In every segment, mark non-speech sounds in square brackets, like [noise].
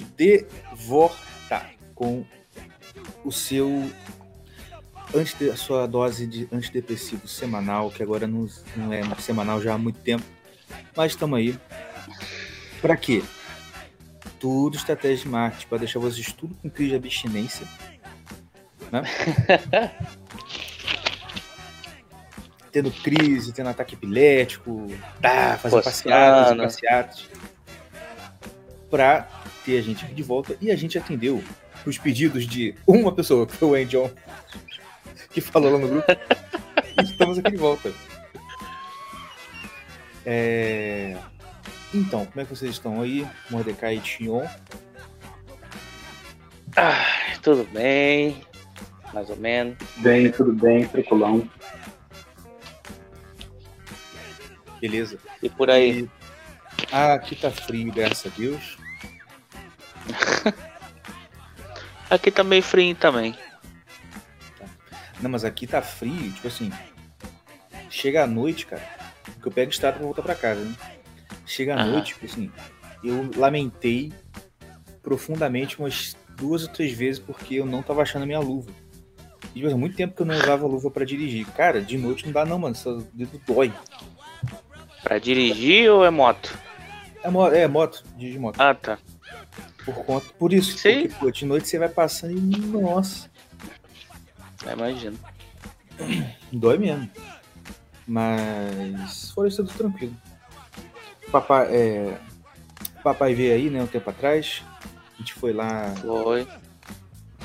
Muito bem, estamos de volta com o seu antes a sua dose de antidepressivo semanal, que agora não, não é semanal já há muito tempo, mas estamos aí. Para quê? Tudo estratégia de marketing, para deixar vocês tudo com crise de abstinência. Né? [laughs] tendo crise, tendo ataque epilético, tá, fazendo passeadas passeatas. Pra ter a gente aqui de volta. E a gente atendeu os pedidos de uma pessoa, que foi o Angel, que falou lá no grupo. e [laughs] estamos aqui de volta. É... Então, como é que vocês estão aí, Mordecai e Tion? Ah, tudo bem, mais ou menos. Bem, tudo bem, tranquilão. Beleza. E por aí? E... Ah, aqui tá frio, graças a Deus. [laughs] aqui tá meio frio também. Não, mas aqui tá frio, tipo assim. Chega à noite, cara. Porque eu pego estrada pra voltar pra casa, né? Chega à Aham. noite, tipo assim. Eu lamentei profundamente umas duas ou três vezes porque eu não tava achando a minha luva. E, tipo, muito tempo que eu não usava luva para dirigir. Cara, de noite não dá não, mano. Seu dedo dói. Pra dirigir ou é moto? É, mo é moto, dirige moto. Ah, tá. Por conta, por isso, Sim. porque pô, de noite você vai passando e nossa. É, imagino. [clears throat] Dói mesmo. Mas fora isso, tudo tranquilo. Papai, é, papai veio aí, né, um tempo atrás. A gente foi lá. Foi.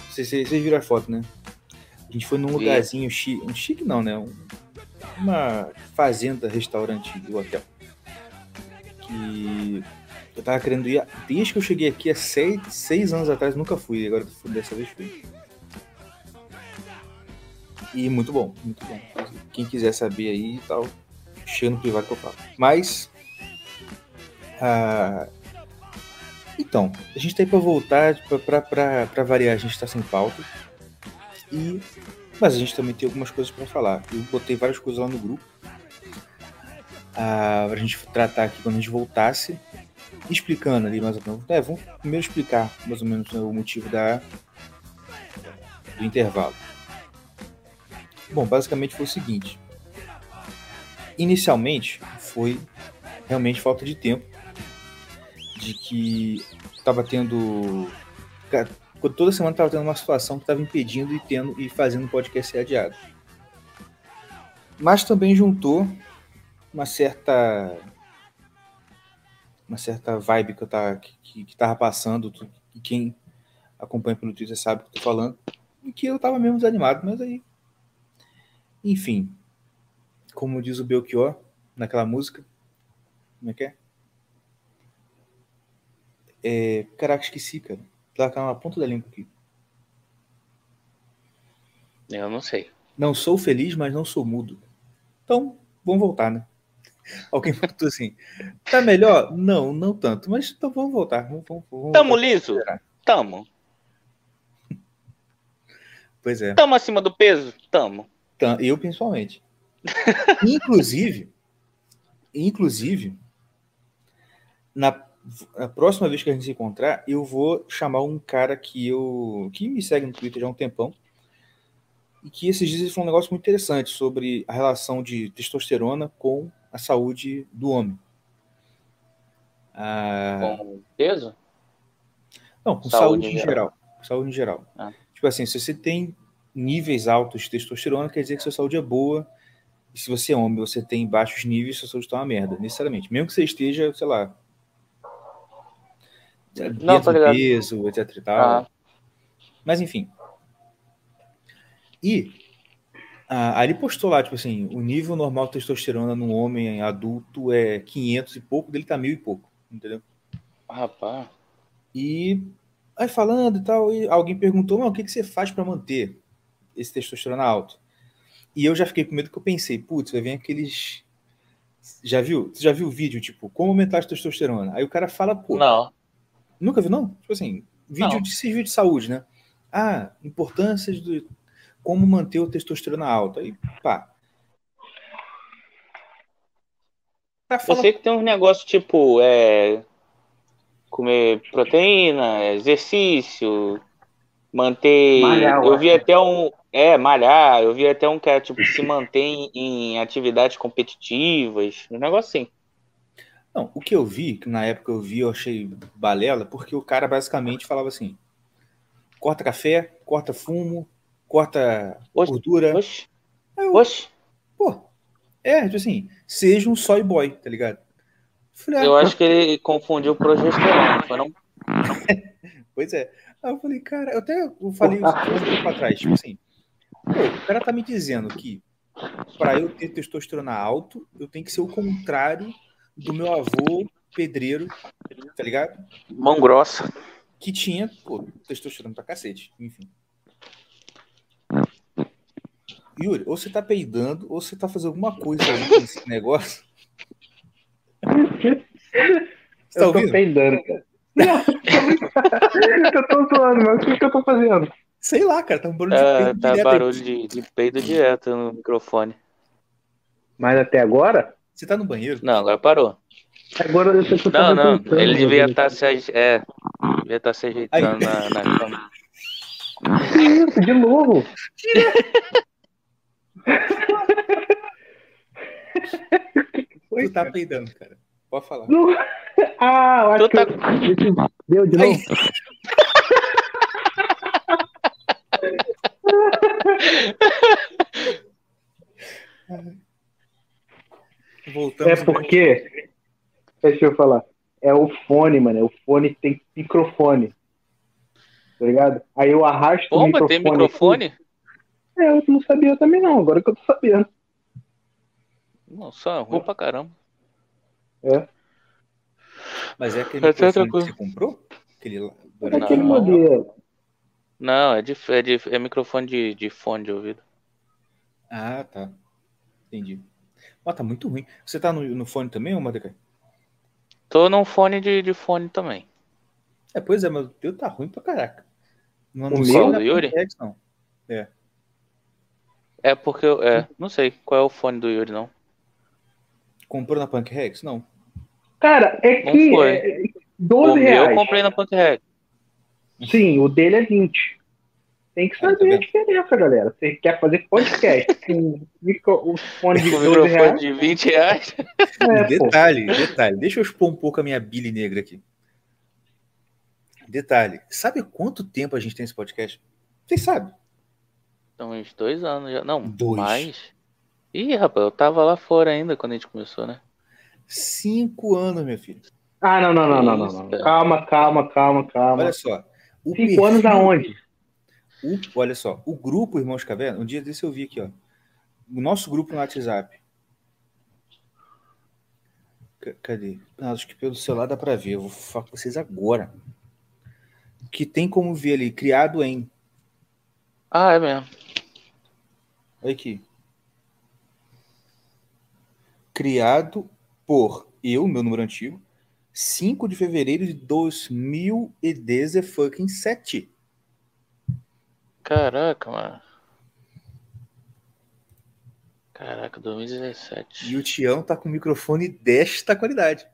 Vocês, vocês viram a foto, né? A gente foi num lugarzinho chique. Um chique não, né? Um, uma fazenda, restaurante do hotel. Que eu tava querendo ir. Desde que eu cheguei aqui há seis, seis anos atrás, nunca fui. Agora dessa vez fui. E muito bom, muito bom. Quem quiser saber aí e tal, chega no privado que eu falo. Mas. Ah, então, a gente tá aí pra voltar, pra, pra, pra variar, a gente tá sem pauta. E mas a gente também tem algumas coisas para falar. Eu botei várias coisas lá no grupo. Uh, pra gente tratar aqui quando a gente voltasse. Explicando ali mais ou menos. É, vamos primeiro explicar mais ou menos o motivo da, do intervalo. Bom, basicamente foi o seguinte. Inicialmente foi realmente falta de tempo. De que estava tendo toda semana estava tendo uma situação que estava impedindo e tendo e fazendo o podcast ser adiado. Mas também juntou uma certa uma certa vibe que eu tava que, que tava passando, e quem acompanha pelo Twitter sabe o que eu tô falando, e que eu tava mesmo desanimado, mas aí enfim, como diz o Belchior naquela música, como é que é? é caraca, esqueci, cara. Tá na ponta da língua aqui. Eu não sei. Não sou feliz, mas não sou mudo. Então, vamos voltar, né? [laughs] Alguém perguntou assim: tá melhor? Não, não tanto, mas então vamos voltar. Vamos, vamos, vamos Tamo voltar liso? Tamo. Pois é. Tamo acima do peso? Tamo. Eu, principalmente. [laughs] inclusive, inclusive, na a próxima vez que a gente se encontrar, eu vou chamar um cara que eu que me segue no Twitter já há um tempão e que esses dias ele falou um negócio muito interessante sobre a relação de testosterona com a saúde do homem. Ah, com peso? Não, com saúde, saúde em geral. geral. Saúde em geral. Ah. Tipo assim, se você tem níveis altos de testosterona, quer dizer que sua saúde é boa. E se você é homem, você tem baixos níveis, sua saúde está uma merda, necessariamente. Mesmo que você esteja, sei lá, não, tô ligado. peso, etc e tal. Ah. Mas enfim. E ah, ali postou lá, tipo assim, o nível normal de testosterona no homem adulto é 500 e pouco, dele tá mil e pouco, entendeu? Rapaz. E aí falando e tal, e alguém perguntou, o que, que você faz para manter esse testosterona alto? E eu já fiquei com medo que eu pensei, putz, vai vir aqueles. Já viu? Você já viu o vídeo, tipo, como aumentar a testosterona? Aí o cara fala, pô. Não. Nunca viu, não? Tipo assim, vídeo não. de vídeo de saúde, né? Ah, importâncias do como manter o testosterona alta. Aí, pá. Eu sei que tem um negócio tipo, é... comer proteína, exercício, manter. Malhar, eu eu vi acho. até um. É, malhar, eu vi até um que é, tipo, se mantém em atividades competitivas, um negócio assim. Não, o que eu vi, que na época eu vi, eu achei balela, porque o cara basicamente falava assim: corta café, corta fumo, corta Oxe, gordura. Oxe, Eu- oxe, Pô, é, tipo assim, seja um soy boy, tá ligado? Falei, ah, eu acho que ele confundiu progesterona, não foi não? [laughs] Pois é. Aí eu falei, cara, eu até eu falei isso um tempo atrás, tipo assim, pô, o cara tá me dizendo que para eu ter testosterona alto, eu tenho que ser o contrário do meu avô pedreiro, tá ligado? Mão grossa. Que tinha, pô, testosterona pra cacete, enfim. Yuri, ou você tá peidando, ou você tá fazendo alguma coisa aí nesse negócio. Você tá eu tô ouvindo? peidando, cara. Não, [laughs] eu tô zoando, mas o que, que eu tô fazendo? Sei lá, cara, tá um barulho de É, peido tá direto barulho aí. de, de peido direto no microfone. Mas até agora? Você tá no banheiro? Não, agora parou. Agora eu tô Não, não, ele devia estar se, aj- é, devia estar se ajeitando na, na cama. Que isso, de novo? [laughs] Foi, Tu tá cara. peidando, cara. Pode falar. Não. [laughs] Ah, eu acho Tu tá- que eu... Esse- Deu de novo? [laughs] Voltamos. É porque. Deixa eu falar. É o fone, mano. O fone tem microfone. Tá ligado? Aí eu arrasto o Bomba, microfone. tem microfone? aqui. É, eu não sabia também não. Agora que eu tô sabendo. Não, só é ruim pra caramba. Mas é aquele tá, microfone que você comprou? Aquele. É Não. aquele modelo. Não, é, de, é, de, é microfone de, de fone de ouvido. Ah, tá. Entendi. Ó, tá muito ruim. Você tá no, no fone também, ô Mordecai? Tô num fone de, de fone também. É, pois é, mas o teu tá ruim pra caraca. Não O meu? Do Yuri? Não. É porque eu. É, não sei qual é o fone do Yuri, não. Comprou na Punk Rex? Não. Cara, é Não que foi. é O 12 meu eu reais. comprei na Punk Hack. Sim, o dele é 20. Tem que Ah, tá saber a vendo? diferença, galera. Você quer fazer podcast com micro, o fone de Com 12 microfone reais? de 20 reais. [laughs] É, pô. detalhe, detalhe. Deixa eu expor um pouco a minha bile negra aqui. Detalhe. Sabe quanto tempo a gente tem esse podcast? Vocês sabem? Então, uns dois anos já. Não, Dois. mais. Ih, rapaz, eu tava lá fora ainda quando a gente começou, né? Cinco anos, meu filho. Ah, não, não, não, não, não, não. cara. Calma, calma, calma, calma. Olha só. O Cinco anos perfil- aonde? O- olha só, o grupo Irmãos Caverna, um dia desse eu vi aqui, ó. O nosso grupo no WhatsApp. C- cadê? Ah, acho que pelo celular dá pra ver. Eu vou falar com vocês agora. Que tem como ver ali, criado em. Ah, é mesmo. Aqui. Criado por eu, meu número antigo, 5 de fevereiro de 2017. Caraca, mano. Caraca, 2017. E o Tião tá com o microfone desta qualidade.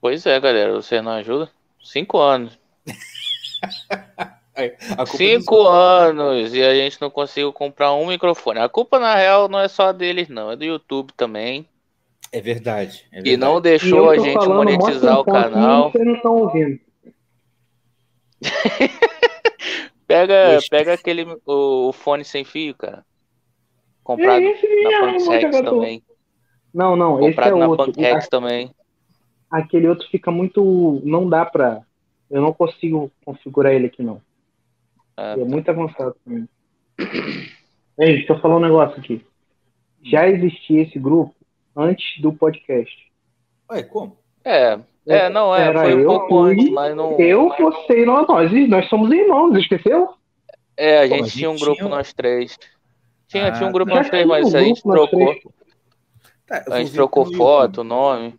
Pois é, galera, você não ajuda? Cinco anos. [laughs] É Cinco anos e a gente não conseguiu comprar um microfone. A culpa, na real, não é só deles, não. É do YouTube também. É verdade. é Que verdade. não E deixou eu a gente falando, monetizar o um canal. Vocês não estão ouvindo. [laughs] Pega, pega aquele o, o fone sem fio, cara. Comprado É esse na Pantex também. Não, não, esse é Comprado na outro. Pantex também. Aquele outro fica muito. Não dá pra. Eu não consigo configurar ele aqui, não. Ah, é muito avançado também. [clears throat] Ei, deixa eu falar um negócio aqui. Já existia esse grupo antes do podcast. Ué, como? É, é, não é, Era foi um eu, pouco antes, mas não. Eu, você e nós, nós, nós somos irmãos, esqueceu? É, a Pô, gente a gente tinha um grupo tinha- nós três. Tinha, Ah, tinha um grupo Já nós três, mas um a gente trocou. três. Tá, A gente trocou no foto, nome.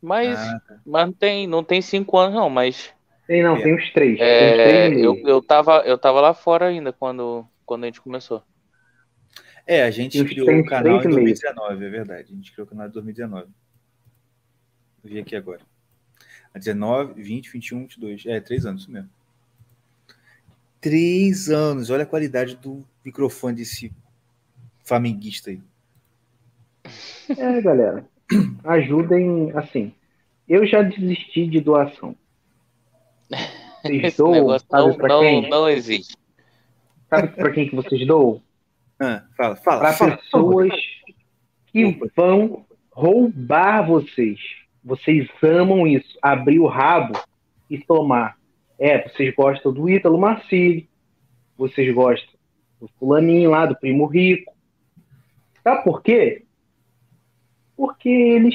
Mas, Ah, tá. mas não tem, não tem cinco anos não, mas Tem, não, É. tem uns três. tem uns é, três e eu, eu, tava, eu tava lá fora ainda quando, quando a gente começou. É, a gente criou o canal em três e meio. 2019, é verdade. A gente criou o canal em 2019. Vou ver aqui agora. 19, 20, 21, 22. É, três anos, isso mesmo. Três anos. Olha a qualidade do microfone desse flamenguista aí. É, galera. Ajudem, assim. Eu já desisti de doação. Vocês doam, sabe não, pra não, quem? não existe. Sabe pra quem que vocês doam? Ah, fala, fala. Para fala. pessoas que vão roubar vocês. Vocês amam isso. Abrir o rabo e tomar. É, vocês gostam do Ítalo Marcili. Vocês gostam do fulaninho lá, do primo rico. Sabe por quê? Porque eles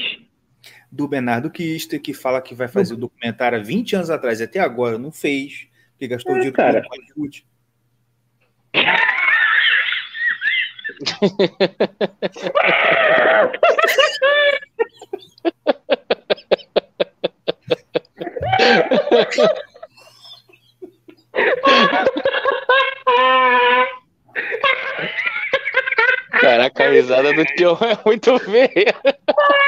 Do Bernardo Kister, que fala que vai fazer o documentário há 20 anos atrás, e até agora não fez, porque gastou É, dinheiro cara. com Hollywood. Caraca, a risada do tio é muito feia. [laughs]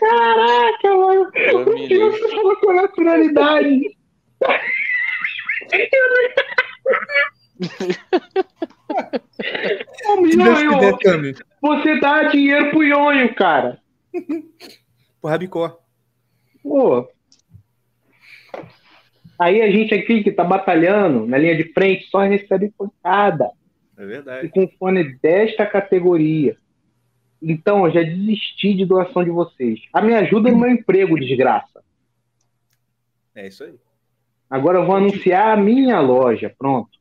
Caraca, mano. Eu me O Tio livre. fala com naturalidade. Deus Nhonho, [laughs] você dá dinheiro pro Nhonho, cara. Pro Rabicó. Pô. Aí a gente aqui que tá batalhando na linha de frente só recebe pancada. É E verdade. com fone desta categoria. Então, eu já desisti de doação de vocês. A minha ajuda no meu emprego, desgraça. É isso aí. Agora eu vou anunciar a minha loja. Pronto.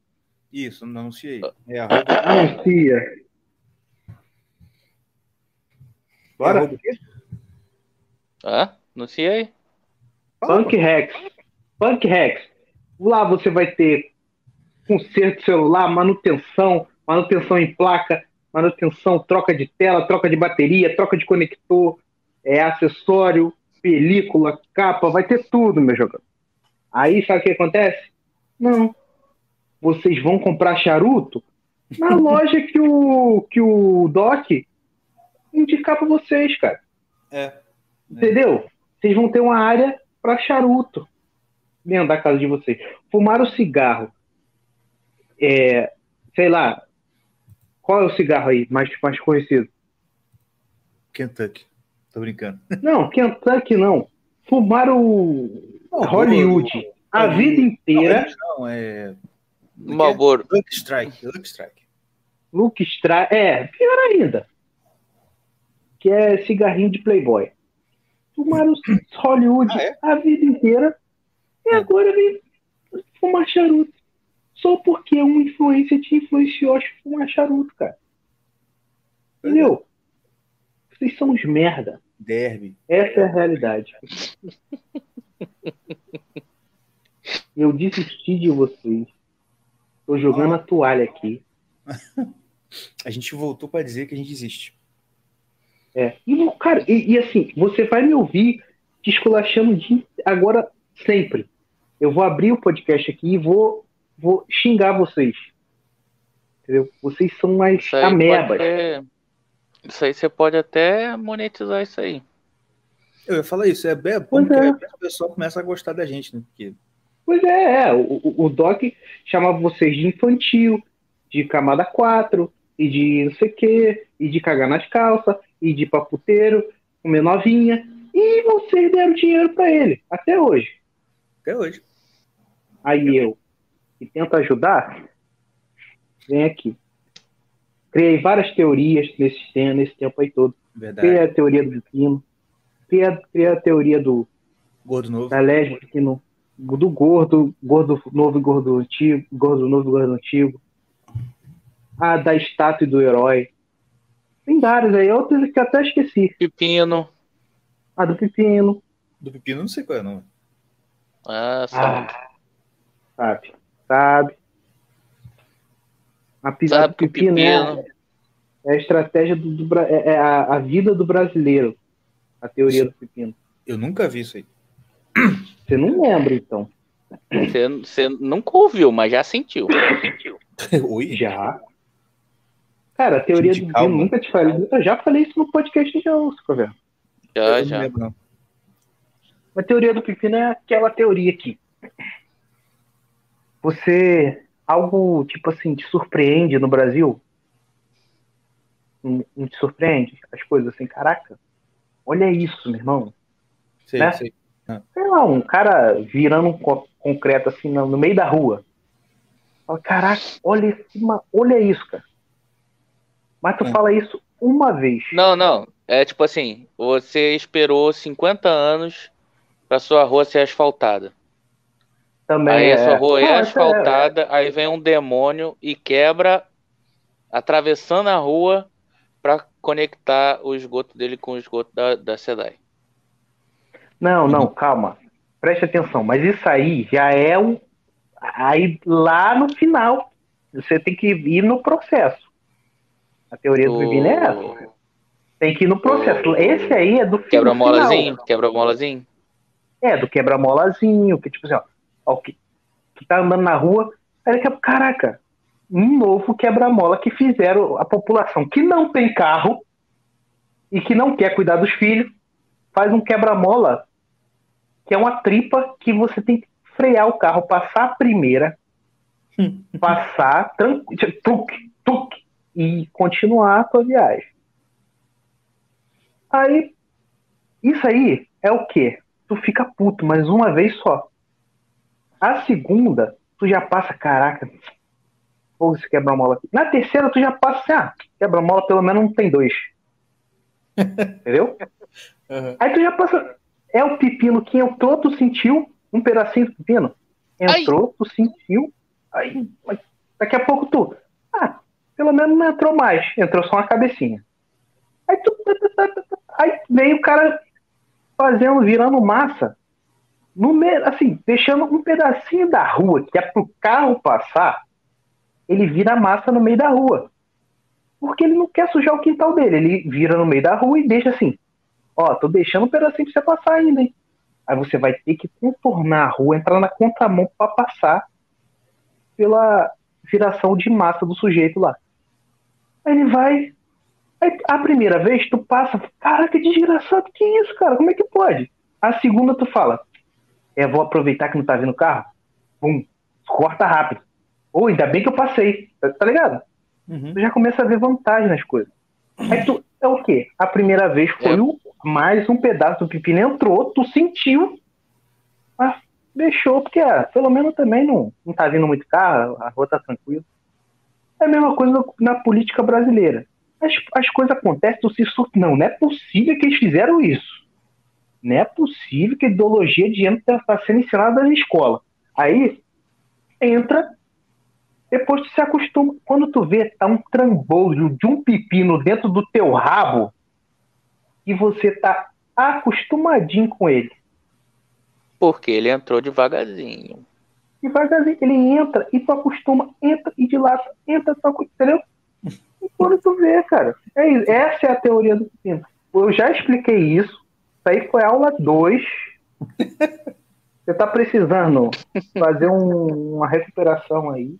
Isso, não anunciei. É arroba, Anuncia. Bora. arroba sei. Fala, Punk Rex. Punk Rex. Lá você vai ter conserto de celular, manutenção, manutenção em placa, manutenção, troca de tela, troca de bateria, troca de conector, é, acessório, película, capa, vai ter tudo, meu jogador. Aí sabe o que acontece? Não. Vocês vão comprar charuto na [laughs] loja que o, que o Doc indicar para vocês, cara. É. Entendeu? Vocês vão ter uma área para charuto dentro da casa de vocês. Fumar o cigarro. É, sei lá. Qual é o cigarro aí mais, mais conhecido? Kentucky. Tô brincando. [laughs] Não, Kentucky não. Fumar o Hollywood a Hollywood. vida inteira. Não, é. Malboro. Luck Strike. Luck Strike. Luke Stra... É, pior ainda. Que é cigarrinho de Playboy. Fumaram [coughs] Hollywood Ah, é? a vida inteira e É. agora vem fumar charuto. Só porque um influencer te influenciou a fumar charuto, cara. Entendeu? Vocês são uns merda. Derby. Essa é a realidade. [laughs] Eu desisti de vocês. Tô jogando a toalha aqui. [laughs] A gente voltou pra dizer que a gente existe. É. E, cara, e, e assim, você vai me ouvir te esculachando de agora sempre. Eu vou abrir o podcast aqui e vou, vou xingar vocês. Entendeu? Vocês são mais amebas. ter- isso aí você pode até monetizar isso aí. Eu ia falar isso, é bem bom é. o pessoal começa a gostar da gente, né? Porque Pois é, é. O, o- o Doc chamava vocês de infantil, de camada 4, e de não sei o quê, e de cagar nas calças, e de paputeiro, comer novinha. E vocês deram dinheiro pra ele, até hoje. até hoje. Aí eu, que tento ajudar, vem aqui. Criei várias teorias nesse, tempo- nesse tempo aí todo. Verdade. Criei a teoria do pepino, criei a, criei a teoria do, Gordo novo. da lésbica, que no- do gordo, gordo novo e gordo antigo, gordo novo e gordo antigo. A da estátua e do herói. Tem várias aí, outras que eu até esqueci. Pepino. A do pepino. Do pepino, não sei qual é, não. Ah, sabe. Ah, sabe, sabe. A pisada Sabe pepino, pepino- é, é a estratégia do, do é, é a, a vida do brasileiro. A teoria do pepino. Eu nunca vi isso aí. Você não lembra, então? Você, você nunca ouviu, mas já sentiu. [laughs] Oi? Já. Cara, a teoria Gente, do calma. pepino, nunca te falei. Eu já falei isso no podcast já. Já, Eu já. Não lembro. A teoria do pepino é aquela teoria aqui. Você. Algo, tipo assim, te surpreende no Brasil? Não, não te surpreende? As coisas assim, caraca, olha isso, meu irmão. Sei, Né? sei. sei lá, um cara virando um co- concreto assim no, no meio da rua. Fala, caraca, olha, esse olha isso, cara. Mas tu É. fala isso uma vez. Não, não. É tipo assim, você esperou 50 anos pra sua rua ser asfaltada. Também Aí é. a sua rua é essa asfaltada, aí vem um demônio e quebra, atravessando a rua pra conectar o esgoto dele com o esgoto da, da SEDAI. Não, não, calma. Preste atenção. Mas isso aí já é um. Aí lá no final. Você tem que ir no processo. A teoria do Vivino é essa. Tem que ir no processo. Esse aí é do Quebra-molazinho? Quebra-molazinho? É, do quebra-molazinho, que tipo assim, ó, ó, que, tu tá andando na rua, aí daqui a pouco, caraca, um novo quebra-mola que fizeram a população que não tem carro e que não quer cuidar dos filhos, faz um quebra-mola que é uma tripa que você tem que frear o carro, passar a primeira, [laughs] passar, tranquilo, tuc, tuc, e continuar a tua viagem. Aí, isso aí é o quê? Tu fica puto, mas uma vez só. A segunda, tu já passa, caraca, pô, esse quebra-mola aqui. Na terceira, tu já passa assim, ah, quebra-mola pelo menos não tem dois. [laughs] Entendeu? Aham. Aí tu já passa. É o pepino que entrou, tu sentiu um pedacinho do pepino. Entrou, tu sentiu. Aí, daqui a pouco tu. Ah, pelo menos não entrou mais. Entrou só uma cabecinha. Aí tu. Aí veio o cara fazendo, virando massa. No assim, deixando um pedacinho da rua que é pro carro passar, ele vira massa no meio da rua. Porque ele não quer sujar o quintal dele. Ele vira no meio da rua e deixa assim. Ó, tô deixando um pedacinho pra você passar ainda, hein? Aí você vai ter que contornar a rua, entrar na contramão pra passar pela viração de massa do sujeito lá. Aí ele vai. Aí, a primeira vez tu passa, caraca, que desgraçado, que isso, cara? Como é que pode? A segunda tu fala, é, vou aproveitar que não tá vindo carro, pum, corta rápido. Ou ainda bem que eu passei, tá, ligado? Uhum. tu já começa a ver vantagem nas coisas. Aí tu, é o quê? A primeira vez foi É. o, mais um pedaço do pepino entrou, tu sentiu, mas deixou, porque ah, pelo menos também não, não tá vindo muito carro, a rua tá tranquila. É a mesma coisa na política brasileira. As, as coisas acontecem, tu se sur... Não, não é possível que eles fizeram isso. Não é possível que a ideologia de gênero está sendo ensinada na escola. Aí entra depois tu se acostuma. Quando tu vê tá um trambolho de um pepino dentro do teu rabo e você tá acostumadinho com ele. Porque ele entrou devagarzinho. Devagarzinho, ele entra e tu acostuma, entra e dilata, entra, tu acostuma, entendeu? E quando tu vê, cara, é isso. essa é a teoria do pepino. Eu já expliquei isso. Isso aí foi aula 2. Você tá precisando fazer um- uma recuperação aí.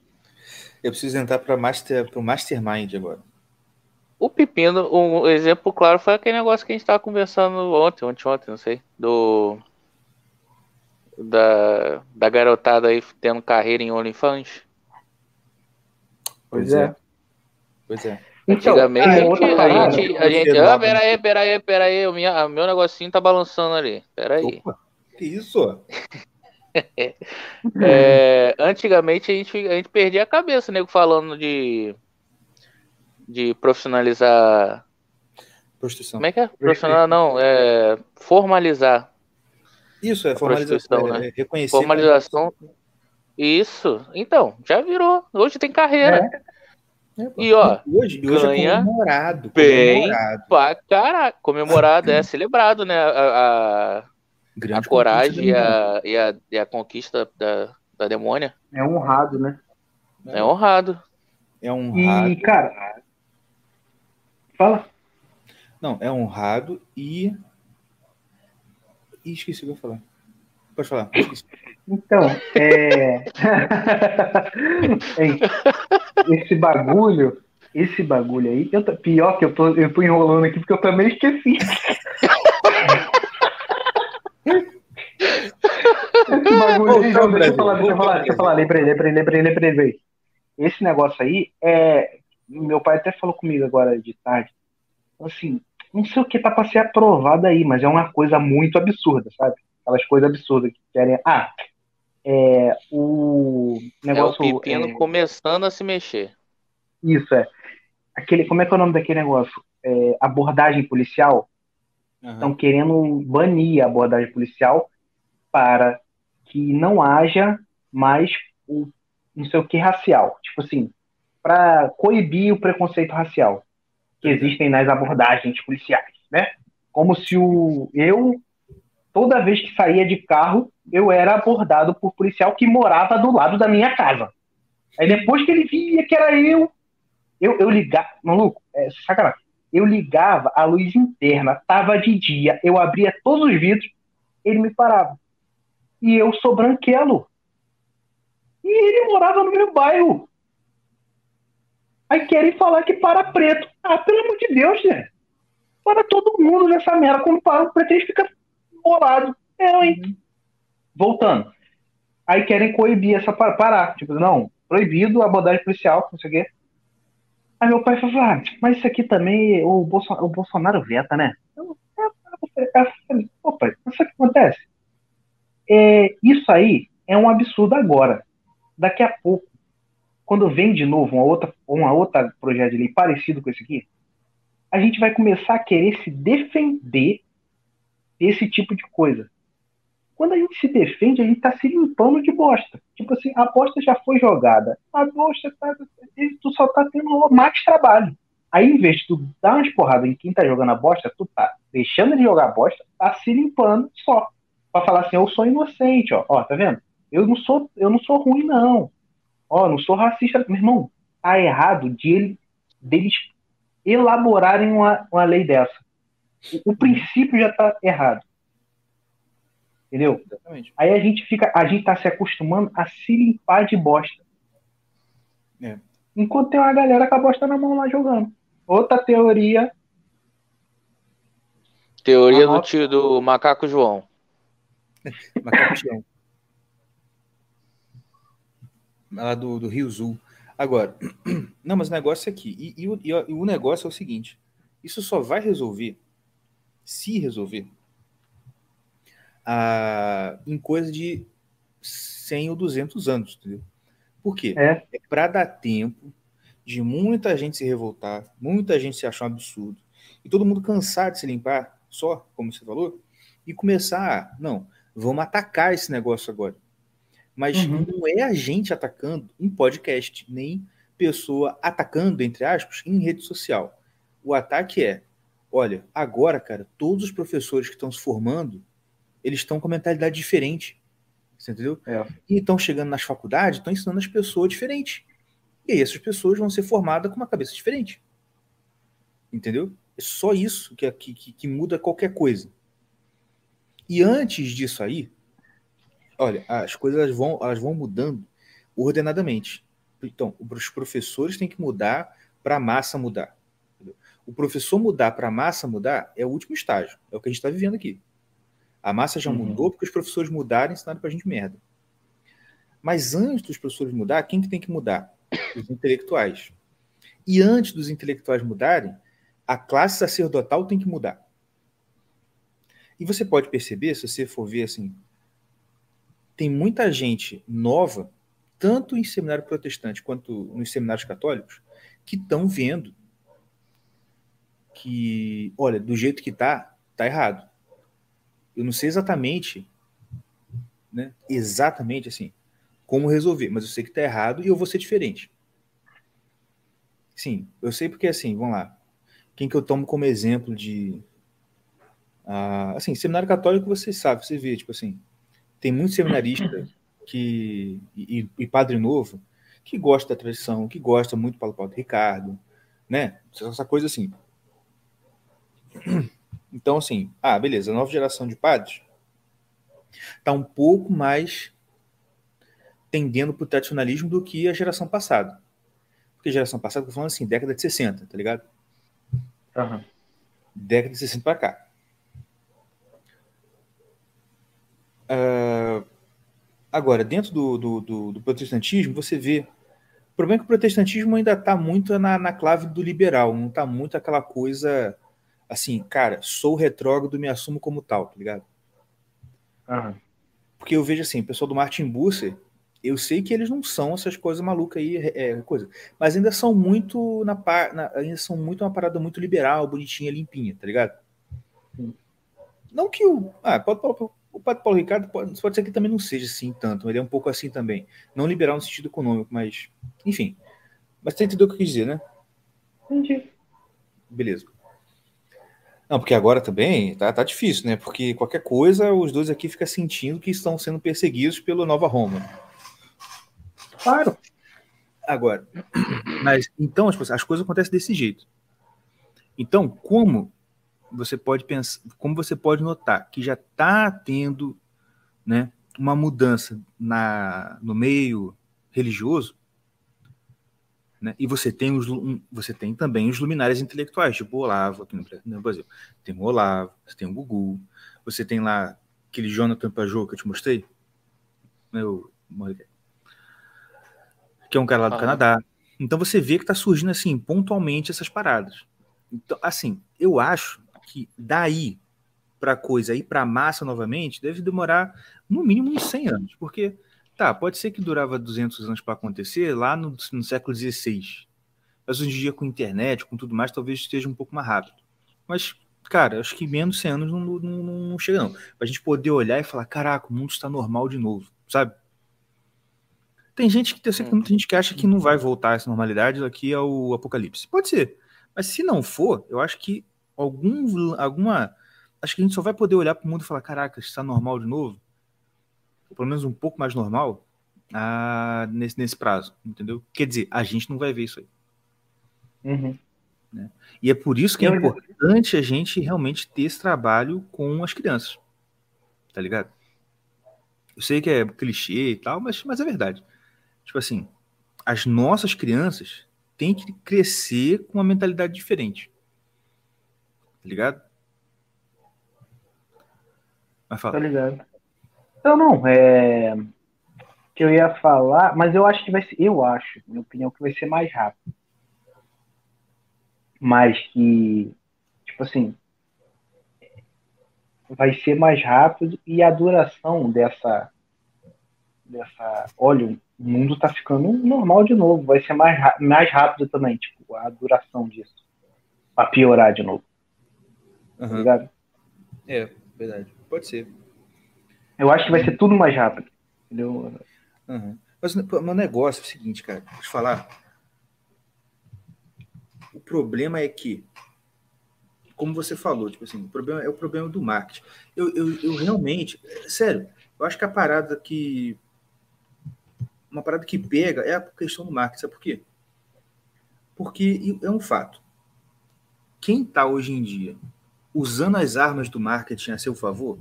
Eu preciso entrar para master, pro Mastermind agora. O pepino, um exemplo claro foi aquele negócio que a gente tava conversando ontem, ontem, ontem, não sei, do da, da garotada aí tendo carreira em OnlyFans. Pois é. Pois é. Então, Antigamente a gente, outra a gente, a gente, ah, pera aí, pera aí, pera aí, o minha, meu negocinho tá balançando ali, pera aí. Opa, que isso? [laughs] É, antigamente a gente, a gente perdia a cabeça, nego, falando de de profissionalizar, Prostituição. como é que é? Profissional não, é formalizar. Isso, é formalização. É, né? reconhecer. Formalização. Isso. Então, já virou. Hoje tem carreira. É, pô. E, ó, hoje, hoje ganha é comemorado. bem comemorado. Pra caralho. Comemorado, é celebrado, né? A, a, a coragem e a, e, a, e a conquista da, da demônia. É honrado, né? É honrado. É honrado. E, cara, fala. Não, é honrado e. Ih, esqueci o que eu ia falar. Pode falar. esqueci. Então, é. [laughs] Esse bagulho, esse bagulho aí, eu pior que eu tô, eu tô enrolando aqui porque eu também esqueci. João, deixa eu falar, deixa eu falar, deixa eu falar, lembrei, lembrei, lembrei, lembrei, lembrei. Esse negócio aí é. Meu pai até falou comigo agora de tarde. Assim, não sei o que tá pra ser aprovado aí, mas é uma coisa muito absurda, sabe? Aquelas coisas absurdas que querem. Ah, é. O negócio. É o pepino é... começando a se mexer. Isso, é. Aquele, como é que é o nome daquele negócio? É, abordagem policial. Estão uhum. querendo banir a abordagem policial para que não haja mais o não sei o que racial. Tipo assim, para coibir o preconceito racial que existem nas abordagens policiais, né? Como se o eu toda vez que saía de carro, eu era abordado por policial que morava do lado da minha casa. Aí depois que ele via que era eu, eu, eu ligava, maluco, é sacanagem. Eu ligava a luz interna, tava de dia, eu abria todos os vidros, ele me parava. E eu sou branquelo. E ele morava no meu bairro. Aí querem falar que para preto. Ah, pelo amor de Deus, né? Para todo mundo nessa merda. Quando para o preto, eles ficam É, hein? Voltando. Aí querem coibir essa parar. Tipo, não, proibido a abordagem policial, não sei o quê. Aí meu pai falou, ah, mas isso aqui também o Bolsonaro, o Bolsonaro veta, né? Eu, é, opa, isso que acontece? É, isso aí é um absurdo agora. Daqui a pouco, quando vem de novo uma outra, uma outra projeto de lei parecido com esse aqui, a gente vai começar a querer se defender desse tipo de coisa. Quando a gente se defende, a gente está se limpando de bosta. Tipo assim, a bosta já foi jogada. A bosta tá. Tu só tá tendo mais trabalho. Aí, em vez de tu dar umas porradas em quem tá jogando a bosta, tu tá deixando de jogar a bosta, tá se limpando só. Pra falar assim, eu sou inocente, ó. Ó, tá vendo? Eu não sou, eu não sou ruim, não. Ó, não sou racista. Meu irmão, tá errado de ele, deles elaborarem uma, uma lei dessa. O, o princípio já tá errado. Entendeu? Exatamente. Aí a gente fica, a gente tá se acostumando a se limpar de bosta. É. Enquanto tem uma galera com a bosta na mão lá jogando. Outra teoria. Teoria do tio do Macaco João. [laughs] Macaco João. Lá do, do Rio Zul. Agora, [clears throat] não, mas o negócio é aqui. E, e, e, e o negócio é o seguinte: isso só vai resolver, se resolver, a, em coisa de 100 ou 200 anos, entendeu? Por quê? É, é para dar tempo de muita gente se revoltar, muita gente se achar um absurdo, e todo mundo cansar de se limpar só, como você falou, e começar, não, vamos atacar esse negócio agora. Mas uhum. não é a gente atacando um podcast, nem pessoa atacando, entre aspas, em rede social. O ataque é, olha, agora, cara, todos os professores que estão se formando eles estão com uma mentalidade diferente. Você entendeu? É. E estão chegando nas faculdades, estão ensinando as pessoas diferentes. E aí essas pessoas vão ser formadas com uma cabeça diferente. Entendeu? É só isso que, que, que muda qualquer coisa. E antes disso aí, olha, as coisas elas vão, elas vão mudando ordenadamente. Então, os professores têm que mudar para a massa mudar. O professor mudar para a massa mudar é o último estágio. É o que a gente está vivendo aqui. A massa já uhum. mudou porque os professores mudaram e ensinaram pra gente merda. Mas antes dos professores mudar, quem que tem que mudar? Os intelectuais. E antes dos intelectuais mudarem, a classe sacerdotal tem que mudar. E você pode perceber, se você for ver assim, tem muita gente nova, tanto em seminário protestante quanto nos seminários católicos, que estão vendo que, olha, do jeito que tá, tá errado. Eu não sei exatamente, né? Exatamente assim, como resolver, mas eu sei que tá errado e eu vou ser diferente. Sim, eu sei porque assim, vamos lá. Quem que eu tomo como exemplo de ah, assim, seminário católico você sabe, você vê, tipo assim, tem muito seminarista [coughs] que e, e padre novo que gosta da tradição, que gosta muito do Paulo Paulo Ricardo, né? Essa coisa assim. Então, assim, ah, beleza, a nova geração de padres está um pouco mais tendendo para o tradicionalismo do que a geração passada. Porque a geração passada, estou falando assim, década de 60, tá ligado? Uhum. Década de 60 para cá. Uh, Agora, dentro do, do, do, do protestantismo, você vê. O problema é que o protestantismo ainda está muito na, na clave do liberal, não está muito aquela coisa assim, cara, sou retrógrado, me assumo como tal, tá ligado? Aham. Porque eu vejo assim, o pessoal do Martin Busser, eu sei que eles não são essas coisas malucas aí, é, coisa, mas ainda são muito na, na ainda são muito uma parada muito liberal, bonitinha, limpinha, tá ligado? Sim. Não que o ah, pode, pode, o Padre Paulo Ricardo pode, pode ser que também não seja assim tanto, ele é um pouco assim também, não liberal no sentido econômico, mas enfim. Mas você entendeu o que eu quis dizer, né? Entendi. Beleza. Não, porque agora também tá, tá difícil, né? Porque qualquer coisa, os dois aqui ficam sentindo que estão sendo perseguidos pelo Nova Roma. Claro. Agora, mas então as, as coisas acontecem desse jeito. Então, como você pode pensar, como você pode notar que já está tendo, né, uma mudança na, no meio religioso, né? E você tem, os, você tem também os luminares intelectuais, tipo o Olavo aqui no Brasil. Tem o Olavo, você tem o Gugu, você tem lá aquele Jonathan Pajot que eu te mostrei, meu, que é um cara lá do ah. Canadá. Então você vê que está surgindo assim pontualmente essas paradas. Então, assim, eu acho que daí para coisa ir para massa novamente deve demorar no mínimo uns 100 anos, porque Tá, pode ser que durava 200 anos para acontecer lá no, no século XVI. Mas hoje em dia, com internet, com tudo mais, talvez esteja um pouco mais rápido. Mas, cara, acho que menos de 100 anos não, não, não chega, não. Pra gente poder olhar e falar: caraca, o mundo está normal de novo, sabe? Tem gente que, eu sei que muita gente que acha que não vai voltar essa normalidade daqui ao apocalipse. Pode ser. Mas se não for, eu acho que algum, alguma. Acho que a gente só vai poder olhar para o mundo e falar: caraca, está normal de novo ou pelo menos um pouco mais normal, ah, nesse, nesse prazo, entendeu? Quer dizer, a gente não vai ver isso aí. Uhum. Né? E é por isso que é importante a gente realmente ter esse trabalho com as crianças. Tá ligado? Eu sei que é clichê e tal, mas, mas é verdade. Tipo assim, as nossas crianças têm que crescer com uma mentalidade diferente. Tá ligado? Vai falar. Tá ligado. Então, não, é. Que eu ia falar, mas eu acho que vai ser. Eu acho, minha opinião, que vai ser mais rápido. Mas que. Tipo assim. Vai ser mais rápido e a duração dessa. Dessa. Olha, o mundo tá ficando normal de novo. Vai ser mais, mais rápido também, tipo, a duração disso. Pra piorar de novo. Uhum. Tá é, verdade. Pode ser. Eu acho que vai ser tudo mais rápido. Entendeu? Uhum. Mas o meu negócio é o seguinte, cara, vou te falar. O problema é que, como você falou, tipo assim, o problema é o problema do marketing. Eu, eu, eu realmente, sério, eu acho que a parada que. Uma parada que pega é a questão do marketing. Sabe por quê? Porque é um fato. Quem está hoje em dia usando as armas do marketing a seu favor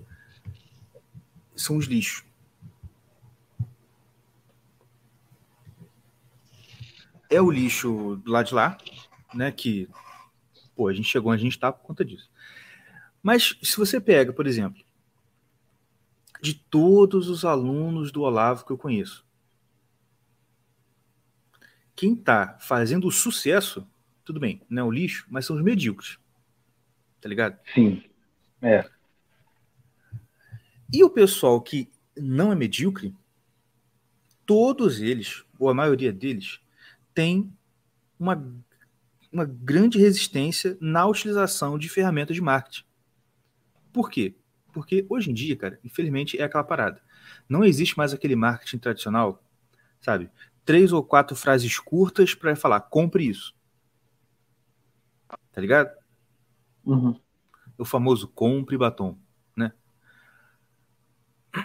são os lixos. É o lixo do lado de lá, né? Que, pô, a gente chegou a gente está por conta disso. Mas se você pega, por exemplo, de todos os alunos do Olavo que eu conheço, quem está fazendo o sucesso, tudo bem, não é o lixo, mas são os medíocres. Tá ligado? Sim. É. E o pessoal que não é medíocre, todos eles, ou a maioria deles, tem uma, uma grande resistência na utilização de ferramentas de marketing. Por quê? Porque hoje em dia, cara, infelizmente é aquela parada. Não existe mais aquele marketing tradicional, sabe? Três ou quatro frases curtas para falar, compre isso. Tá ligado? Uhum. O famoso compre batom.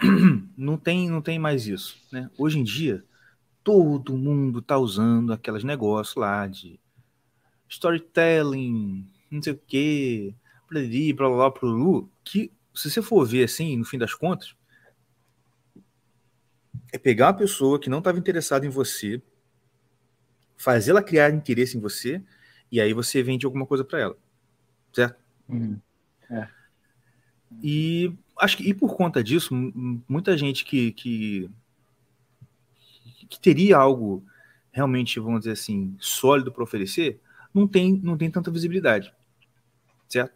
[clears throat] não tem, não tem mais isso, né? Hoje em dia, todo mundo tá usando aqueles negócios lá de storytelling, não sei o quê, blá blá blá, blá, que se você for ver assim, no fim das contas, é pegar uma pessoa que não estava interessada em você, fazer ela criar interesse em você, e aí você vende alguma coisa para ela, certo? Uhum. É. E acho que e por conta disso, muita gente que, que que teria algo realmente, vamos dizer assim, sólido para oferecer, não tem, não tem tanta visibilidade. Certo?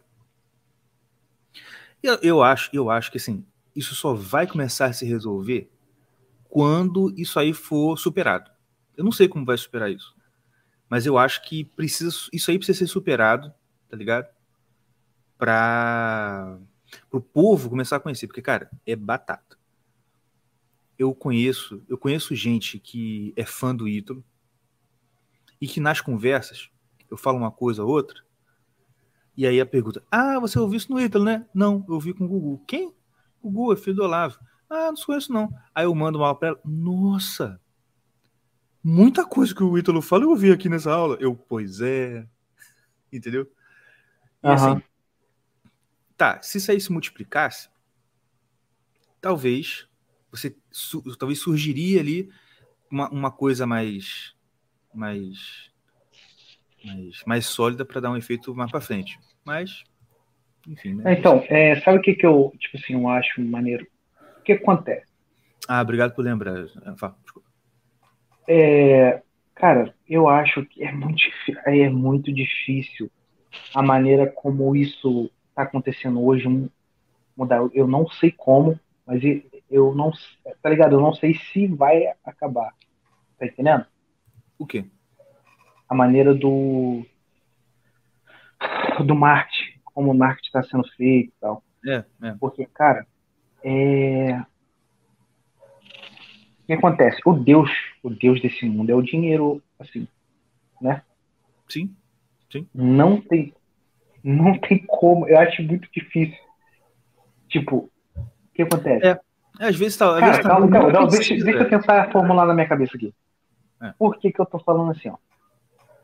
Eu, eu, acho, eu acho que assim, isso só vai começar a se resolver quando isso aí for superado. Eu não sei como vai superar isso. Mas eu acho que precisa, isso aí precisa ser superado, tá ligado? Para o povo começar a conhecer, porque cara, é batata. Eu conheço, eu conheço gente que é fã do Ítalo e que nas conversas eu falo uma coisa ou outra e aí a pergunta: "Ah, você ouviu isso no Ítalo, né?" "Não, eu ouvi com o Gugu." "Quem?" "O Gugu, é filho do Olavo." "Ah, não conheço não." Aí eu mando uma para ela: "Nossa, muita coisa que o Ítalo fala eu ouvi aqui nessa aula. Eu, pois é. Entendeu? E uhum. assim, tá, se isso aí se multiplicasse, talvez você su, talvez surgiria ali uma, uma coisa mais mais mais, mais sólida para dar um efeito mais para frente. Mas enfim, né? Então, é, sabe o que que eu, tipo assim, eu acho maneiro? O que acontece? Ah, obrigado por lembrar. Desculpa. É, cara, eu acho que é muito, é muito difícil a maneira como isso está acontecendo hoje mudar. Eu não sei como, mas eu não, tá ligado? Eu não sei se vai acabar. Tá entendendo? O quê? A maneira do do marketing, como o marketing está sendo feito e tal. É, é. Porque, cara, é, que acontece? O Deus, o Deus desse mundo é o dinheiro, assim, né? Sim, sim. Não tem, não tem como. Eu acho muito difícil. Tipo, o que acontece? É, às vezes tá. Às Cara, vezes tá calma, calma, calma, deixa, deixa eu tentar formular na minha cabeça aqui. É. Por que, que eu tô falando assim, ó?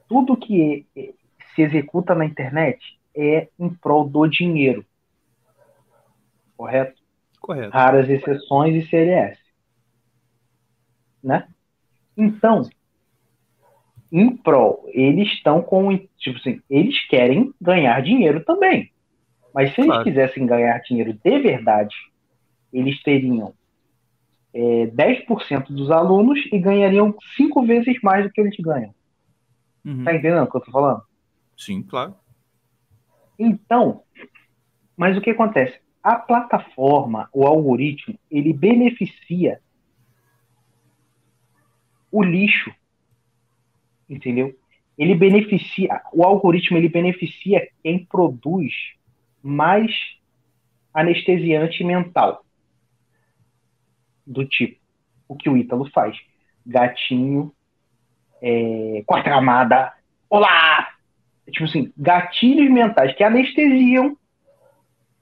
Tudo que se executa na internet é em prol do dinheiro. Correto? Correto. Raras exceções e CLS né? Então, em prol, eles estão com, tipo assim, eles querem ganhar dinheiro também. Mas se claro. eles quisessem ganhar dinheiro de verdade, eles teriam é, 10% dos alunos e ganhariam cinco vezes mais do que eles ganham. Uhum. Tá entendendo o que eu tô falando? Sim, claro. Então, mas o que acontece? A plataforma, o algoritmo, ele beneficia o lixo. Entendeu? Ele beneficia, o algoritmo ele beneficia quem produz mais anestesiante mental. Do tipo, o que o Ítalo faz. Gatinho, é, quarta camada, olá! Tipo assim, gatilhos mentais que anestesiam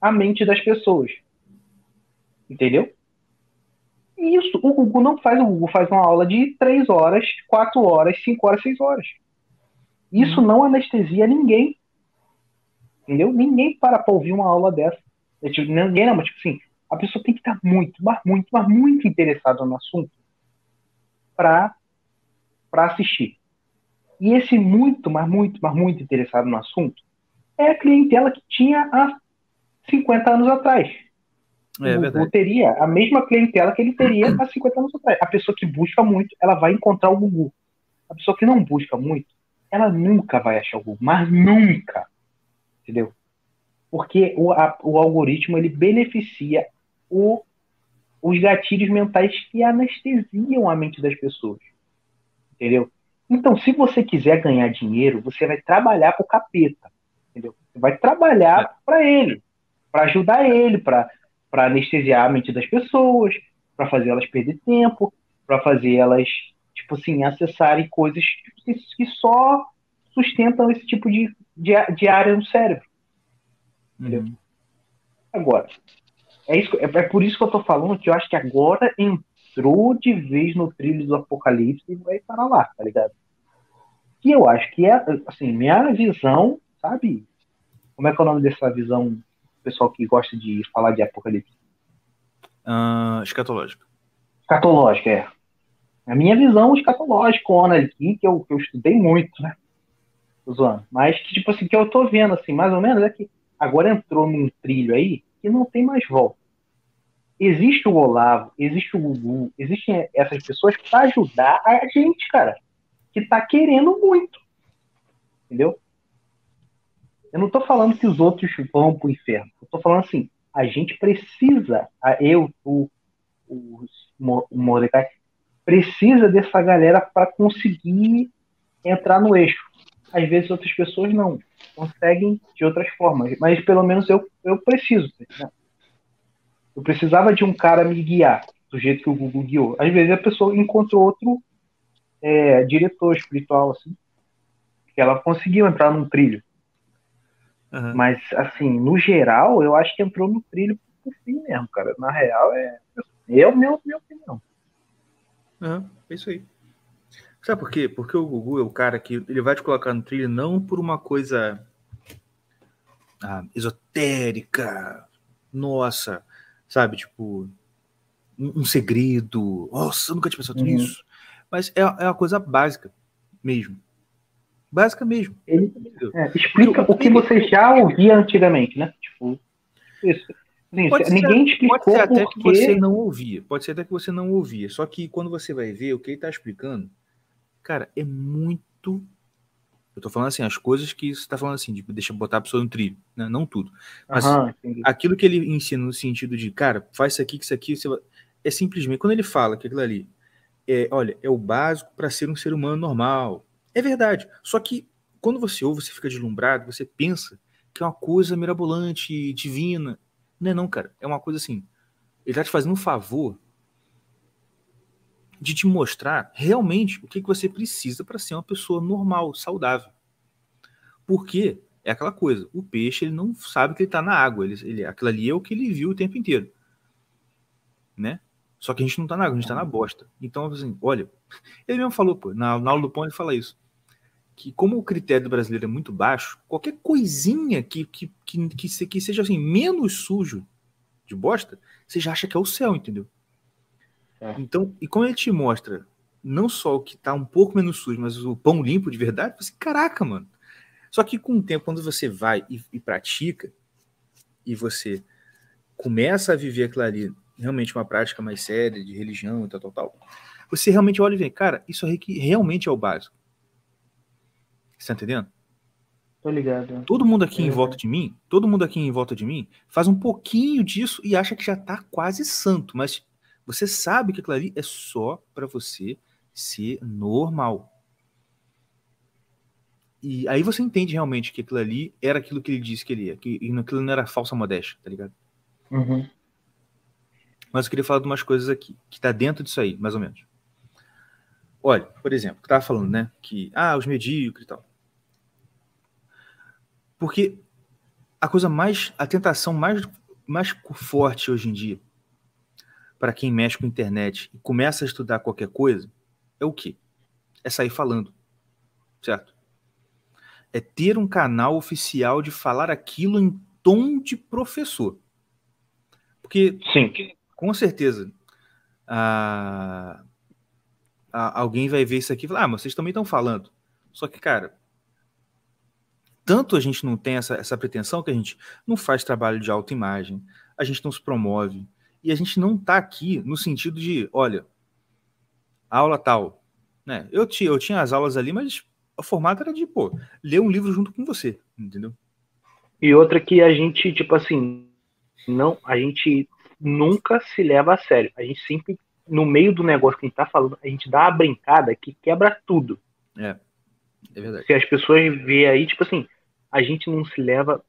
a mente das pessoas. Entendeu? Isso, o Google não faz, o Google faz uma aula de 3 horas, 4 horas, 5 horas, 6 horas. Isso hum. não anestesia ninguém. Entendeu? Ninguém para para ouvir uma aula dessa. É, tipo, ninguém não, mas tipo assim, a pessoa tem que estar muito, mas muito, mas muito interessada no assunto para assistir. E esse muito, mas muito, mas muito interessado no assunto é a clientela que tinha há 50 anos atrás. É, o Gugu teria a mesma clientela que ele teria há 50 anos atrás. A pessoa que busca muito, ela vai encontrar o Gugu. A pessoa que não busca muito, ela nunca vai achar o Gugu, mas nunca. Entendeu? Porque o, a, o algoritmo ele beneficia o, os gatilhos mentais que anestesiam a mente das pessoas. Entendeu? Então, se você quiser ganhar dinheiro, você vai trabalhar para o capeta. Entendeu? Você vai trabalhar é. para ele, para ajudar ele, para para anestesiar a mente das pessoas, para fazer elas perder tempo, para fazer elas, tipo assim, acessarem coisas que, só sustentam esse tipo de, de, de área no cérebro. Uhum. Agora, é, isso, é, é, por isso que eu tô falando que eu acho que agora entrou de vez no trilho do apocalipse e vai parar lá, tá ligado? Que eu acho que é, assim, minha visão, sabe? Como é que é o nome dessa visão pessoal que gosta de falar de apocalipse? Uh, escatológico. Escatológico, é. A minha visão escatológica, aqui, que eu, que eu estudei muito, né? Tô zoando. Mas que, tipo assim, que eu tô vendo, assim, mais ou menos, é que agora entrou num trilho aí que não tem mais volta. existe o Olavo, existe o Gugu, existem essas pessoas para ajudar a gente, cara, que tá querendo muito. Entendeu? Eu não tô falando que os outros vão pro inferno. Eu tô falando assim, a gente precisa, eu, o, o, o Mordecai, precisa dessa galera para conseguir entrar no eixo. Às vezes outras pessoas não conseguem de outras formas, mas pelo menos eu, eu preciso. Né? Eu precisava de um cara me guiar do jeito que o Google guiou. Às vezes a pessoa encontrou outro é, diretor espiritual, assim, que ela conseguiu entrar num trilho. Uhum. Mas, assim, no geral, eu acho que entrou no trilho por fim mesmo, cara. Na real, é, é o meu, minha opinião. Uhum, é isso aí. Sabe por quê? Porque o Gugu é o cara que ele vai te colocar no trilho não por uma coisa ah, esotérica, nossa, sabe? Tipo, um, um segredo. Nossa, eu nunca tinha pensado uhum. nisso. Mas é, é uma coisa básica mesmo. Básica mesmo. Ele, é, explica o que você já ouvia antigamente, né? Tipo, isso. Assim, pode ninguém ser, explicou pode ser até que você não ouvia. Pode ser até que você não ouvia. Só que quando você vai ver o que ele está explicando, cara, é muito. Eu tô falando assim, as coisas que você tá falando assim, de deixa botar a pessoa no trilho, né? Não tudo. Mas Aham, aquilo que ele ensina no sentido de, cara, faz isso aqui, que isso aqui, você vai... é simplesmente. Quando ele fala que aquilo ali é, olha, é o básico para ser um ser humano normal. É verdade. Só que quando você ouve, você fica deslumbrado, você pensa que é uma coisa mirabolante, divina. Não é não, cara. É uma coisa assim. Ele tá te fazendo um favor de te mostrar realmente o que, que você precisa para ser uma pessoa normal, saudável. Porque é aquela coisa, o peixe ele não sabe que ele está na água, ele, ele, aquilo ali é o que ele viu o tempo inteiro. Né? Só que a gente não está na água, a gente está na bosta. Então, assim, olha, [laughs] ele mesmo falou, pô, na, na aula do pão ele fala isso. Que como o critério do brasileiro é muito baixo, qualquer coisinha que, que, que, que, que seja assim, menos sujo de bosta, você já acha que é o céu, entendeu? É. Então, e como ele te mostra não só o que tá um pouco menos sujo, mas o pão limpo de verdade, você, caraca, mano. Só que com o tempo, quando você vai e, e pratica, e você começa a viver aquilo ali, realmente uma prática mais séria de religião e tal, tal, tal, você realmente olha e vê, cara, isso aqui realmente é o básico. Você tá entendendo? Tô ligado. Todo mundo aqui é. em volta de mim, todo mundo aqui em volta de mim, faz um pouquinho disso e acha que já tá quase santo, mas você sabe que aquilo ali é só para você ser normal. E aí você entende realmente que aquilo ali era aquilo que ele disse que ele ia, que aquilo não era falsa modéstia, tá ligado? Uhum. Mas eu queria falar de umas coisas aqui, que tá dentro disso aí, mais ou menos. Olha, por exemplo, que tava falando, né? Que, ah, os medíocres e tal. Porque a coisa mais, a tentação mais, mais forte hoje em dia para quem mexe com internet e começa a estudar qualquer coisa é o quê? É sair falando, certo? É ter um canal oficial de falar aquilo em tom de professor. Porque, Sim. com certeza, a, a, alguém vai ver isso aqui e falar: ah, mas vocês também estão falando. Só que, cara, tanto a gente não tem essa, essa pretensão que a gente não faz trabalho de autoimagem, a gente não se promove, e a gente não está aqui no sentido de, olha, aula tal. Né? Eu, tinha, eu tinha as aulas ali, mas o formato era de, pô, ler um livro junto com você, entendeu? E outra que a gente, tipo assim, não, a gente nunca se leva a sério. A gente sempre, no meio do negócio que a gente tá falando, a gente dá uma brincada que quebra tudo. É, é verdade. Se as pessoas vê aí, tipo assim, a gente não se leva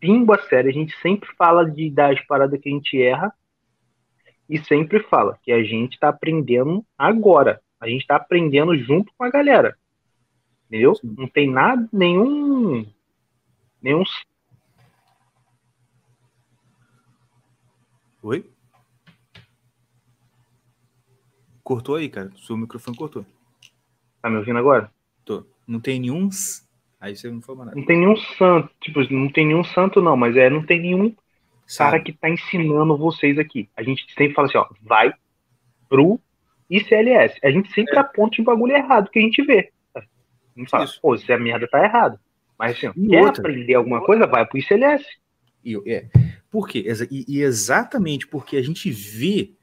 pingo a sério, a gente sempre fala de das paradas que a gente erra, e sempre fala que a gente está aprendendo agora. A gente está aprendendo junto com a galera. Entendeu? Sim. Não tem nada, nenhum. Nenhum. Oi? Cortou aí, cara. Seu microfone cortou. Tá me ouvindo agora? Tô. Não tem nenhum. Aí você não falou nada. Não tem nenhum santo. Tipo, não tem nenhum santo, não, mas é, não tem nenhum Sabe. cara que está ensinando vocês aqui. A gente sempre fala assim, ó, vai pro ICLS. A gente sempre é. aponta o bagulho errado que a gente vê. Gente fala, Isso. pô, se a merda tá errada. Mas assim, ó, quer outra? aprender alguma coisa, vai pro ICLS. E, é. Por quê? E, e exatamente porque a gente vê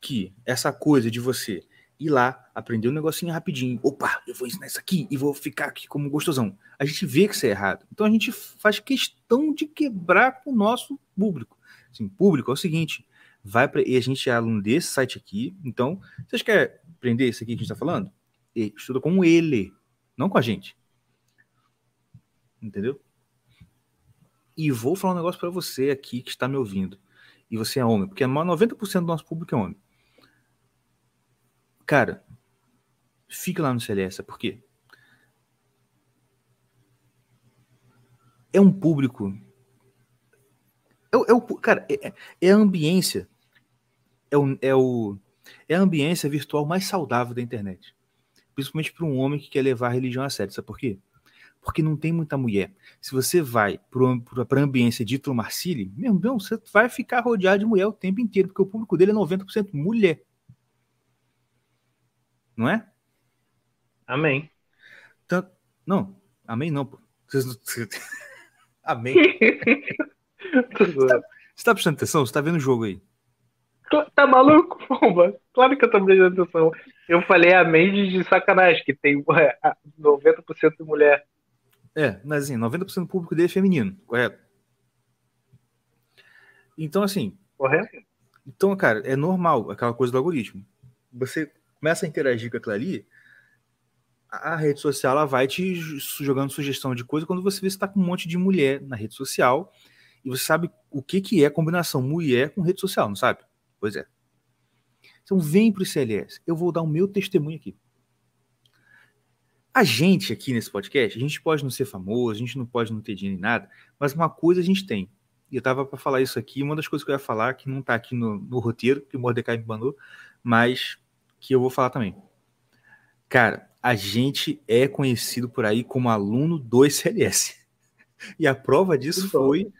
que essa coisa de você ir lá, aprender um negocinho rapidinho, opa, eu vou ensinar isso aqui e vou ficar aqui como gostosão. A gente vê que isso é errado. Então a gente faz questão de quebrar com o nosso público. Assim, público é o seguinte, vai para e a gente é aluno desse site aqui, então, vocês querem aprender isso aqui que a gente está falando? E estuda com ele, não com a gente. Entendeu? E vou falar um negócio para você aqui que está me ouvindo. E você é homem, porque 90% do nosso público é homem. Cara, fica lá no CLS, por quê? É um público. É, é o, cara, é, é, a ambiência. É, o, é, o, é a ambiência virtual mais saudável da internet. Principalmente para um homem que quer levar a religião a sério. Sabe por quê? Porque não tem muita mulher. Se você vai para a ambiência de Ítalo Marcilli, meu irmão, você vai ficar rodeado de mulher o tempo inteiro, porque o público dele é 90% mulher. Não é? Amém. Tanto, não, amém não, pô. [laughs] amém. você, [laughs] tá, você tá prestando atenção? Você tá vendo o jogo aí? Tá maluco, pomba? Claro que eu tô prestando atenção. Eu falei amém de sacanagem, que tem 90% de mulher. É, mas assim, 90% do público dele é feminino, correto? Então, assim. Correto? Então, cara, é normal aquela coisa do algoritmo. Você começa a interagir com aquilo ali, a rede social ela vai te jogando sugestão de coisa quando você vê que está com um monte de mulher na rede social e você sabe o que, que é combinação mulher com rede social, não sabe? Pois é. Então vem para o CLS. Eu vou dar o meu testemunho aqui. A gente aqui nesse podcast, a gente pode não ser famoso, a gente não pode não ter dinheiro em nada, mas uma coisa a gente tem. E eu tava para falar isso aqui, uma das coisas que eu ia falar, que não está aqui no, no roteiro, que o Mordecai me mandou, mas que eu vou falar também. Cara, a gente é conhecido por aí como aluno do ICLS. [laughs] E a prova disso foi.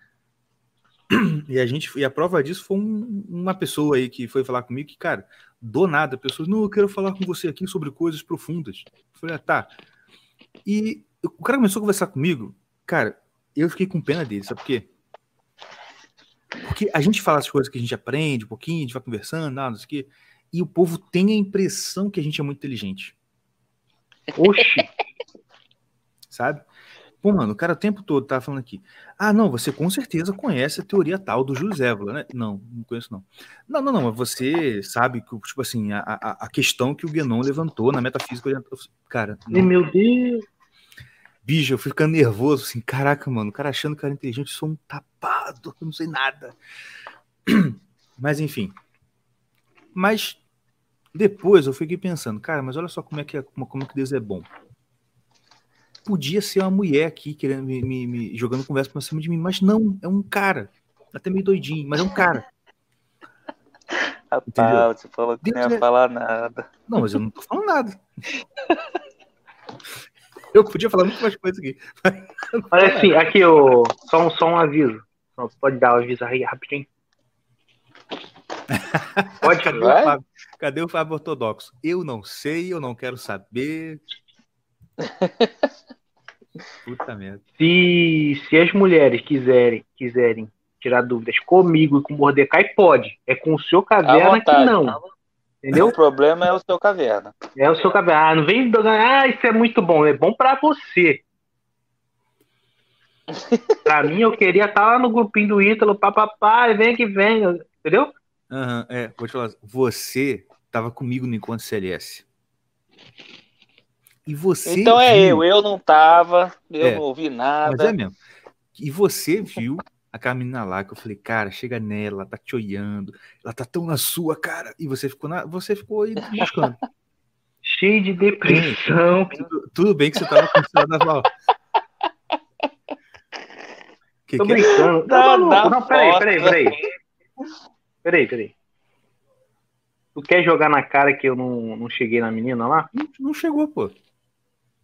[clears throat] E a gente e a prova disso foi um, uma pessoa aí que foi falar comigo que, cara, do nada, a pessoa, não, eu quero falar com você aqui sobre coisas profundas. Eu falei, ah, tá. E o cara começou a conversar comigo, cara, eu fiquei com pena dele, sabe por quê? Porque a gente fala as coisas que a gente aprende um pouquinho, a gente vai conversando, nada, não sei o quê e o povo tem a impressão que a gente é muito inteligente. Oxi! [laughs] Sabe? Pô, mano, o cara o tempo todo tá falando aqui. Ah, não, você com certeza conhece a teoria tal do Júlio Zévola, né? Não, não conheço, não. Não, não, não, mas você sabe que, tipo assim, a, a, a questão que o Guénon levantou na metafísica. Cara. Não. Meu Deus! Bicho, eu fui ficando nervoso, assim, caraca, mano, o cara achando que era inteligente, eu sou um tapado, eu não sei nada. [clears throat] Mas enfim. Mas depois eu fiquei pensando, cara, mas olha só como é que, é, como, como é que Deus é bom. Podia ser uma mulher aqui querendo me, me, me jogando conversa pra cima de mim, mas não, é um cara. Até meio doidinho, mas é um cara. [laughs] Rapaz, você falou que Deus não ia é... falar nada. Não, mas eu não tô falando nada. [laughs] eu podia falar muito mais coisa aqui. Olha assim, aqui, oh, só, um, só um aviso. Pode dar o um aviso aí rapidinho. Pode, cadê, o Fábio, cadê o Fábio ortodoxo? Eu não sei, eu não quero saber. Puta merda. Se, se as mulheres quiserem, quiserem tirar dúvidas comigo e com o Mordecai, pode. É com o seu caverna que não. Entendeu? O problema é o seu caverna. É o seu caverna. Ah, não vem. Ah, isso é muito bom. É bom para você. [laughs] pra mim, eu queria estar lá no grupinho do Ítalo, papapá, vem que vem. Entendeu? Uhum, é, vou te falar, você estava comigo no encontro CLS. E você. Então é viu... eu, eu não tava, eu é, não ouvi nada. Mas é mesmo. E você viu aquela menina lá que eu falei, cara, chega nela, ela tá te olhando, ela tá tão na sua cara, e você ficou na, você ficou aí buscando. [laughs] Cheio de depressão. Tudo, tudo, bem que você tava com o da mal. Que Tô que é? brincando. É? Não, não, não, peraí, peraí, peraí. Peraí, peraí. Tu quer jogar na cara que eu não, não cheguei na menina lá? Não, não chegou, pô.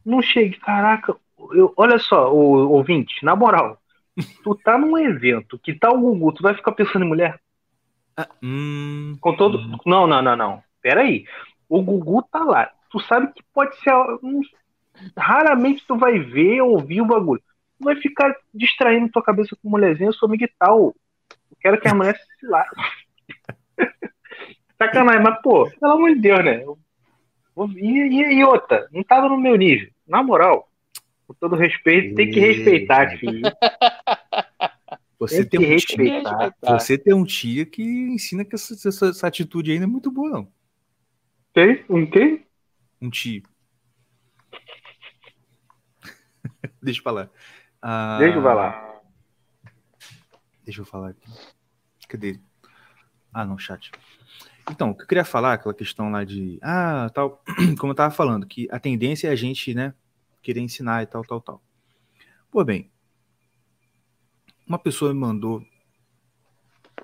Não cheguei, caraca. Eu, olha só, o ouvinte, na moral. [laughs] tu tá num evento que tá o Gugu, tu vai ficar pensando em mulher? Ah, hum, Com todo. Hum. Não, não, não, não. Peraí. O Gugu tá lá. Tu sabe que pode ser. Raramente tu vai ver ou ouvir o bagulho. Tu vai ficar distraindo tua cabeça com mulherzinha, eu sou miguital. Eu quero que a mulher se lá. [laughs] Sacanagem, mas, pô, pelo amor de Deus, né? E, e, e, outra, não tava no meu nível. Na moral, com todo respeito, tem que respeitar, filho. Você tem, tem um tia, você tem um tia que ensina que essa, essa, essa atitude ainda é muito boa, não. Tem? Um quê? Um tio. [laughs] Deixa eu falar. Ah, Deixa eu falar. Deixa eu falar aqui. Cadê? Ah, não, chat. Então, o que eu queria falar, aquela questão lá de. Ah, tal. [clears throat] Como eu tava falando, que a tendência é a gente, né? Querer ensinar e tal, tal, tal. Pô, bem. Uma pessoa me mandou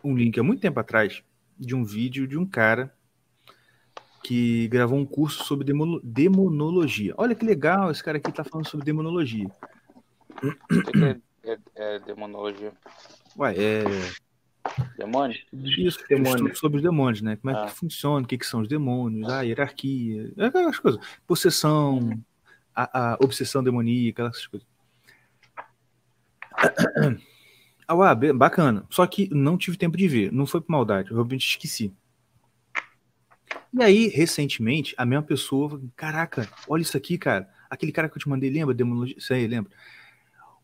um link há muito tempo atrás de um vídeo de um cara que gravou um curso sobre demonologia. Olha que legal, esse cara aqui tá falando sobre demonologia. O que é, é, é demonologia? Ué, é. Demônio? Isso, demônio. sobre os demônios, né? Como é ah. que funciona, o que, que são os demônios, a hierarquia, aquelas coisas. Possessão, a, a obsessão demoníaca, essas coisas. [coughs] Ah, bacana. Só que não tive tempo de ver. Não foi por maldade. Eu realmente esqueci. E aí, recentemente, a mesma pessoa, caraca, olha isso aqui, cara. Aquele cara que eu te mandei, lembra? Demonologia? Isso aí, lembra?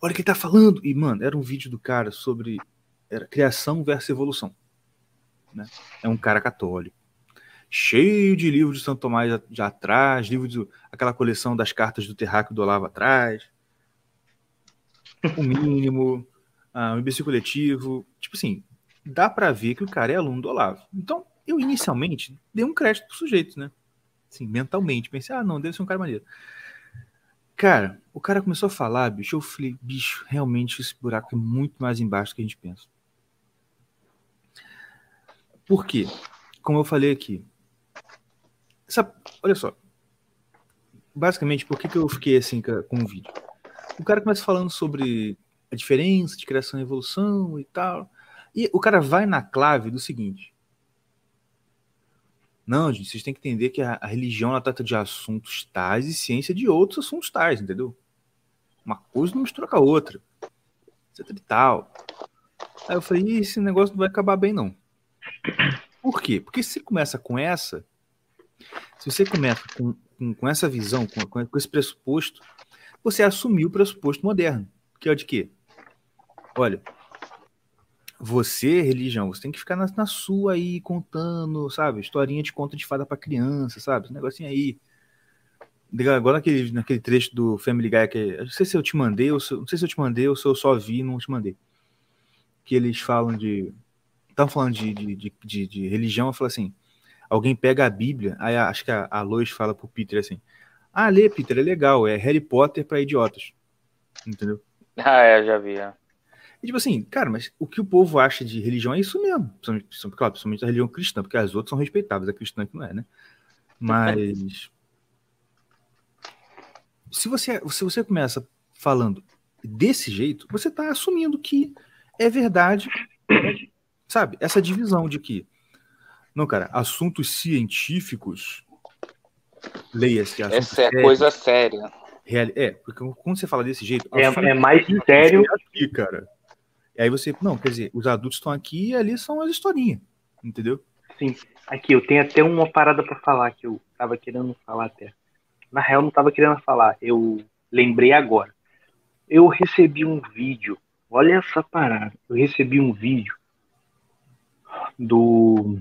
Olha o que ele tá falando. E, mano, era um vídeo do cara sobre era criação versus evolução. Né? É um cara católico. Cheio de livros de Santo Tomás já, atrás, livros de aquela coleção das cartas do Terráqueo do Olavo atrás. O mínimo, ah, o imbecil coletivo. Tipo assim, dá para ver que o cara é aluno do Olavo. Então, eu inicialmente dei um crédito pro sujeito, né? Assim, mentalmente. Pensei, ah, não, deve ser um cara maneiro. Cara, o cara começou a falar, bicho, eu falei, bicho, realmente esse buraco é muito mais embaixo do que a gente pensa. Por quê? Como eu falei aqui. Essa, olha só. Basicamente, por que, que eu fiquei assim com o vídeo? O cara começa falando sobre a diferença de criação e evolução e tal. E o cara vai na clave do seguinte: não, gente, vocês têm que entender que a, a religião ela trata de assuntos tais e ciência de outros assuntos tais, entendeu? Uma coisa não mistura com a outra. Etc e tal. Aí eu falei, esse negócio não vai acabar bem, não. Por quê? Porque se começa com essa, se você começa com, com, com essa visão, com, com esse pressuposto, você assumiu o pressuposto moderno, que é o de quê? Olha, você, religião, você tem que ficar na, na, sua aí contando, sabe? Historinha de conta de fada para criança, sabe? Esse negocinho aí. Agora naquele, naquele trecho do Family Guy que não sei se eu te mandei, ou se, não sei se eu te mandei ou se eu só vi e não te mandei. Que eles falam de. Estão falando de, de, de, de, religião, eu falo assim: alguém pega a Bíblia, aí acho que a, a Lois fala pro Peter assim: Ah, lê, Peter, é legal, é Harry Potter para idiotas. Entendeu? Ah, é, já vi. É. E tipo assim, cara, mas o que o povo acha de religião é isso mesmo. Principalmente, claro, principalmente a religião cristã, porque as outras são respeitáveis, a cristã que não é, né? Mas. se você, se você começa falando desse jeito, você está assumindo que é verdade, sabe? Essa divisão de que. Não, cara, assuntos científicos. Leia-se. Essa é coisa séria. Real, é, porque quando você fala desse jeito. É, é mais sério. Aqui, cara. E aí você, não, quer dizer, os adultos estão aqui e ali são as historinhas, entendeu? Sim. Aqui, eu tenho até uma parada para falar que eu tava querendo falar até. Na real, não tava querendo falar, eu lembrei agora. Eu recebi um vídeo, olha essa parada. Eu recebi um vídeo do,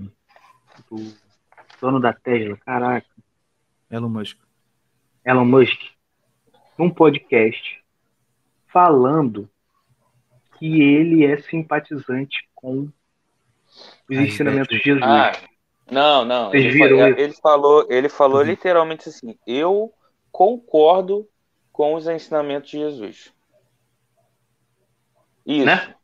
do dono da Tesla, caraca. Elon Musk. Elon Musk, num podcast, falando que ele é simpatizante com os ensinamentos de Jesus. Ah, não, não. Ele, falou, ele, falou, ele falou uhum. literalmente assim: eu concordo com os ensinamentos de Jesus. Isso. Né?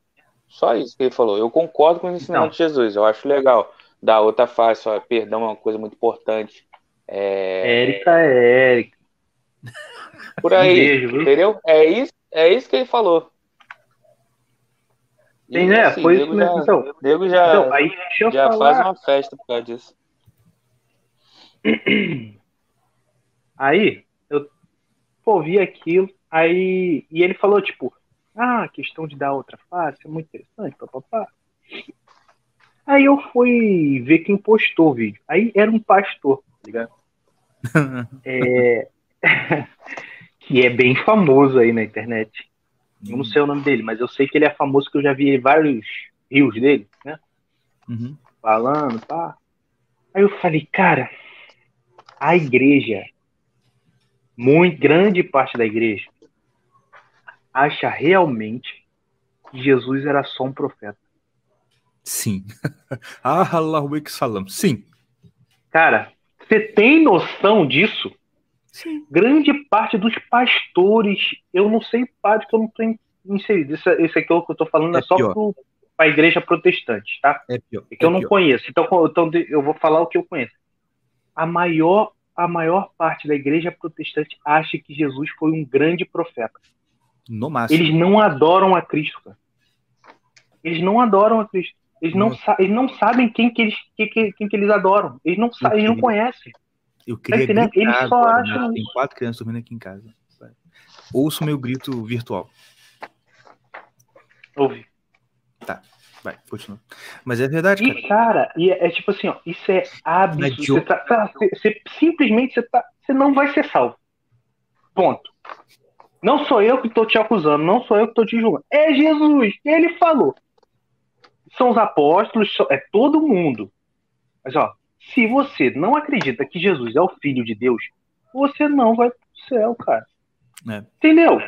Só isso que ele falou. Eu concordo com os ensinamentos então, de Jesus. Eu acho legal. Da outra face, ó, perdão é uma coisa muito importante. É... Érica é Érica. Por aí, beijo, entendeu? É isso, é isso que ele falou. Tem, né? Assim, Foi isso mesmo. então, Diego já, então, aí, já falar... faz uma festa por causa disso. Aí, eu pô, vi aquilo, aí. E ele falou, tipo, Ah, a questão de dar outra face é muito interessante, papapá. Aí eu fui ver quem postou o vídeo. Aí era um pastor, tá ligado? [laughs] é... [laughs] que é bem famoso aí na internet. Eu não sei o nome dele, mas eu sei que ele é famoso, que eu já vi vários rios dele, né? Uhum. Falando, tá. Aí eu falei, cara, a igreja, muito grande parte da igreja, acha realmente que Jesus era só um profeta. Sim. [laughs] ah, Allahu salam. Sim. Cara, você tem noção disso? Sim. Grande parte dos pastores, eu não sei parte que eu não tô inserido. Esse, esse aqui é o que eu tô falando é, é só para a igreja protestante, tá? É pior. É que é eu não pior. conheço. Então, então eu vou falar o que eu conheço. A maior, a maior parte da igreja protestante acha que Jesus foi um grande profeta. No máximo. Eles não adoram a Cristo, cara. Eles não adoram a Cristo. Eles não, eles não sabem quem que eles, quem, quem que eles adoram. Eles não, sabem, eles não conhecem. Eu tá queria tá gritar eles só agora, né? acham... Tem quatro crianças dormindo aqui em casa. Ouço meu grito virtual. Ouve. Tá, vai, continua. Mas é verdade, cara. E, cara, e é, é tipo assim, ó, isso é absurdo. Você, tá, tá, simplesmente você, tá, você não vai ser salvo. Ponto. Não sou eu que estou te acusando, não sou eu que estou te julgando. É Jesus, ele falou são os apóstolos, é todo mundo. Mas, ó, se você não acredita que Jesus é o Filho de Deus, você não vai pro céu, cara. É. Entendeu?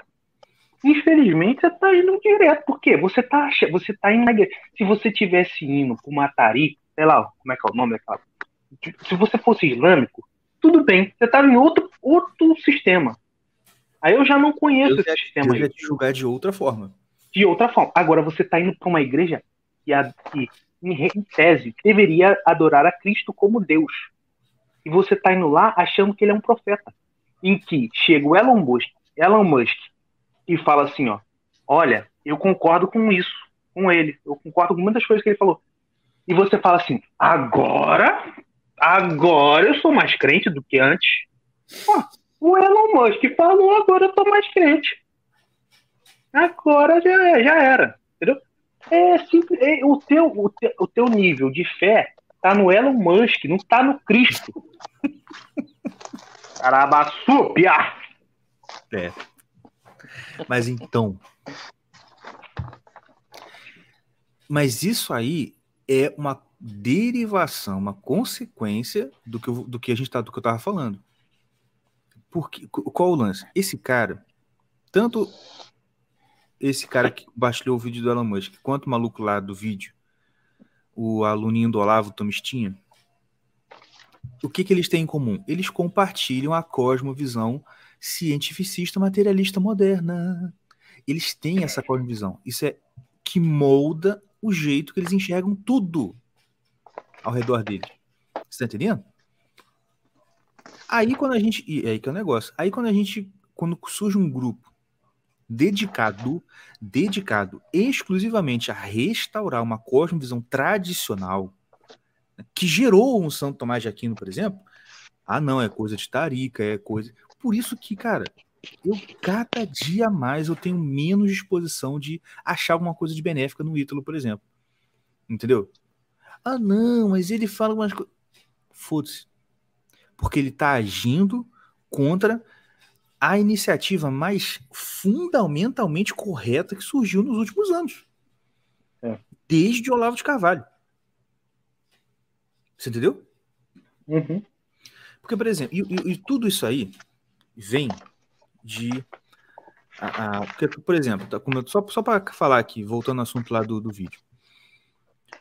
Infelizmente, você tá indo direto. Por quê? Você tá, você tá indo na igreja. Se você tivesse indo pro Matari, sei lá, como é que é o nome daquela. Se você fosse islâmico, tudo bem. Você tava em outro, outro sistema. Aí eu já não conheço eu esse sistema eu aí. Te julgar de outra forma. De outra forma. Agora você tá indo pra uma igreja que, a, que em tese, deveria adorar a Cristo como Deus. E você está indo lá achando que ele é um profeta. Em que chega o Elon Musk, Elon Musk e fala assim, ó, olha, eu concordo com isso, com ele, eu concordo com muitas coisas que ele falou. E você fala assim, agora, agora eu sou mais crente do que antes. Pô, o Elon Musk falou, agora eu tô mais crente. Agora já, já era, entendeu? É, simples, é o, teu, o, teu, o teu nível de fé tá no Elon Musk, não tá no Cristo. Carabaçu, piá! É. Mas então. Mas isso aí é uma derivação, uma consequência do que, do que a gente tá, do que eu tava falando. Porque, qual o lance? Esse cara, tanto esse cara que baixou o vídeo do Elon Musk, quanto o maluco lá do vídeo, o aluninho do Olavo Tomistinha, o que, que eles têm em comum? Eles compartilham a cosmovisão cientificista materialista moderna. Eles têm essa cosmovisão. Isso é que molda o jeito que eles enxergam tudo ao redor deles. Você tá entendendo? Aí quando a gente. E aí que é o negócio. Aí quando a gente. Quando surge um grupo dedicado, dedicado exclusivamente a restaurar uma cosmovisão tradicional que gerou um Santo Tomás de Aquino, por exemplo. Ah, não, é coisa de tarica, é coisa. Por isso que, cara, eu cada dia mais eu tenho menos disposição de achar alguma coisa de benéfica no Ítalo, por exemplo. Entendeu? Ah, não, mas ele fala umas coisas. Foda-se. Porque ele tá agindo contra a iniciativa mais fundamentalmente correta que surgiu nos últimos anos. É. Desde Olavo de Carvalho. Você entendeu? Uhum. Porque, por exemplo, e, e, e, tudo isso aí vem de. A, a, porque, por exemplo, tá, só, só para falar aqui, voltando ao assunto lá do, do vídeo.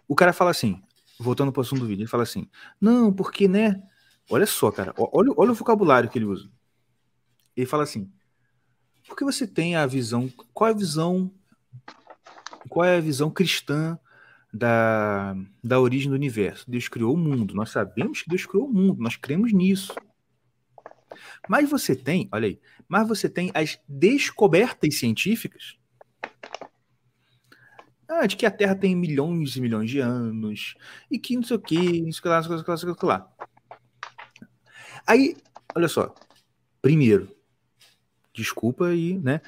O cara fala assim, voltando para o assunto do vídeo, ele fala assim: não, porque, né? Olha só, cara, olha, olha o vocabulário que ele usa. Ele fala assim: porque você tem a visão, qual é a visão, qual é a visão cristã da, da origem do universo? Deus criou o mundo. Nós sabemos que Deus criou o mundo, nós cremos nisso. Mas você tem, olha aí, mas você tem as descobertas científicas ah, de que a Terra tem milhões e milhões de anos, e que não sei o que, não sei o que lá, não sei o que lá, não sei o que lá. Aí, olha só. Primeiro, desculpa aí, né?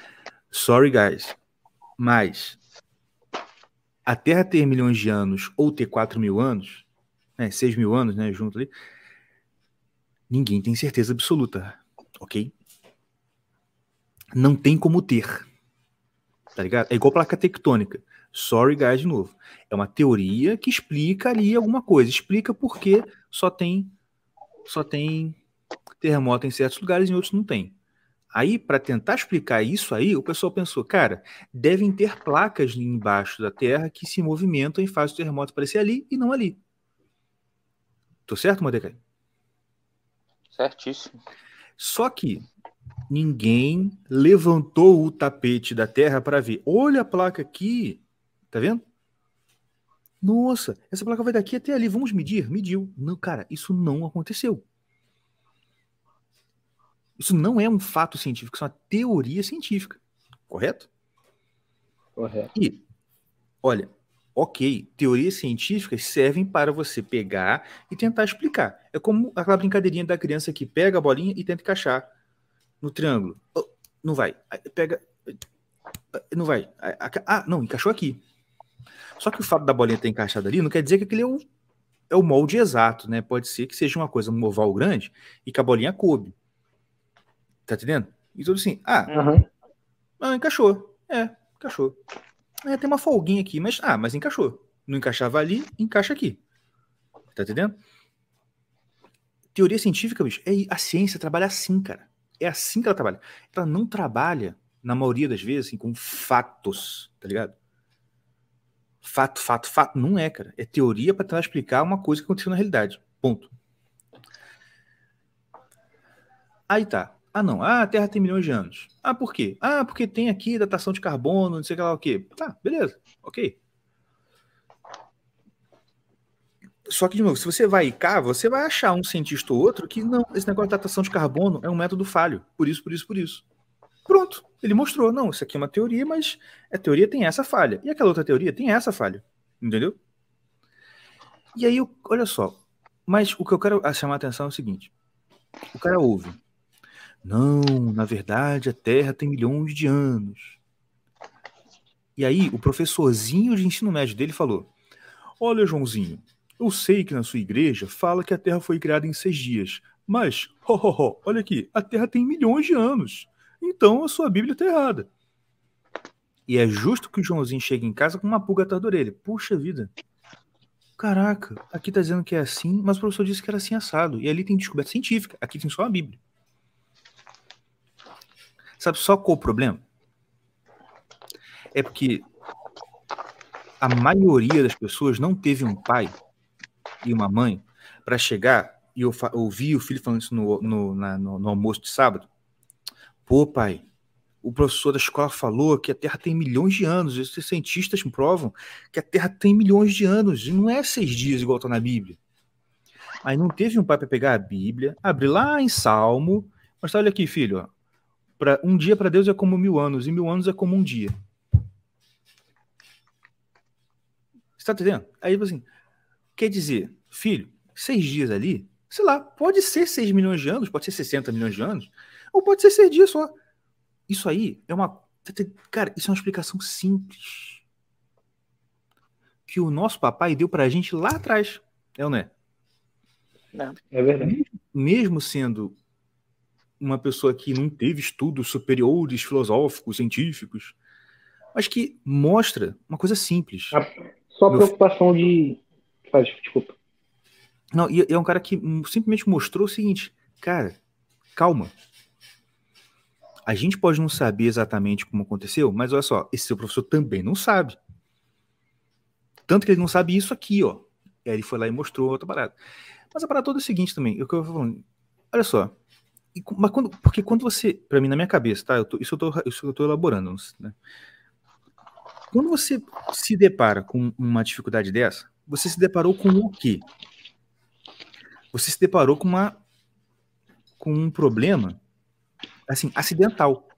Sorry, guys. Mas a Terra ter milhões de anos ou ter 4 mil anos, né, 6 mil anos, né, junto ali, ninguém tem certeza absoluta, ok? Não tem como ter, tá ligado? É igual placa tectônica. Sorry, guys, de novo. É uma teoria que explica ali alguma coisa. Explica por que só tem, só tem terremoto em certos lugares e em outros não tem. Aí, para tentar explicar isso aí, o pessoal pensou, cara, devem ter placas embaixo da Terra que se movimentam e fazem o terremoto aparecer ali e não ali. Tô certo, Mordecai? Certíssimo. Só que ninguém levantou o tapete da Terra para ver. Olha a placa aqui. Tá vendo? Nossa, essa placa vai daqui até ali. Vamos medir? Mediu. Não, cara, isso não aconteceu. Isso não é um fato científico, isso é uma teoria científica. Correto? Correto. E, olha, ok, teorias científicas servem para você pegar e tentar explicar. É como aquela brincadeirinha da criança que pega a bolinha e tenta encaixar no triângulo. Oh, não vai. Pega. Não vai. Ah, não, encaixou aqui. Só que o fato da bolinha ter encaixado ali não quer dizer que aquele é o, é o molde exato, né? Pode ser que seja uma coisa, um oval grande e que a bolinha coube. Tá entendendo? E tudo assim, ah, Aham. ah, encaixou. É, encaixou. É, tem uma folguinha aqui, mas, ah, mas encaixou. Não encaixava ali, encaixa aqui. Tá entendendo? Teoria científica, bicho, é, a ciência trabalha assim, cara. É assim que ela trabalha. Ela não trabalha, na maioria das vezes, assim, com fatos, tá ligado? Fato, fato, fato. Não é, cara. É teoria para tentar explicar uma coisa que aconteceu na realidade. Ponto. Aí tá. Ah, não. Ah, a Terra tem milhões de anos. Ah, por quê? Ah, porque tem aqui datação de carbono, não sei lá o quê. Tá, beleza. Ok. Só que, de novo, se você vai cá, você vai achar um cientista ou outro que não, esse negócio de datação de carbono é um método falho. Por isso, por isso, por isso. Pronto. Ele mostrou. Não, isso aqui é uma teoria, mas a teoria tem essa falha. E aquela outra teoria tem essa falha. Entendeu? E aí, olha só. Mas o que eu quero chamar a atenção é o seguinte. O cara ouve. Não, na verdade a Terra tem milhões de anos. E aí o professorzinho de ensino médio dele falou: Olha, Joãozinho, eu sei que na sua igreja fala que a Terra foi criada em seis dias, mas, ho, ho, ho, olha aqui, a Terra tem milhões de anos. Então a sua Bíblia está errada. E é justo que o Joãozinho chegue em casa com uma pulga atrás da orelha. Puxa vida. Caraca, aqui tá dizendo que é assim, mas o professor disse que era assim assado. E ali tem descoberta científica. Aqui tem só a Bíblia. Sabe só qual o problema? É porque a maioria das pessoas não teve um pai e uma mãe para chegar e eu ouvir o filho falando isso no, no, na, no, no almoço de sábado. Pô, pai, o professor da escola falou que a Terra tem milhões de anos. Esses cientistas provam que a Terra tem milhões de anos. E não é seis dias igual está na Bíblia. Aí não teve um pai para pegar a Bíblia, abrir lá em Salmo, mas olha aqui, filho, ó, Pra, um dia para Deus é como mil anos, e mil anos é como um dia. Você tá entendendo? Aí, assim, quer dizer, filho, seis dias ali, sei lá, pode ser seis milhões de anos, pode ser 60 milhões de anos, ou pode ser seis dias só. Isso aí é uma. Cara, isso é uma explicação simples. Que o nosso papai deu pra gente lá atrás. É ou não é? Não. É verdade. Mesmo sendo uma pessoa que não teve estudos superiores, filosóficos, científicos, mas que mostra uma coisa simples. A só Meu preocupação de. Faz, desculpa. Não, e é um cara que simplesmente mostrou o seguinte, cara, calma. A gente pode não saber exatamente como aconteceu, mas olha só, esse seu professor também não sabe. Tanto que ele não sabe isso aqui, ó. E aí ele foi lá e mostrou outra parada. Mas a parada toda é o seguinte também, o que eu falando, olha só, e, mas quando, porque quando você, para mim, na minha cabeça, tá? Eu tô, isso, eu tô, isso eu tô elaborando, né? Quando você se depara com uma dificuldade dessa, você se deparou com o quê? Você se deparou com uma com um problema assim, acidental.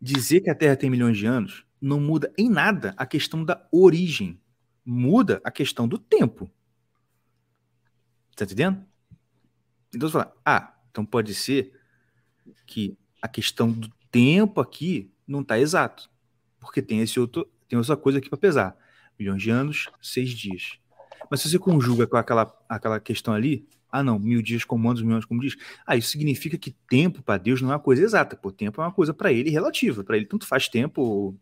Dizer que a Terra tem milhões de anos não muda em nada a questão da origem. Muda a questão do tempo. Tá entendendo? Então você fala, ah, então pode ser que a questão do tempo aqui não está exato, porque tem esse outro, tem outra coisa aqui para pesar. Milhões de anos, seis dias. Mas se você conjuga com aquela, aquela questão ali, ah não, mil dias como anos, mil anos como dias, ah, isso significa que tempo para Deus não é uma coisa exata, pô, tempo é uma coisa para ele relativa, para ele tanto faz tempo ou,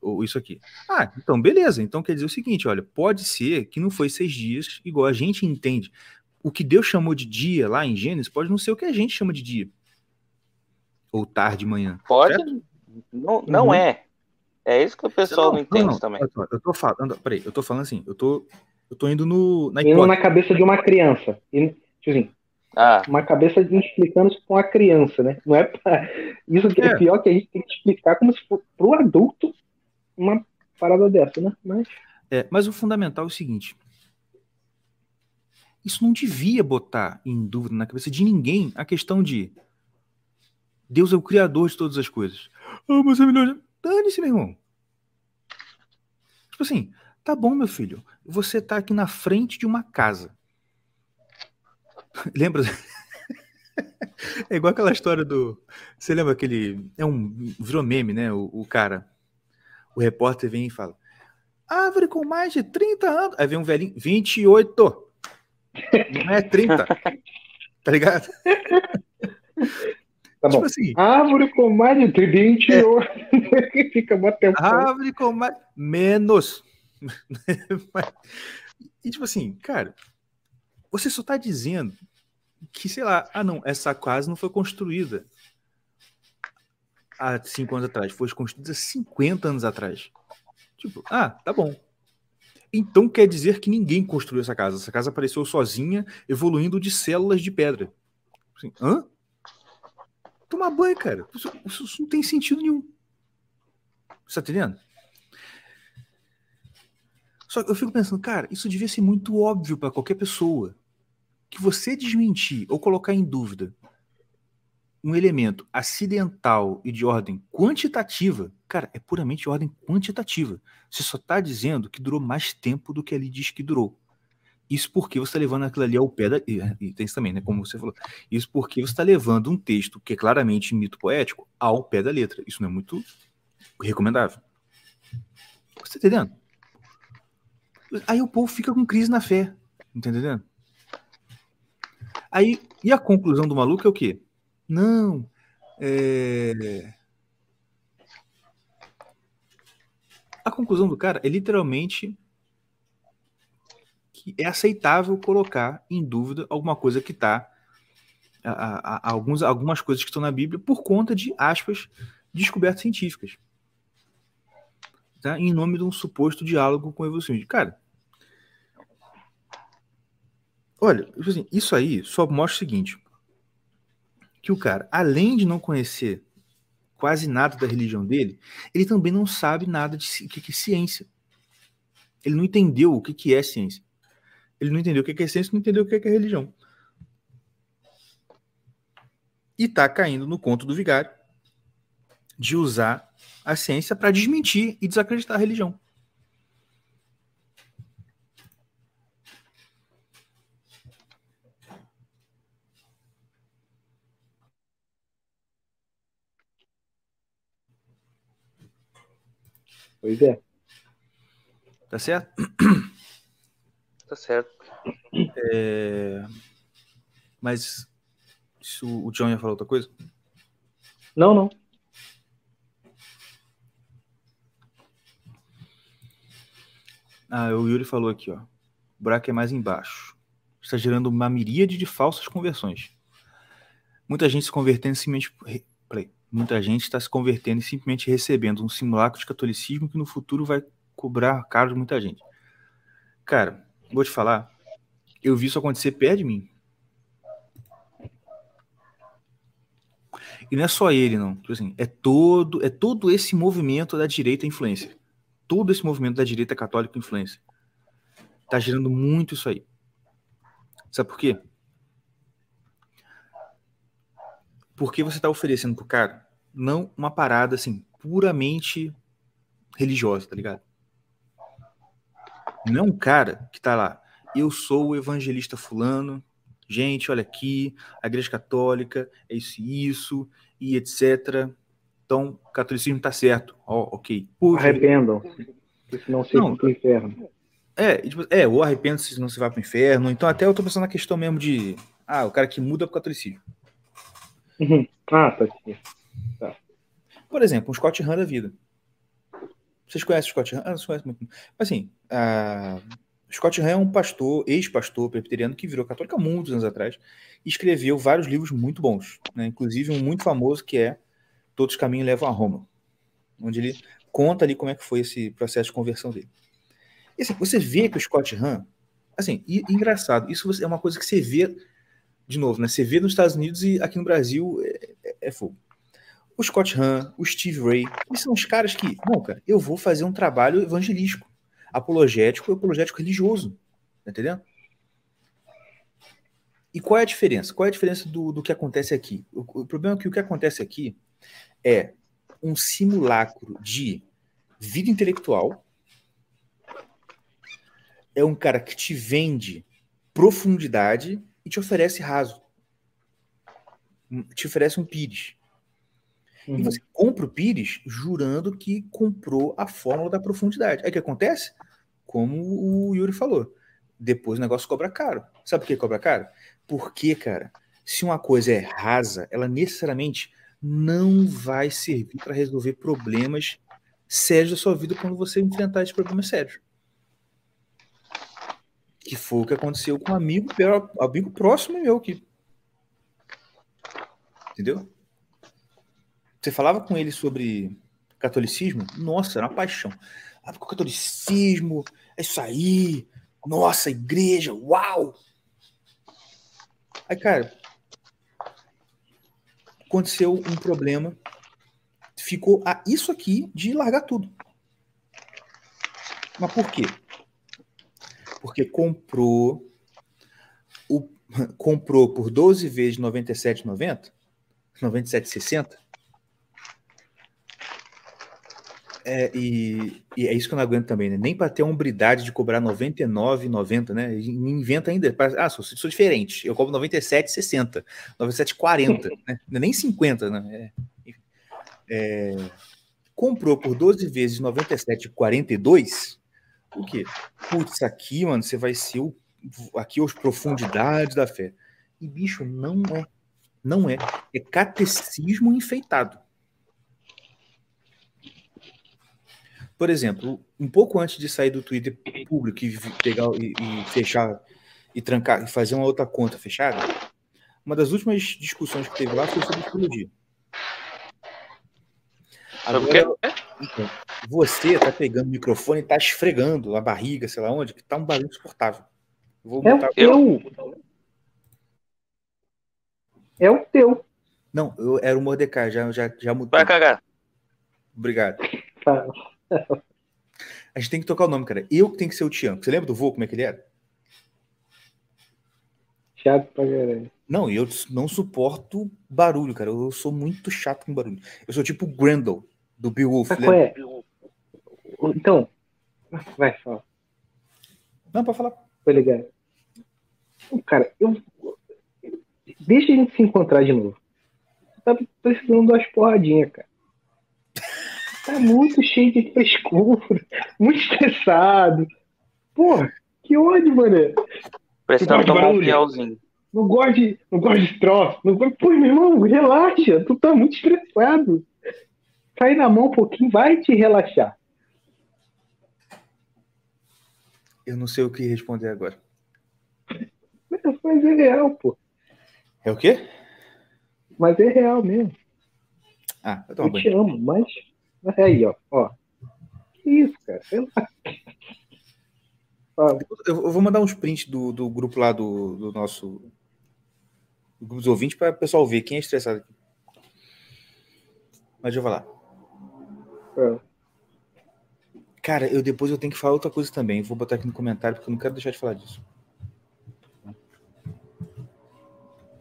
ou, isso aqui. Ah, então beleza, então quer dizer o seguinte, olha, pode ser que não foi seis dias, igual a gente entende. O que Deus chamou de dia lá em Gênesis pode não ser o que a gente chama de dia. Ou tarde, manhã. Pode, certo? não, não uhum. é. É isso que o pessoal não, não entende não, também. Eu tô, eu tô falando, peraí, eu tô falando assim, eu tô, eu tô indo no. Na indo na cabeça de uma criança. Tipo assim, ah. uma cabeça de explicando isso com a criança, né? Não é pra... Isso que é. é pior que a gente tem que explicar como se for pro adulto uma parada dessa, né? Mas. É, mas o fundamental é o seguinte. Isso não devia botar em dúvida na cabeça de ninguém a questão de Deus é o criador de todas as coisas. Ah, mas é melhor. Dane-se, meu irmão. Tipo assim, tá bom, meu filho. Você tá aqui na frente de uma casa. [laughs] Lembra? [laughs] é igual aquela história do. Você lembra aquele. É um. Virou meme, né? O, o cara. O repórter vem e fala: Árvore com mais de 30 anos. Aí vem um velhinho, 28. Não é 30. tá ligado? [laughs] Tá tipo bom. Assim, árvore com mais de 28. É. [laughs] Fica muito tempo. Árvore com mais. Menos. [laughs] e tipo assim, cara, você só tá dizendo que, sei lá, ah não, essa casa não foi construída há cinco anos atrás, foi construída 50 anos atrás. Tipo, ah, tá bom. Então quer dizer que ninguém construiu essa casa. Essa casa apareceu sozinha, evoluindo de células de pedra. Assim, hã? Tomar banho, cara. Isso, isso não tem sentido nenhum. Você tá entendendo? Só que eu fico pensando, cara, isso devia ser muito óbvio para qualquer pessoa. Que você desmentir ou colocar em dúvida um elemento acidental e de ordem quantitativa, cara, é puramente de ordem quantitativa. Você só está dizendo que durou mais tempo do que ali diz que durou. Isso porque você está levando aquilo ali ao pé da. E tem isso também, né? Como você falou. Isso porque você está levando um texto que é claramente mito poético ao pé da letra. Isso não é muito recomendável. Você está entendendo? Aí o povo fica com crise na fé. Tá entendendo? Aí, e a conclusão do maluco é o quê? Não. É... A conclusão do cara é literalmente que é aceitável colocar em dúvida alguma coisa que está. Alguns, algumas coisas que estão na Bíblia por conta de, aspas, descobertas científicas. Tá? Em nome de um suposto diálogo com o evolucionismo. Cara, olha, tipo assim, isso aí só mostra o seguinte: que o cara, além de não conhecer quase nada da religião dele, ele também não sabe nada de o que é ciência. Ele não entendeu o que é ciência. Ele não entendeu o que é ciência, não entendeu o que é religião. E tá caindo no conto do vigário de usar a ciência para desmentir e desacreditar a religião. Pois é. Tá certo? Tá certo. É... Mas isso, o John ia falar outra coisa? Não, não. Ah, o Yuri falou aqui, ó. O buraco é mais embaixo. Está gerando uma miríade de falsas conversões. Muita gente se convertendo simplesmente. Muita gente está se convertendo e simplesmente recebendo um simulacro de catolicismo que no futuro vai cobrar caro de muita gente. Cara, vou te falar, eu vi isso acontecer perto de mim. E não é só ele, não. Tipo assim, é todo, é todo esse movimento da direita influência. Todo esse movimento da direita católica influência. Tá gerando muito isso aí. Sabe por quê? Porque você tá oferecendo pro cara não uma parada assim, puramente religiosa, tá ligado? Não é um cara que tá lá, eu sou o evangelista fulano, gente, olha aqui, a igreja católica é isso e isso, e etc. então o catolicismo está certo. Ó, ok. Puxa, Arrependam. Senão se não, pro inferno. É, tipo, é, ou arrependa-se se não se vai pro inferno. Então até eu tô pensando na questão mesmo de. Ah, o cara que muda pro catolicismo. Uhum. Ah, tá aqui. Tá. Por exemplo, um Scott Hahn da vida. Vocês conhecem o Scott Hahn? Ah, conhecem muito. Assim, a... Scott Hahn é um pastor, ex-pastor presbiteriano que virou católico há muitos anos atrás e escreveu vários livros muito bons, né? inclusive um muito famoso que é Todos os Caminhos Levam a Roma, onde ele conta ali como é que foi esse processo de conversão dele. E, assim, você vê que o Scott Hahn, assim, e engraçado, isso é uma coisa que você vê, de novo, né? Você vê nos Estados Unidos e aqui no Brasil é, é, é fogo. O Scott Hahn, o Steve Ray, eles são os caras que, não, cara, eu vou fazer um trabalho evangelístico, apologético e apologético religioso, tá entendendo? E qual é a diferença? Qual é a diferença do, do que acontece aqui? O, o problema é que o que acontece aqui é um simulacro de vida intelectual, é um cara que te vende profundidade e te oferece raso. Te oferece um pires. Uhum. E você compra o pires jurando que comprou a fórmula da profundidade. Aí o que acontece? Como o Yuri falou. Depois o negócio cobra caro. Sabe por que cobra caro? Porque, cara, se uma coisa é rasa, ela necessariamente não vai servir para resolver problemas sérios da sua vida quando você enfrentar esses problemas sérios. Que foi o que aconteceu com um amigo, amigo próximo meu aqui. Entendeu? Você falava com ele sobre catolicismo? Nossa, era uma paixão. Ah, porque o catolicismo é isso aí. Nossa, igreja, uau! Aí, cara, aconteceu um problema. Ficou a isso aqui de largar tudo. Mas por quê? porque comprou o, [laughs] comprou por 12 vezes 97,90, 97,60. É, e, e, é isso que eu não aguento também, né? Nem para ter a hombridade de cobrar 99,90, né? Inventa ainda. Ah, sou, sou diferente. Eu cobro 97,60, 97,40, né? É nem 50, né? É, é, comprou por 12 vezes 97,42 o quê? Putz, aqui, mano, você vai ser o, aqui as profundidades da fé. E, bicho, não é. Não é. É catecismo enfeitado. Por exemplo, um pouco antes de sair do Twitter público e pegar e, e fechar e trancar e fazer uma outra conta fechada, uma das últimas discussões que teve lá foi sobre psicologia. Agora, então, você tá pegando o microfone e tá esfregando a barriga, sei lá onde, que tá um barulho insuportável. Vou é botar... o teu. É o teu. Não, eu era o Mordecai, já, já, já mudou. Vai cagar. Obrigado. Tá. A gente tem que tocar o nome, cara. Eu que tenho que ser o Tião. Você lembra do vô, como é que ele era? Chato pra caralho. Não, eu não suporto barulho, cara. Eu sou muito chato com barulho. Eu sou tipo Grendel do Beowulf. É? Então, vai, fala. Não, pode falar. Foi legal. Cara, eu. Deixa a gente se encontrar de novo. Tá precisando de umas porradinhas, cara. Tá muito cheio de frescura, [laughs] muito estressado. Porra, que ódio, mano. Precisando tomar um piauzinho. Não gosto de, não gosto de troço. Não Pô, meu irmão, relaxa. Tu tá muito estressado cair na mão um pouquinho vai te relaxar. Eu não sei o que responder agora. Mas é real, pô. É o quê? Mas é real mesmo. Ah, eu, eu te amo, mas. É aí, ó. ó. Que isso, cara? Eu vou mandar uns prints do, do grupo lá do, do nosso. Do grupo dos ouvintes para o pessoal ver quem é estressado aqui. Mas eu falar. É. Cara, eu depois eu tenho que falar outra coisa também. Vou botar aqui no comentário porque eu não quero deixar de falar disso.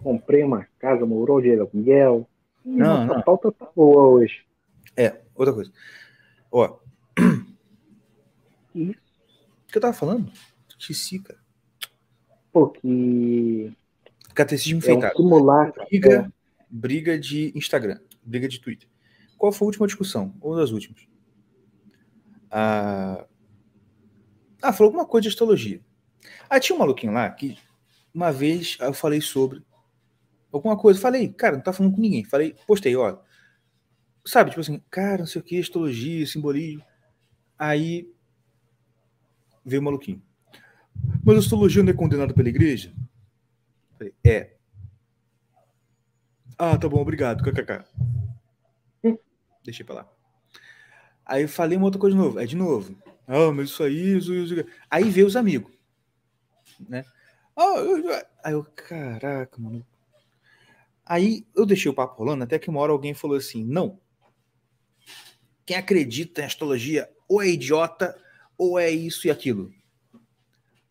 Comprei uma casa, morou de aluguel. Não, não. A pauta tá boa hoje. É, outra coisa. Ó. [clears throat] O que eu tava falando? Esqueci, cara. Pô, que. Catecismo é feitado. Um simulacro. Briga, é. briga de Instagram. Briga de Twitter. Qual foi a última discussão? Ou das últimas? Ah, ah, falou alguma coisa de astrologia. Ah, tinha um maluquinho lá que uma vez eu falei sobre alguma coisa. Falei, cara, não tá falando com ninguém. Falei, postei, ó. Sabe, tipo assim, cara, não sei o que, astrologia, simbolismo. Aí veio o maluquinho. Mas a astrologia não é condenada pela igreja? Falei, é. Ah, tá bom, obrigado, kkk. Deixei pra lá. Aí eu falei uma outra coisa de novo. É de novo. Ah, mas isso aí, isso, isso. Aí veio os amigos. Né? Ah, eu... Aí eu, caraca, mano. Aí eu deixei o papo rolando, até que uma hora alguém falou assim: não. Quem acredita em astrologia ou é idiota ou é isso e aquilo.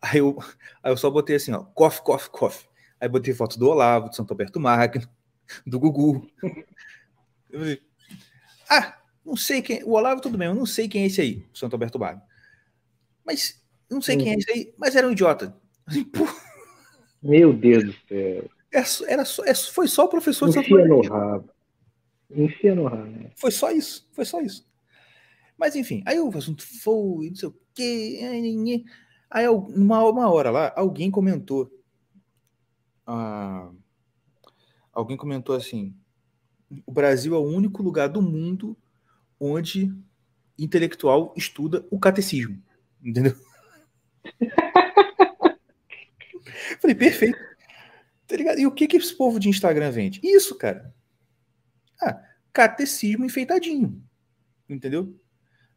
Aí eu, aí eu só botei assim, ó, coffee, coffee, coffee. Aí botei foto do Olavo, do Santo Alberto Magno, [laughs] do Gugu. Eu falei, ah, não sei quem. O Olavo, tudo bem, eu não sei quem é esse aí, o Santo Alberto Magno. Mas, não sei quem é esse aí, mas era um idiota. Assim, Meu Deus do céu. Era, era só, é, foi só o professor de Santo rabo. Enfia no rabo. Né? Foi só isso, foi só isso. Mas enfim, aí o assunto foi, não sei o quê. Aí, uma, uma hora lá, alguém comentou. Ah, alguém comentou assim: o Brasil é o único lugar do mundo onde intelectual estuda o catecismo. Entendeu? [laughs] Falei, perfeito. Tá ligado? E o que que esse povo de Instagram vende? Isso, cara. Ah, catecismo enfeitadinho. Entendeu?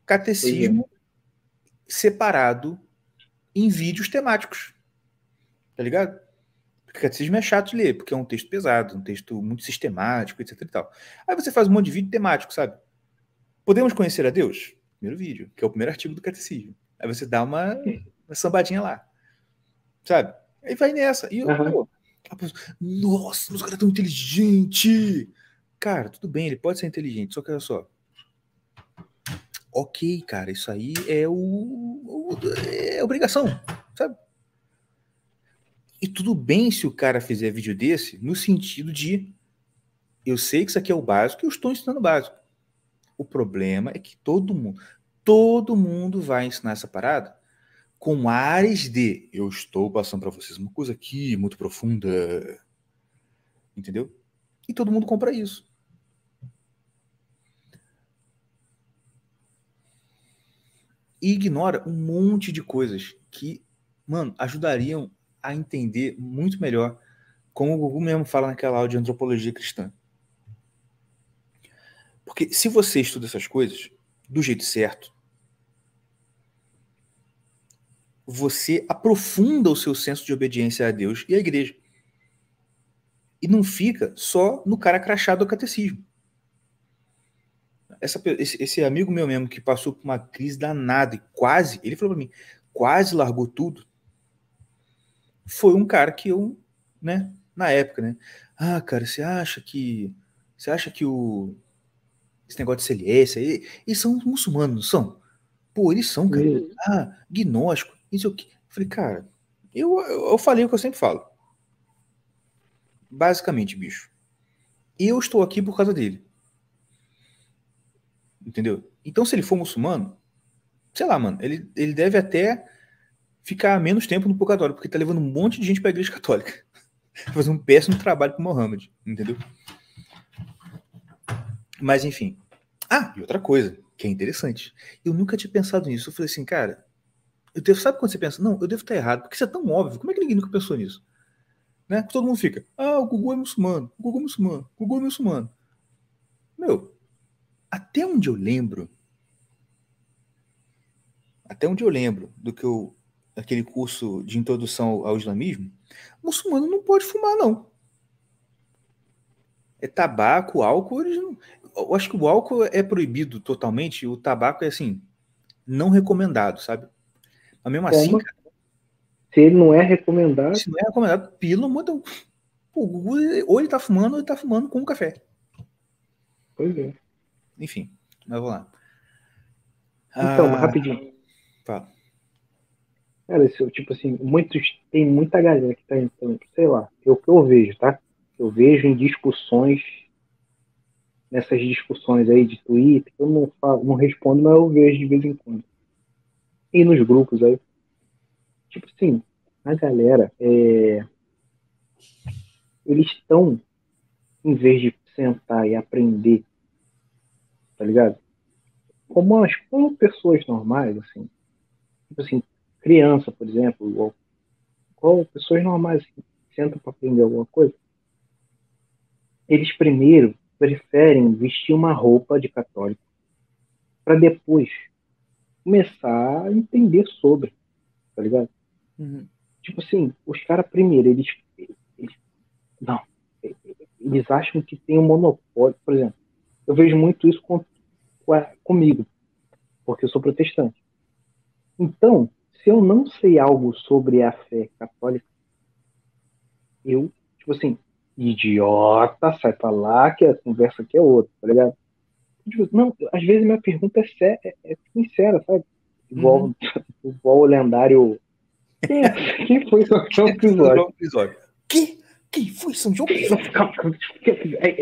Catecismo separado em vídeos temáticos. Tá ligado? Porque catecismo é chato de ler, porque é um texto pesado, um texto muito sistemático, etc e tal. Aí você faz um monte de vídeo temático, sabe? Podemos conhecer a Deus? Primeiro vídeo, que é o primeiro artigo do catecismo. Aí você dá uma, uma sambadinha lá. Sabe? Aí vai nessa. E eu, uhum. pô, nossa, os caras tão inteligente. Cara, tudo bem, ele pode ser inteligente, só que olha só. Ok, cara, isso aí é o, o é obrigação, sabe? E tudo bem se o cara fizer vídeo desse no sentido de eu sei que isso aqui é o básico e eu estou ensinando o básico. O problema é que todo mundo, todo mundo vai ensinar essa parada com ares de eu estou passando para vocês uma coisa aqui muito profunda. Entendeu? E todo mundo compra isso. E ignora um monte de coisas que, mano, ajudariam a entender muito melhor, como o Google mesmo fala naquela aula de antropologia cristã. Porque se você estuda essas coisas do jeito certo, você aprofunda o seu senso de obediência a Deus e à igreja. E não fica só no cara crachado do catecismo. Essa, esse, esse, amigo meu mesmo que passou por uma crise danada e quase, ele falou para mim, quase largou tudo. Foi um cara que eu, né, na época, né? Ah, cara, você acha que você acha que o esse negócio de CLS, eles são muçulmanos, não são? Pô, eles são, cara. Ah, gnóstico, isso aqui. Eu falei, cara, eu, eu, eu falei o que eu sempre falo. Basicamente, bicho. Eu estou aqui por causa dele. Entendeu? Então, se ele for muçulmano, sei lá, mano, ele, ele deve até ficar menos tempo no purgatório, porque tá levando um monte de gente pra igreja católica. [laughs] Fazendo um péssimo trabalho pro Mohammed, entendeu? Mas enfim. Ah, e outra coisa que é interessante. Eu nunca tinha pensado nisso. Eu falei assim, cara, eu devo, sabe quando você pensa, não, eu devo estar errado, porque isso é tão óbvio. Como é que ninguém nunca pensou nisso? Né? Todo mundo fica, ah, o Gugu é muçulmano, o Gugu é muçulmano, o Gugu é muçulmano. Meu, até onde eu lembro, até onde eu lembro do que eu, aquele curso de introdução ao islamismo, muçulmano não pode fumar, não. É tabaco, álcool, eles não, eu acho que o álcool é proibido totalmente, o tabaco é assim, não recomendado, sabe? Mas mesmo assim, Como? assim. Cara, se ele não é recomendado. Se não é recomendado, pelo amor de ou ele tá fumando ou ele tá fumando com café. Pois é. Enfim, mas vou lá. Então, ah, rapidinho. Fala. Cara, isso, tipo assim, muitos, tem muita galera que tá entrando, sei lá, é o que eu vejo, tá? Eu vejo em discussões nessas discussões aí de Twitter, eu não, falo, não respondo, mas eu vejo de vez em quando. E nos grupos aí. Tipo assim, a galera, é... eles estão, em vez de sentar e aprender, tá ligado? Como, as, como pessoas normais, assim. Tipo assim, criança, por exemplo, ou, ou pessoas normais que sentam para aprender alguma coisa, eles primeiro preferem vestir uma roupa de católico para depois começar a entender sobre, tá ligado? Uhum. Tipo assim, os caras primeiro, eles, eles, não, eles acham que tem um monopólio, por exemplo, eu vejo muito isso com, com, comigo, porque eu sou protestante. Então, se eu não sei algo sobre a fé católica, eu, tipo assim, idiota, sai pra lá, que a conversa aqui é outra, tá ligado? Tipo, não, às vezes minha pergunta é, sé é, é sincera, sabe? Igual, uhum. [laughs] igual o lendário. Quem, [laughs] quem foi João Crisóstomo? Que? Quem foi São João? [laughs]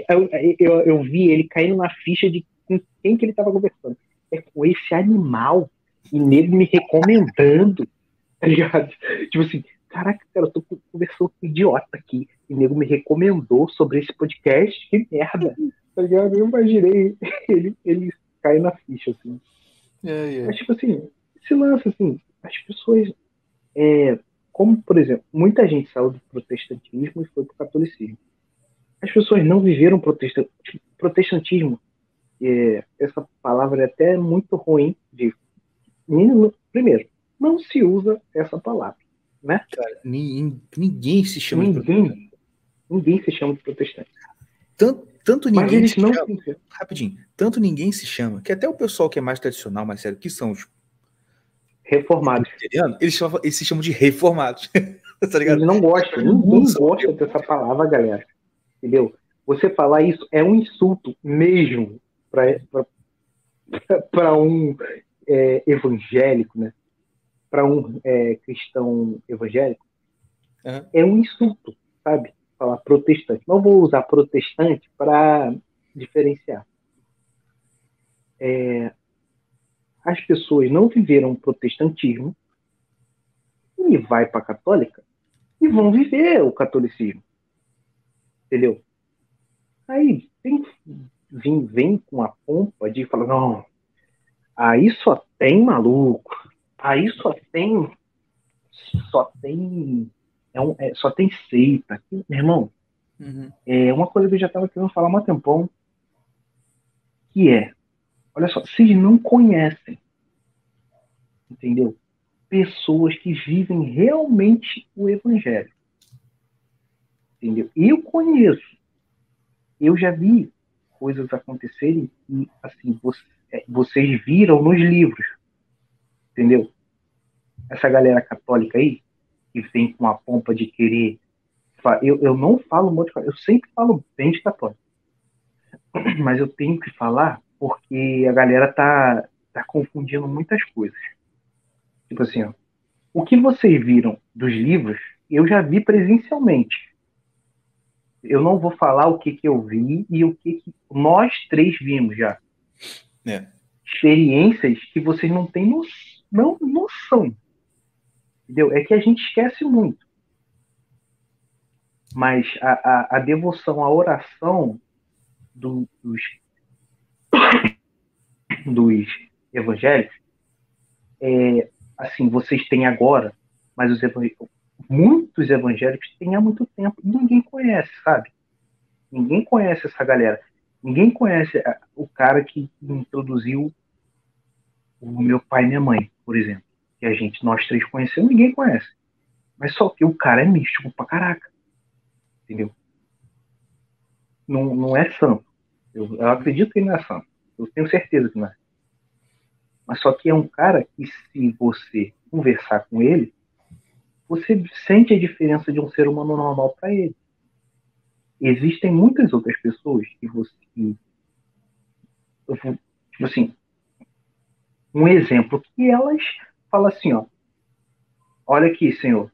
Eu, eu, eu, vi ele caindo na ficha de com quem que ele tava conversando. É com esse animal e nele me recomendando, [laughs] tá ligado? Tipo assim, caraca, cara, eu tô conversando com um idiota aqui. E o nego me recomendou sobre esse podcast, que merda. [laughs] Tá ligado? Eu imaginei ele, ele cair na ficha, assim. É, é. Mas, tipo assim, esse lance, assim, as pessoas. É, como, por exemplo, muita gente saiu do protestantismo e foi pro catolicismo. As pessoas não viveram protestantismo. É, essa palavra é até muito ruim de. Primeiro, não se usa essa palavra né? Cara, ninguém, ninguém se chama ninguém, de protestante. Ninguém se chama de protestante. Tanto, tanto ninguém se chama, rapidinho, tanto ninguém se chama, que até o pessoal que é mais tradicional, mais sério, que são os reformados. Eles, chamam, eles se chamam de reformados. [laughs] tá ligado? Eles não gostam, ninguém gosta dessa palavra, galera. Entendeu? Você falar isso é um insulto mesmo para [laughs] um é, evangélico, né? para um é, cristão evangélico, uhum. é um insulto, sabe? Falar protestante. Não vou usar protestante para diferenciar. É, as pessoas não viveram o protestantismo e vai para a católica e vão viver o catolicismo. Entendeu? Aí vem, vem, vem com a pompa de falar, não, aí só tem maluco, Aí só tem. Só tem. É um, é, só tem seita. Meu irmão, uhum. é uma coisa que eu já estava querendo falar há um tempão. Que é. Olha só, vocês não conhecem. Entendeu? Pessoas que vivem realmente o evangelho. Entendeu? Eu conheço. Eu já vi coisas acontecerem e, assim, é, vocês viram nos livros entendeu? Essa galera católica aí, que vem com a pompa de querer. Eu, eu não falo muito, eu sempre falo bem de católico. [clears throat] Mas eu tenho que falar porque a galera tá, tá confundindo muitas coisas. Tipo assim, ó, o que vocês viram dos livros, eu já vi presencialmente. Eu não vou falar o que, que eu vi e o que, que nós três vimos já. É. Experiências que vocês não têm noção não noção. Entendeu? É que a gente esquece muito. Mas a, a, a devoção, a oração do, dos, [laughs] dos evangélicos, é, assim, vocês têm agora, mas os muitos evangélicos têm há muito tempo e ninguém conhece, sabe? Ninguém conhece essa galera. Ninguém conhece o cara que introduziu o meu pai e minha mãe por exemplo, que a gente, nós três conhecemos, ninguém conhece. Mas só que o cara é místico pra caraca. Entendeu? Não, não é santo. Eu, eu acredito que ele não é santo. Eu tenho certeza que não é. Mas só que é um cara que, se você conversar com ele, você sente a diferença de um ser humano normal para ele. Existem muitas outras pessoas que você. Que, tipo assim, um exemplo que elas falam assim, ó, olha aqui, Senhor,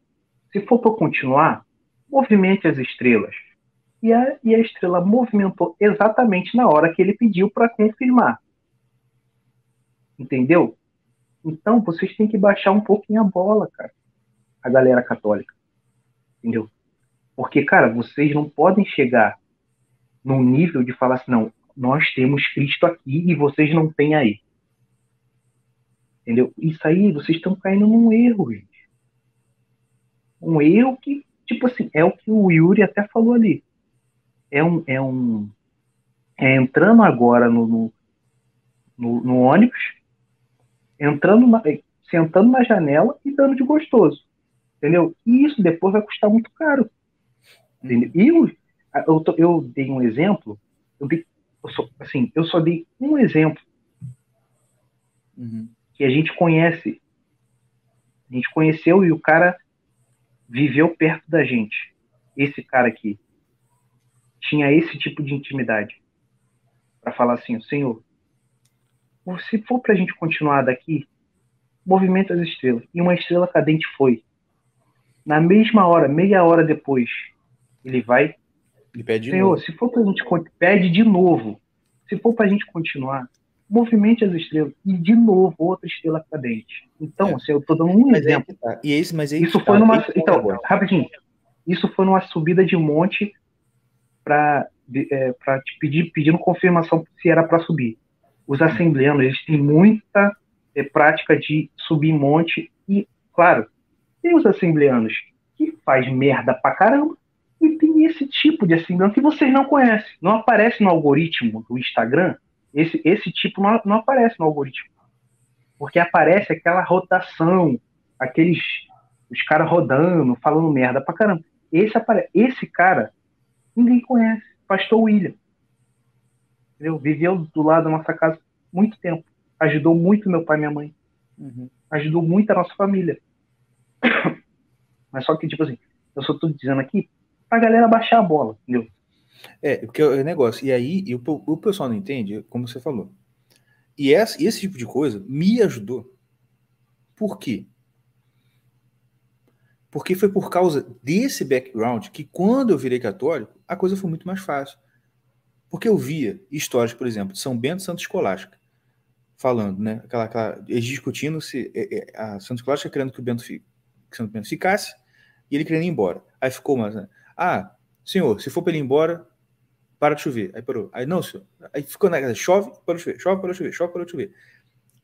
se for para continuar, movimente as estrelas, e a, e a estrela movimentou exatamente na hora que ele pediu para confirmar. Entendeu? Então vocês têm que baixar um pouquinho a bola, cara. A galera católica. Entendeu? Porque, cara, vocês não podem chegar num nível de falar assim, não, nós temos Cristo aqui e vocês não têm aí. Entendeu? Isso aí, vocês estão caindo num erro, gente. Um erro que, tipo assim, é o que o Yuri até falou ali. É um. É um é entrando agora no, no, no, no ônibus, entrando na, sentando na janela e dando de gostoso. Entendeu? E isso depois vai custar muito caro. Entendeu? E eu, eu, eu dei um exemplo, eu dei, eu só, assim, eu só dei um exemplo uhum. que a gente conhece. A gente conheceu e o cara viveu perto da gente. Esse cara aqui tinha esse tipo de intimidade para falar assim, Senhor, se for para a gente continuar daqui, movimenta as estrelas. E uma estrela cadente foi. Na mesma hora, meia hora depois, ele vai. Ele pede Senhor, se for para a gente pede de novo. Se for para a gente continuar, movimente as estrelas e de novo outra estrela cadente. Então, é. assim, eu estou dando um mas exemplo. tá. E esse, mas isso foi tá. numa então rapidinho. Isso foi numa subida de monte para é, te pedir pedindo confirmação se era para subir. Os assembleanos eles têm muita é, prática de subir monte e, claro, tem os assembleanos que faz merda pra caramba e tem esse tipo de assembleano que vocês não conhecem. Não aparece no algoritmo do Instagram. Esse, esse tipo não, não aparece no algoritmo. Porque aparece aquela rotação, aqueles os caras rodando, falando merda pra caramba. Esse, apare... esse cara, ninguém conhece. Pastor William. Entendeu? Viveu do lado da nossa casa muito tempo. Ajudou muito meu pai e minha mãe. Uhum. Ajudou muito a nossa família. [coughs] Mas só que, tipo assim, eu só tô dizendo aqui pra galera baixar a bola, entendeu? É, porque é o negócio. E aí, e o, o pessoal não entende, como você falou. E esse, esse tipo de coisa me ajudou. Por quê? Porque foi por causa desse background que, quando eu virei católico, a coisa foi muito mais fácil. Porque eu via histórias, por exemplo, de São Bento Santo Escolástica, falando, né? Aquela, aquela, eles discutindo se é, é, a Santo Escolástica querendo que o Bento, que Santo Bento ficasse e ele querendo ir embora. Aí ficou mas né? ah, senhor, se for para ele ir embora, para de chover. Aí parou. Aí não, senhor. Aí ficou na casa, chove, para de chover, chove, para de chover, chove, para de chover.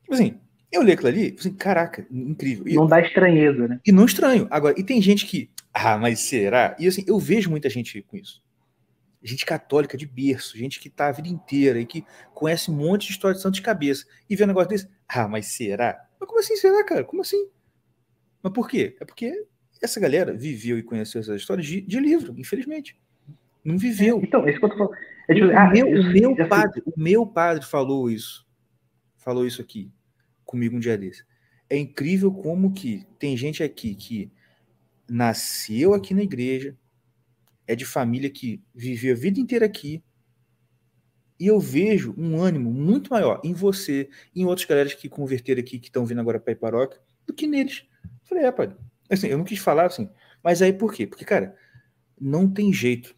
Tipo assim, eu li aquilo ali, assim, caraca, incrível. E, não dá estranheza, né? E não estranho. Agora, e tem gente que, ah, mas será? E assim, eu vejo muita gente com isso. Gente católica de berço, gente que tá a vida inteira e que conhece um monte de história de santo de cabeça. E vê um negócio desse, ah, mas será? Mas como assim será, cara? Como assim? Mas por quê? É porque essa galera viveu e conheceu essas histórias de, de livro, infelizmente. Não viveu. É, então, é isso que eu tô falando. É tipo, o, ah, meu, o meu padre, o meu padre falou isso. Falou isso aqui comigo um dia desse. É incrível como que tem gente aqui que nasceu aqui na igreja, é de família que viveu a vida inteira aqui, e eu vejo um ânimo muito maior em você em outros galera que converteram aqui, que estão vindo agora para Iparoca, do que neles. falei, é, pai. Assim, eu não quis falar assim, mas aí por quê? Porque, cara, não tem jeito.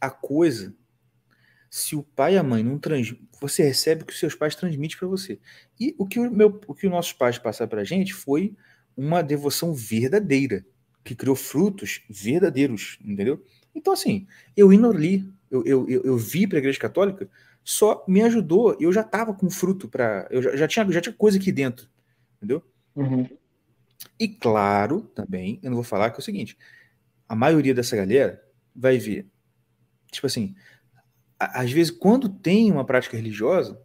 A coisa se o pai e a mãe não transmitem, você recebe o que os seus pais transmitem para você. E o que, o meu, o que os nossos pais passaram para a gente foi uma devoção verdadeira, que criou frutos verdadeiros, entendeu? Então, assim, eu indo ali, eu, eu, eu, eu vi para a igreja católica, só me ajudou, eu já estava com fruto para. Eu já, já, tinha, já tinha coisa aqui dentro, entendeu? Uhum. E claro, também, eu não vou falar que é o seguinte: a maioria dessa galera vai ver, tipo assim, às vezes, quando tem uma prática religiosa,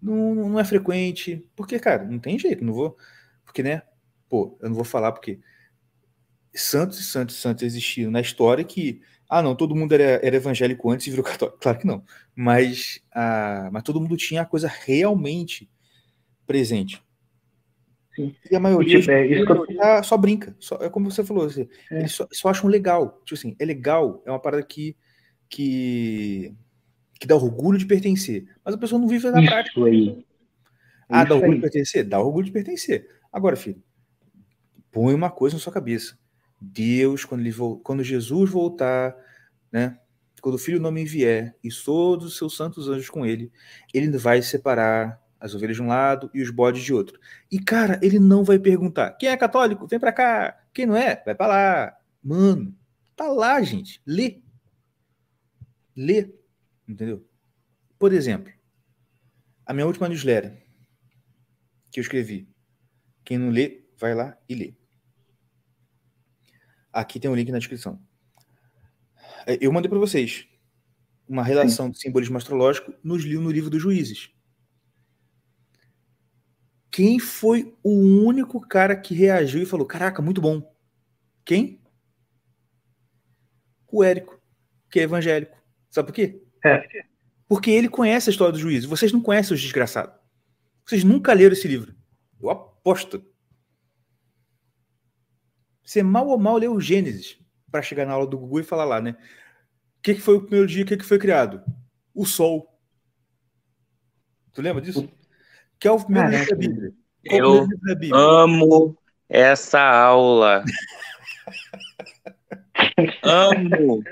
não, não é frequente, porque, cara, não tem jeito, não vou, porque, né, pô, eu não vou falar porque santos e santos e santos existiram na história que, ah, não, todo mundo era, era evangélico antes e virou [laughs] católico, claro que não, mas, ah, mas todo mundo tinha a coisa realmente presente. Sim. E a maioria, tipo, é, eu... só brinca, só, é como você falou, assim, é. eles só, só acham legal, tipo assim, é legal, é uma parada que que, que dá orgulho de pertencer. Mas a pessoa não vive na Isso prática. Aí. Ah, Isso dá orgulho aí. de pertencer? Dá orgulho de pertencer. Agora, filho, põe uma coisa na sua cabeça. Deus, quando, ele, quando Jesus voltar né? Quando o filho não me vier e todos os seus santos anjos com ele, ele vai separar as ovelhas de um lado e os bodes de outro. E, cara, ele não vai perguntar: quem é católico? Vem pra cá. Quem não é? Vai pra lá. Mano, tá lá, gente. Lê. Lê. Entendeu? Por exemplo, a minha última newsletter que eu escrevi. Quem não lê, vai lá e lê. Aqui tem um link na descrição. É, eu mandei para vocês uma relação Sim. de simbolismo astrológico nos no livro dos juízes. Quem foi o único cara que reagiu e falou: Caraca, muito bom? Quem? O Érico, que é evangélico. Sabe por quê? É. Porque ele conhece a história dos juízes. Vocês não conhecem os desgraçados. Vocês nunca leram esse livro. Eu aposto. Você mal ou mal leu o Gênesis para chegar na aula do Google e falar lá, né? O que, que foi o primeiro dia? O que, que foi criado? O Sol. Tu lembra disso? Que é o primeiro livro da Bíblia. É eu da Bíblia? amo essa aula. [laughs] amo.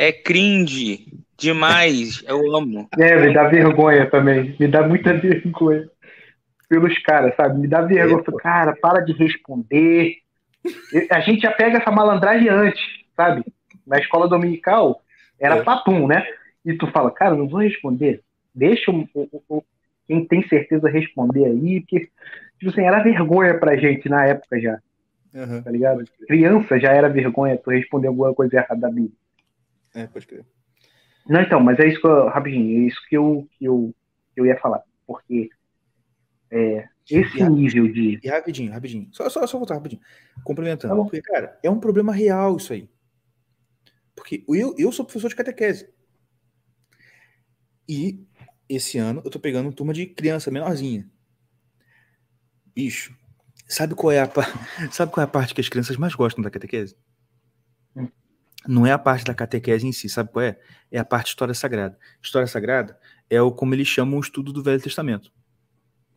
É cringe demais. Eu amo. É, me dá vergonha também. Me dá muita [laughs] vergonha pelos caras, sabe? Me dá vergonha. É, cara, para de responder. A gente já pega essa malandragem antes, sabe? Na escola dominical era é. patum, né? E tu fala, cara, não vou responder. Deixa o, o, o, quem tem certeza responder aí, porque, tipo assim, era vergonha pra gente na época já. Uhum. Tá ligado? Criança já era vergonha tu responder alguma coisa errada da Bíblia. É, pode crer. Não, então, mas é isso que eu, rapidinho, é isso que eu, que eu, que eu ia falar. Porque é, esse e, nível de. E rapidinho, rapidinho. Só, só, só voltar rapidinho. Complementando. Tá porque, cara, é um problema real isso aí. Porque eu, eu sou professor de catequese. E esse ano eu tô pegando uma turma de criança menorzinha. Bicho, sabe qual é a, [laughs] sabe qual é a parte que as crianças mais gostam da catequese? Hum. Não é a parte da catequese em si, sabe qual é? É a parte história sagrada. História sagrada é o como eles chamam o estudo do Velho Testamento.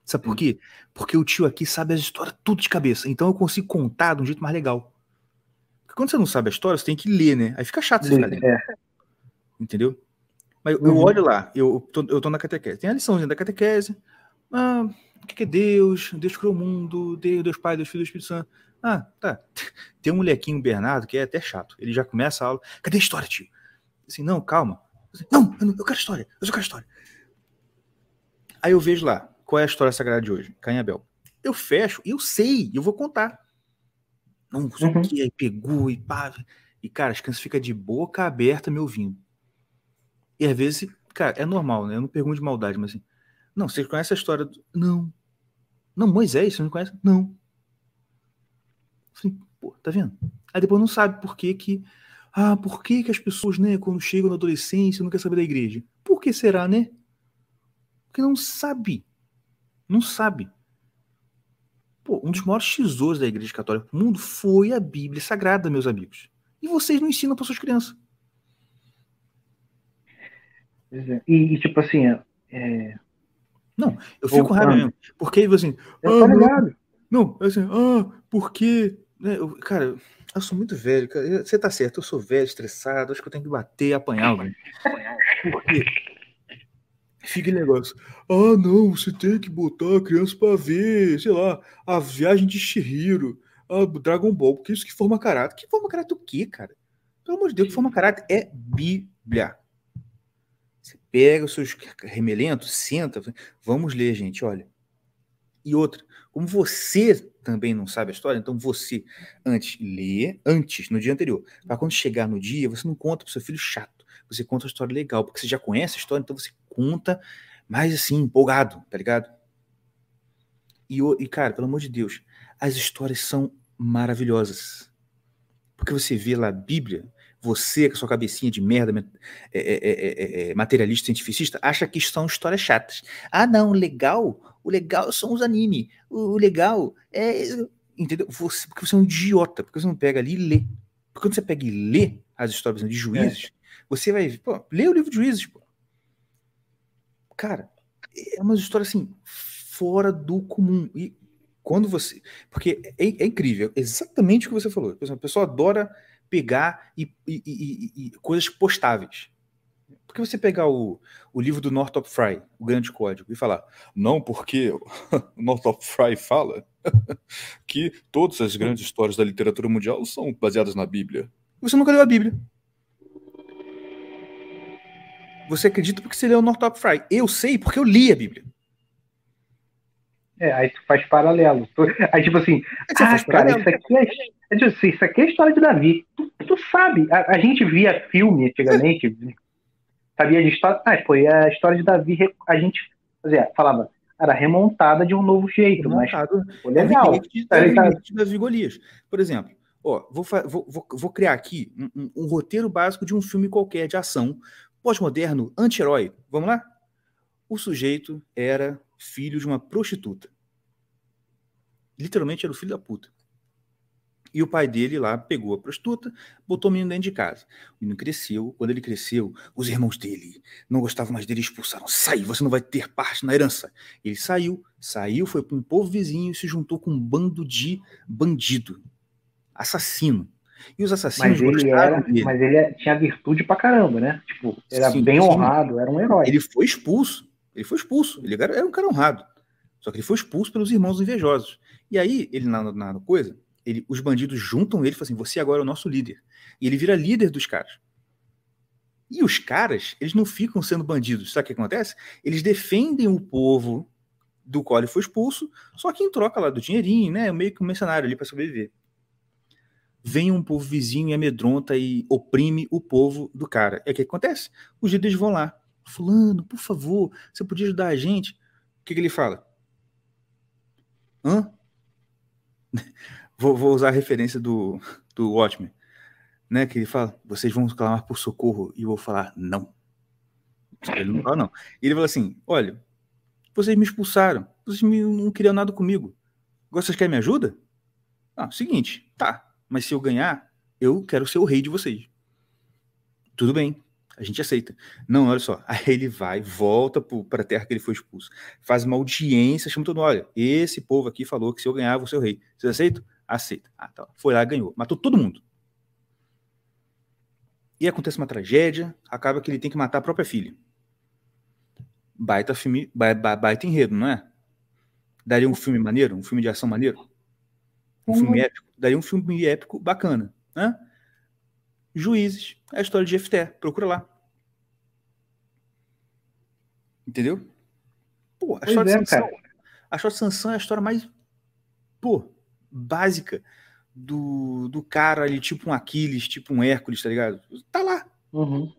Sabe por quê? Porque o tio aqui sabe as histórias tudo de cabeça. Então eu consigo contar de um jeito mais legal. Porque quando você não sabe a história, você tem que ler, né? Aí fica chato você ficar lendo. É. Entendeu? Mas uhum. eu olho lá, eu tô, eu tô na catequese. Tem a liçãozinha da catequese. Ah, o que é Deus? Deus criou o mundo, Deus, Deus Pai, Deus Filho, Deus Espírito Santo. Ah, tá. Tem um molequinho, Bernardo, que é até chato. Ele já começa a aula. Cadê a história, tio? Assim, não, calma. Assim, não, eu, não, eu quero história, eu só quero história. Aí eu vejo lá, qual é a história sagrada de hoje? Caim Abel. Eu fecho, eu sei, eu vou contar. Não, só uhum. que aí pegou e pá. E, cara, as crianças ficam de boca aberta me ouvindo. E às vezes, cara, é normal, né? Eu não pergunto de maldade, mas assim. Não, você conhece a história do. Não. Não, Moisés, você não conhece? Não. Assim, pô, tá vendo? Aí depois não sabe por que que. Ah, por que que as pessoas, né, quando chegam na adolescência, não querem saber da igreja? Por que será, né? Porque não sabe. Não sabe. Pô, um dos maiores tesouros da Igreja Católica do mundo foi a Bíblia Sagrada, meus amigos. E vocês não ensinam para suas crianças. É. E, tipo assim, é... Não, eu fico Ou, raro mesmo. Porque aí assim. Eu ah, ligado. Não, assim, ah, porque. Né, eu, cara, eu sou muito velho. Cara. Você tá certo, eu sou velho, estressado, acho que eu tenho que bater apanhar, velho. Porque fica negócio. Ah, não, você tem que botar a criança para ver, sei lá, a viagem de Shihiro, a Dragon Ball, porque isso que forma caráter. Que forma caráter o quê, cara? Pelo amor de Deus, que forma caráter é Bíblia. Você pega os seus remelentos, senta, vamos ler, gente, olha. E outra, como você também não sabe a história, então você antes lê, antes, no dia anterior, para quando chegar no dia, você não conta pro seu filho chato, você conta a história legal, porque você já conhece a história, então você conta mais assim, empolgado, tá ligado? E, e, cara, pelo amor de Deus, as histórias são maravilhosas. Porque você vê lá a Bíblia, você com a sua cabecinha de merda, é é, é, é, é, materialista, cientificista, acha que são histórias chatas. Ah, não, legal, o legal são os anime, o, o legal é. Entendeu? Você, porque você é um idiota, porque você não pega ali e lê. Porque quando você pega e lê as histórias de juízes, você vai. Pô, lê o livro de juízes, pô. Cara, é uma história assim, fora do comum. E quando você. Porque é, é incrível, exatamente o que você falou. Exemplo, a pessoa adora pegar e, e, e, e coisas postáveis. Porque você pegar o, o livro do Northrop Frye, o Grande Código, e falar, não, porque o [laughs] Northrop Frye fala [laughs] que todas as grandes histórias da literatura mundial são baseadas na Bíblia. Você nunca leu a Bíblia. Você acredita porque você leu o Northrop Frye. Eu sei porque eu li a Bíblia. É, aí tu faz paralelo. Aí, tipo assim, ah, cara, isso aqui, é, é, tipo assim, isso aqui é a história de Davi. Tu, tu sabe, a, a, gente via filme antigamente, sabia de história. Ah, e a história de Davi, a gente fazia, falava, era remontada de um novo jeito, Remontado, mas pô, legal. É tá, Davi Golias. Por exemplo, ó, vou, vou, vou, vou criar aqui um, um, um roteiro básico de um filme qualquer de ação, pós-moderno, anti-herói. Vamos lá? O sujeito era filho de uma prostituta. Literalmente era o filho da puta. E o pai dele lá pegou a prostituta, botou o menino dentro de casa. O menino cresceu. Quando ele cresceu, os irmãos dele não gostavam mais dele e expulsaram. Sai, você não vai ter parte na herança. Ele saiu, saiu, foi para um povo vizinho e se juntou com um bando de bandido, assassino. E os assassinos mas ele era, dele. Mas ele tinha virtude pra caramba, né? Tipo, era sim, bem sim. honrado, era um herói. Ele foi expulso. Ele foi expulso. Ele era, era um cara honrado. Só que ele foi expulso pelos irmãos invejosos. E aí, ele na, na coisa, ele, os bandidos juntam ele e falam assim: você agora é o nosso líder. E ele vira líder dos caras. E os caras, eles não ficam sendo bandidos. Sabe o que acontece? Eles defendem o povo do qual ele foi expulso, só que em troca lá do dinheirinho, né? Meio que um mercenário ali para sobreviver. Vem um povo vizinho e amedronta e oprime o povo do cara. É o que acontece? Os líderes vão lá. Fulano, por favor, você podia ajudar a gente? O que, que ele fala? Hã? Vou, vou, usar a referência do, do Watchmen, né? Que ele fala: vocês vão clamar por socorro. E eu vou falar: não. Ele não fala, não. E ele fala assim: olha, vocês me expulsaram, vocês me, não queriam nada comigo. Agora vocês querem me ajuda? Ah, seguinte, tá. Mas se eu ganhar, eu quero ser o rei de vocês. Tudo bem. A gente aceita. Não, olha só. Aí ele vai, volta para a terra que ele foi expulso. Faz uma audiência, chama todo mundo. Olha, esse povo aqui falou que se eu ganhar, vou ser o rei. Vocês aceitam? Aceita. Ah, tá. Foi lá, ganhou. Matou todo mundo. E acontece uma tragédia, acaba que ele tem que matar a própria filha. Baita filme, baita, baita enredo, não é? Daria um filme maneiro, um filme de ação maneiro? Um uhum. filme épico? Daria um filme épico bacana, né? Juízes, é a história de Jefté. Procura lá. Entendeu? Pô, a história, é, de Sansão, a história de Sansão é a história mais pô, básica do, do cara ali, tipo um Aquiles, tipo um Hércules, tá ligado? Tá lá. Uhum.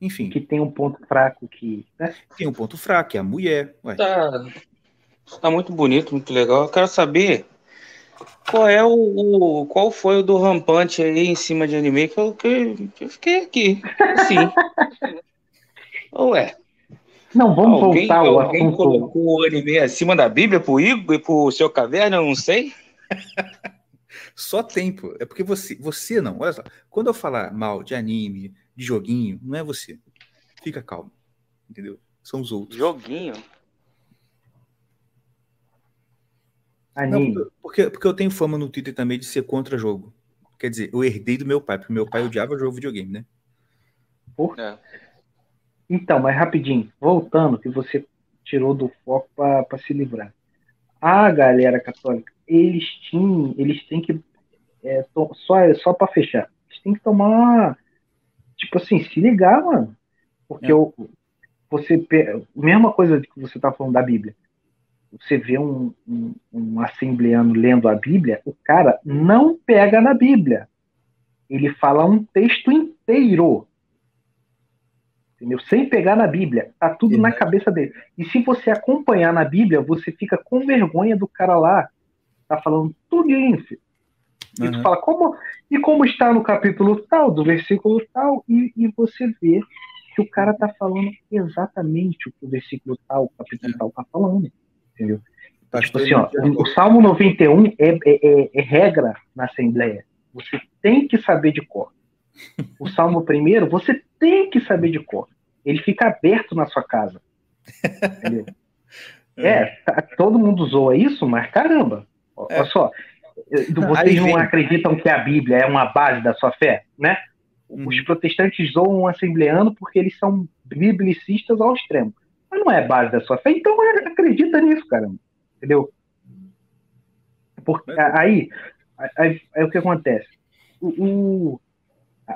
Enfim. Que tem um ponto fraco que. Né? Tem um ponto fraco, que é a mulher. Ué. Tá, tá muito bonito, muito legal. Eu quero saber qual é o, o, qual foi o do rampante aí em cima de anime que eu, que, que eu fiquei aqui. Assim. Ué. [laughs] Não, vamos alguém, voltar ao alguém assunto. colocou o anime acima da Bíblia pro Igor e pro seu caverna, eu não sei. [laughs] só tempo. É porque você, você não. Olha só. Quando eu falar mal de anime, de joguinho, não é você. Fica calmo. Entendeu? São os outros. Joguinho? Não, porque, porque eu tenho fama no Twitter também de ser contra jogo. Quer dizer, eu herdei do meu pai, porque meu pai odiava jogo videogame, né? É. Então, mas rapidinho, voltando, que você tirou do foco para se livrar. A galera católica, eles tinham, eles têm que é, to, só só para fechar, eles têm que tomar tipo assim, se ligar, mano. Porque é. eu, você mesma coisa que você tá falando da Bíblia você vê um, um, um assembleano lendo a Bíblia, o cara não pega na Bíblia. Ele fala um texto inteiro. Entendeu? Sem pegar na Bíblia. Tá tudo na cabeça dele. E se você acompanhar na Bíblia, você fica com vergonha do cara lá. Tá falando tudo isso. E uhum. tu fala, como, e como está no capítulo tal, do versículo tal, e, e você vê que o cara tá falando exatamente o que o versículo tal, o capítulo é. tal tá falando entendeu? tipo assim, ó, o Salmo 91 é, é, é, é regra na Assembleia. Você tem que saber de cor. O Salmo primeiro, você tem que saber de cor. Ele fica aberto na sua casa. Entendeu? [laughs] É, tá, todo mundo zoa isso, mas caramba. É. Olha só, Vocês não acreditam que a Bíblia é uma base da sua fé, né? Uhum. Os protestantes zoam o assembleano porque eles são biblicistas ao extremo. Mas não é base da sua fé, então acredita nisso, caramba. Entendeu? Porque aí, aí, aí o que acontece? O, o,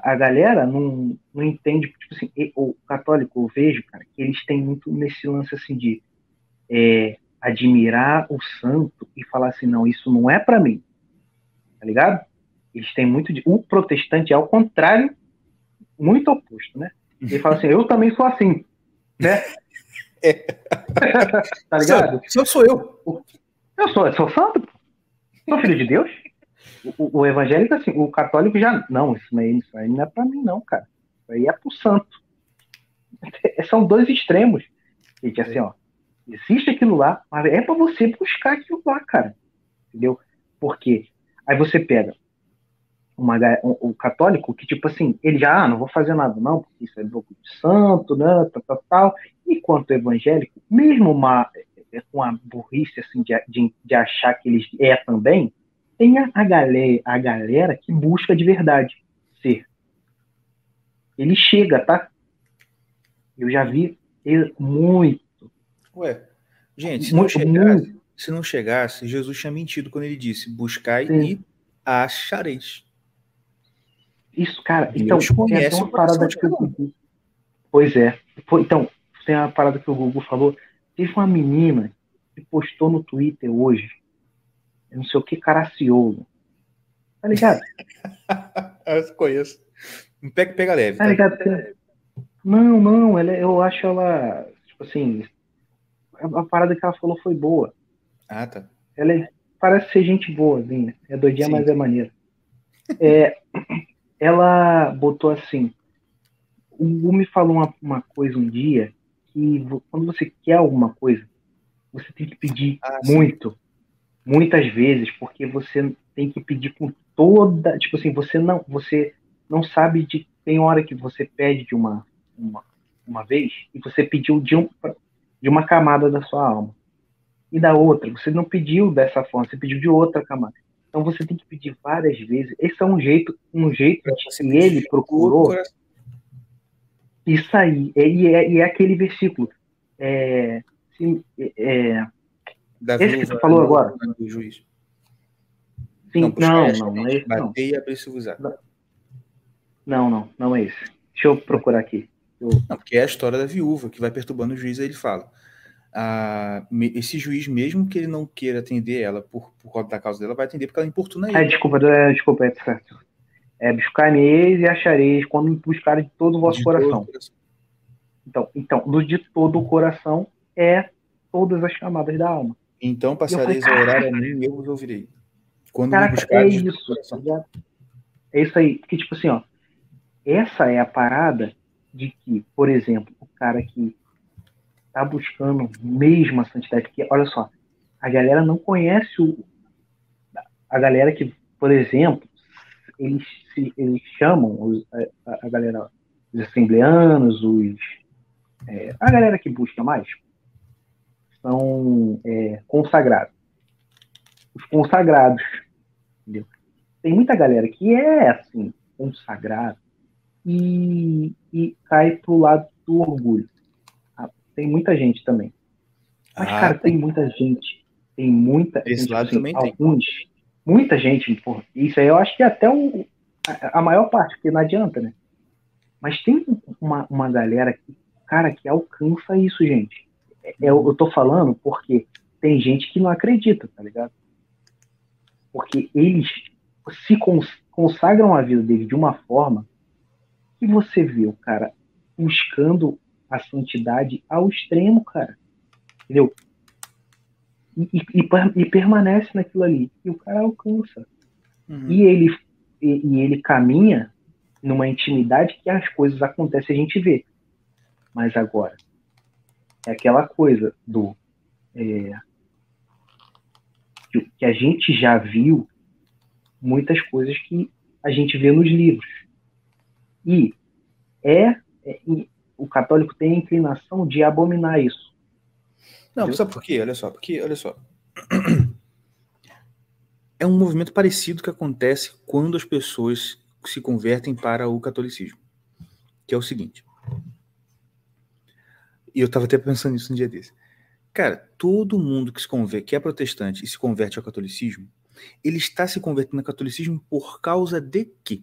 a galera não, não entende, tipo assim, o católico, eu vejo, cara, que eles têm muito nesse lance assim de é, admirar o santo e falar assim, não, isso não é para mim. Tá ligado? Eles têm muito de. O protestante é ao contrário, muito oposto, né? Ele fala assim, eu também sou assim, né? [laughs] É. [laughs] tá ligado? Sou, sou eu. Eu sou, eu sou santo, sou filho de Deus. O, o, evangélico, assim, o católico já. Não, isso aí, isso aí não é pra mim, não, cara. Isso aí é pro santo. [laughs] São dois extremos. Gente, assim, ó. Existe aquilo lá, mas é para você buscar aquilo lá, cara. Entendeu? Porque aí você pega uma, um, um, católico que, tipo assim, ele já, ah, não vou fazer nada não, porque isso é louco de santo, né, tal, tal, tal. Enquanto o evangélico, mesmo uma, é, com a burrice, assim, de, de, de achar que ele é também, tem a, a, galera, a galera que busca de verdade ser. Ele chega, tá? Eu já vi muito Ué, gente, se não, chegasse, se não chegasse, Jesus tinha mentido quando ele disse: buscai Sim. e achareis. Isso, cara. Então, tem uma parada que eu... Pois é. Então, tem uma parada que o Google falou. Teve uma menina que postou no Twitter hoje. Não sei o que, Caraciolo. Tá ligado? [laughs] eu conheço. Pega, pega leve. Tá, tá ligado? Não, não, ela, eu acho ela, tipo assim, a, parada que ela falou foi boa. Ah, tá. Ela é, parece ser gente boazinha. É doidinha, Sim. mas é maneira. É, [laughs] ela botou assim. O Gu me falou uma, uma, coisa um dia que quando você quer alguma coisa, você tem que pedir ah, muito, muitas vezes, porque você tem que pedir com toda, tipo assim, você não, você não sabe de tem hora que você pede de uma uma, uma vez e você pediu de um de uma camada da sua alma. E da outra, você não pediu dessa forma, você pediu de outra camada. Então você tem que pedir várias vezes. Esse é um jeito, um jeito que ele procurou. Isso aí. E é, e é aquele versículo. É, sim, é, esse que você falou agora. Do juiz. Sim, não, não, não, não é esse. Não. não, não, não é esse. Deixa eu procurar aqui. Não, porque é a história da viúva que vai perturbando o juiz, aí ele fala. Ah, esse juiz, mesmo que ele não queira atender ela por, por conta da causa dela, vai atender porque ela importuna ele. É, desculpa, é, desculpa, é certo. É, buscar-me-eis e achareis quando me buscarem de todo o vosso de coração. coração. Então, então, do de todo o coração é todas as camadas da alma. Então passareis falei, a orar a mim e eu vos ouvirei. Quando caraca, me é isso, É isso aí. Porque, tipo assim, ó, essa é a parada de que, por exemplo, o cara que está buscando mesmo a santidade, porque, olha só, a galera não conhece o. A galera que, por exemplo, eles, eles chamam os, a, a, galera, os assembleanos, os. É, a galera que busca mais, são é, consagrados. Os consagrados, entendeu? Tem muita galera que é assim, consagrado, e, e cai pro lado do orgulho. Ah, tem muita gente também. Mas, ah, cara, tem... muita gente. Tem muita Esse gente. lado assim, também alguns, tem. Muita gente, porra. Isso aí eu acho que é até o, a, a maior parte, porque não adianta, né? Mas tem uma, uma galera que, cara, que alcança isso, gente. É, eu, eu tô falando porque tem gente que não acredita, tá ligado? Porque eles se consagram a vida deles de uma forma e você vê o cara buscando a santidade ao extremo, cara. Entendeu? E, e, e permanece naquilo ali. E o cara alcança. Uhum. E, ele, e, e, ele caminha numa intimidade que as coisas acontecem a gente vê. Mas agora, é aquela coisa do. É, que, a gente já viu muitas coisas que a gente vê nos livros. E é, é o católico tem a inclinação de abominar isso. Não, entendeu? sabe por quê? Olha só, porque, olha só. [clears throat] é um movimento parecido que acontece quando as pessoas se convertem para o catolicismo. Que é o seguinte. E eu estava até pensando nisso um dia desse. Cara, todo mundo que se converte, que é protestante e se converte ao catolicismo, ele está se convertendo ao catolicismo por causa de quê?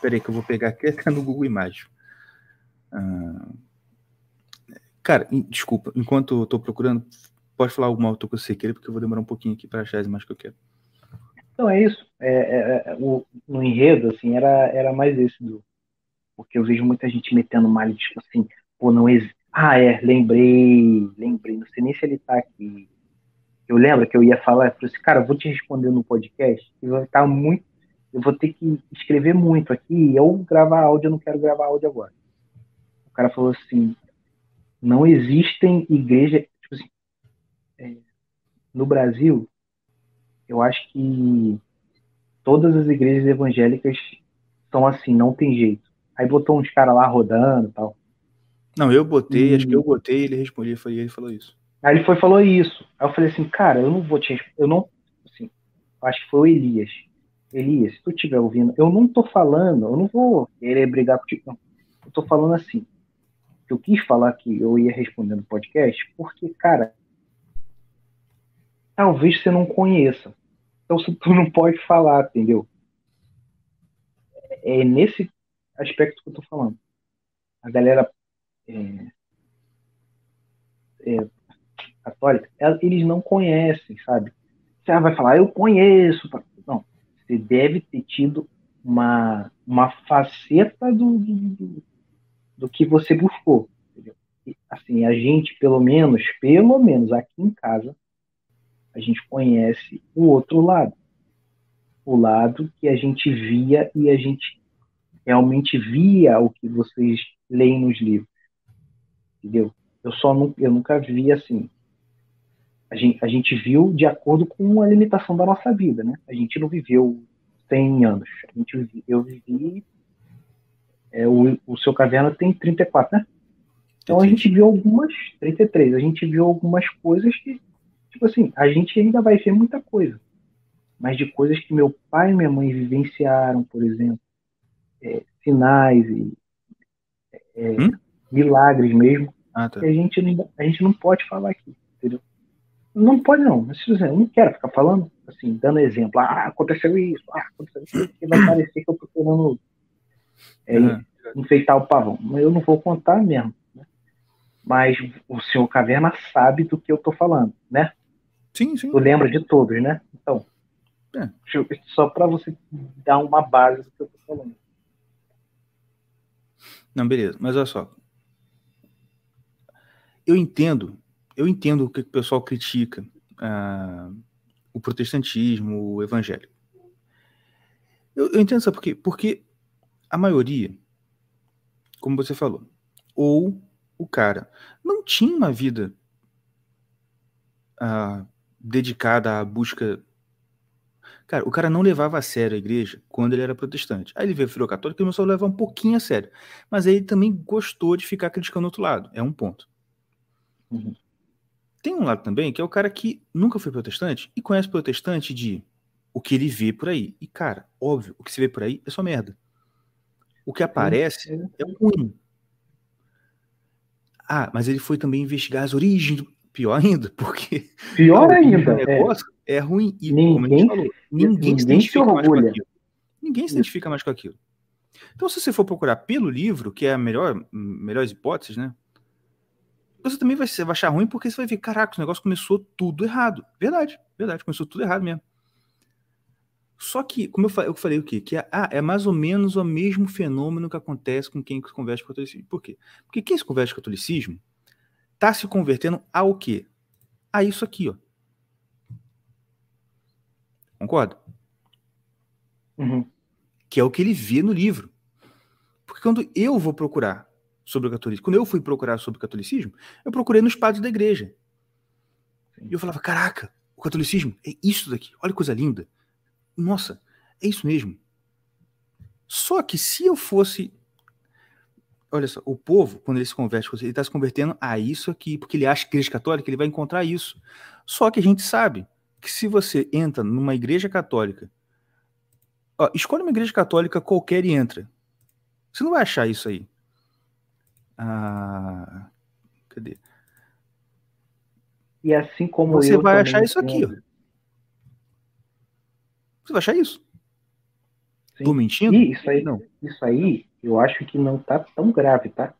Peraí que eu vou pegar aqui até no Google Imagens. Ah, cara, desculpa, enquanto eu tô procurando, pode falar alguma outra coisa que você queira, porque eu vou demorar um pouquinho aqui para achar as imagens que eu quero. Então é isso. É, é, é, o, no enredo, assim, era, era mais esse do. Porque eu vejo muita gente metendo mal, tipo assim, pô, não existe. Ah, é, lembrei, lembrei, não sei nem se ele tá aqui. Eu lembro que eu ia falar, eu falei assim, cara, eu vou te responder no podcast, e vai estar muito. Eu vou ter que escrever muito aqui, ou gravar áudio, eu não quero gravar áudio agora. O cara falou assim: não existem igrejas. Tipo assim, é, no Brasil, eu acho que todas as igrejas evangélicas são assim, não tem jeito. Aí botou uns caras lá rodando tal. Não, eu botei, acho que eu botei, ele respondeu, foi ele falou isso. Aí ele foi falou isso. Aí eu falei assim, cara, eu não vou te eu não, assim, acho que foi o Elias. Elias, se tu estiver ouvindo, eu não tô falando, eu não vou querer brigar contigo, não. Eu tô falando assim, eu quis falar que eu ia responder no podcast, porque, cara, talvez você não conheça. Então tu não pode falar, entendeu? É nesse aspecto que eu tô falando. A galera é, é, católica, eles não conhecem, sabe? Você vai falar, eu conheço. Não, você deve ter tido uma, uma faceta do, do, do que você buscou. Assim, a gente, pelo menos, pelo menos aqui em casa, a gente conhece o outro lado. O lado que a gente via e a gente realmente via o que vocês leem nos livros entendeu? Eu só não, eu nunca vi assim. A gente, a gente viu de acordo com a limitação da nossa vida, né? A gente não viveu 100 anos. A gente, eu vivi. É, o, o seu caverna tem 34, né? Então a gente viu algumas. 33. A gente viu algumas coisas que, tipo assim, a gente ainda vai ver muita coisa. Mas de coisas que meu pai e minha mãe vivenciaram, por exemplo, é, sinais e é, hum? milagres mesmo, ah, tá. a gente, não, a gente não pode falar aqui, entendeu? Não pode não, mas eu não quero ficar falando, assim, dando exemplo, ah, aconteceu isso, ah, aconteceu isso, porque vai parecer que eu tô querendo é, uhum. enfeitar o pavão. Mas eu não vou contar mesmo, né? Mas o senhor Caverna sabe do que eu tô falando, né? Sim, sim. Tu lembra de todos, né? Então, é. só para você dar uma base do que eu tô falando. Não, beleza. Mas olha só, eu entendo, eu entendo o que o pessoal critica uh, o protestantismo, o evangélico. Eu, eu entendo, sabe por quê? Porque a maioria, como você falou, ou o cara não tinha uma vida uh, dedicada à busca. Cara, o cara não levava a sério a igreja quando ele era protestante. Aí ele veio filho católico e começou a levar um pouquinho a sério. Mas aí ele também gostou de ficar criticando o outro lado. É um ponto. Uhum. Tem um lado também que é o cara que nunca foi protestante e conhece protestante de o que ele vê por aí. E, cara, óbvio, o que se vê por aí é só merda. O que aparece uhum. é ruim. Ah, mas ele foi também investigar as origens do... [laughs] Pior ainda, porque. Pior [laughs] ainda. O é. negócio é, é ruim. E, ninguém, como a gente falou, ninguém, ninguém se identifica se mais com aquilo. Ninguém se identifica mais com aquilo. Então, se você for procurar pelo livro, que é a melhor, melhores hipóteses, né? Você também vai, vai achar ruim porque você vai ver, caraca, o negócio começou tudo errado. Verdade, verdade, começou tudo errado mesmo. Só que, como eu falei, eu falei o quê? Que é, ah, é mais ou menos o mesmo fenômeno que acontece com quem se converte ao catolicismo. Por quê? Porque quem se converte ao catolicismo está se convertendo ao quê? A isso aqui, ó. Concorda? Uhum. Que é o que ele vê no livro. Porque quando eu vou procurar sobre o catolicismo. Quando eu fui procurar sobre o catolicismo, eu procurei nos padres da igreja. E eu falava, caraca, o catolicismo é isso daqui. Olha que coisa linda. Nossa, é isso mesmo. Só que se eu fosse. Olha só, o povo, quando ele se converte, ele está se convertendo a isso aqui, porque ele acha que a igreja católica ele vai encontrar isso. Só que a gente sabe que que se você entra numa igreja católica, ó, escolhe uma igreja católica qualquer e entra. Você não vai achar isso aí. Ah, cadê? E assim como Você vai achar isso aqui, ó. Você vai achar isso? Sim. Tô mentindo? E isso aí, Não. isso aí, eu acho que não tá tão grave, tá?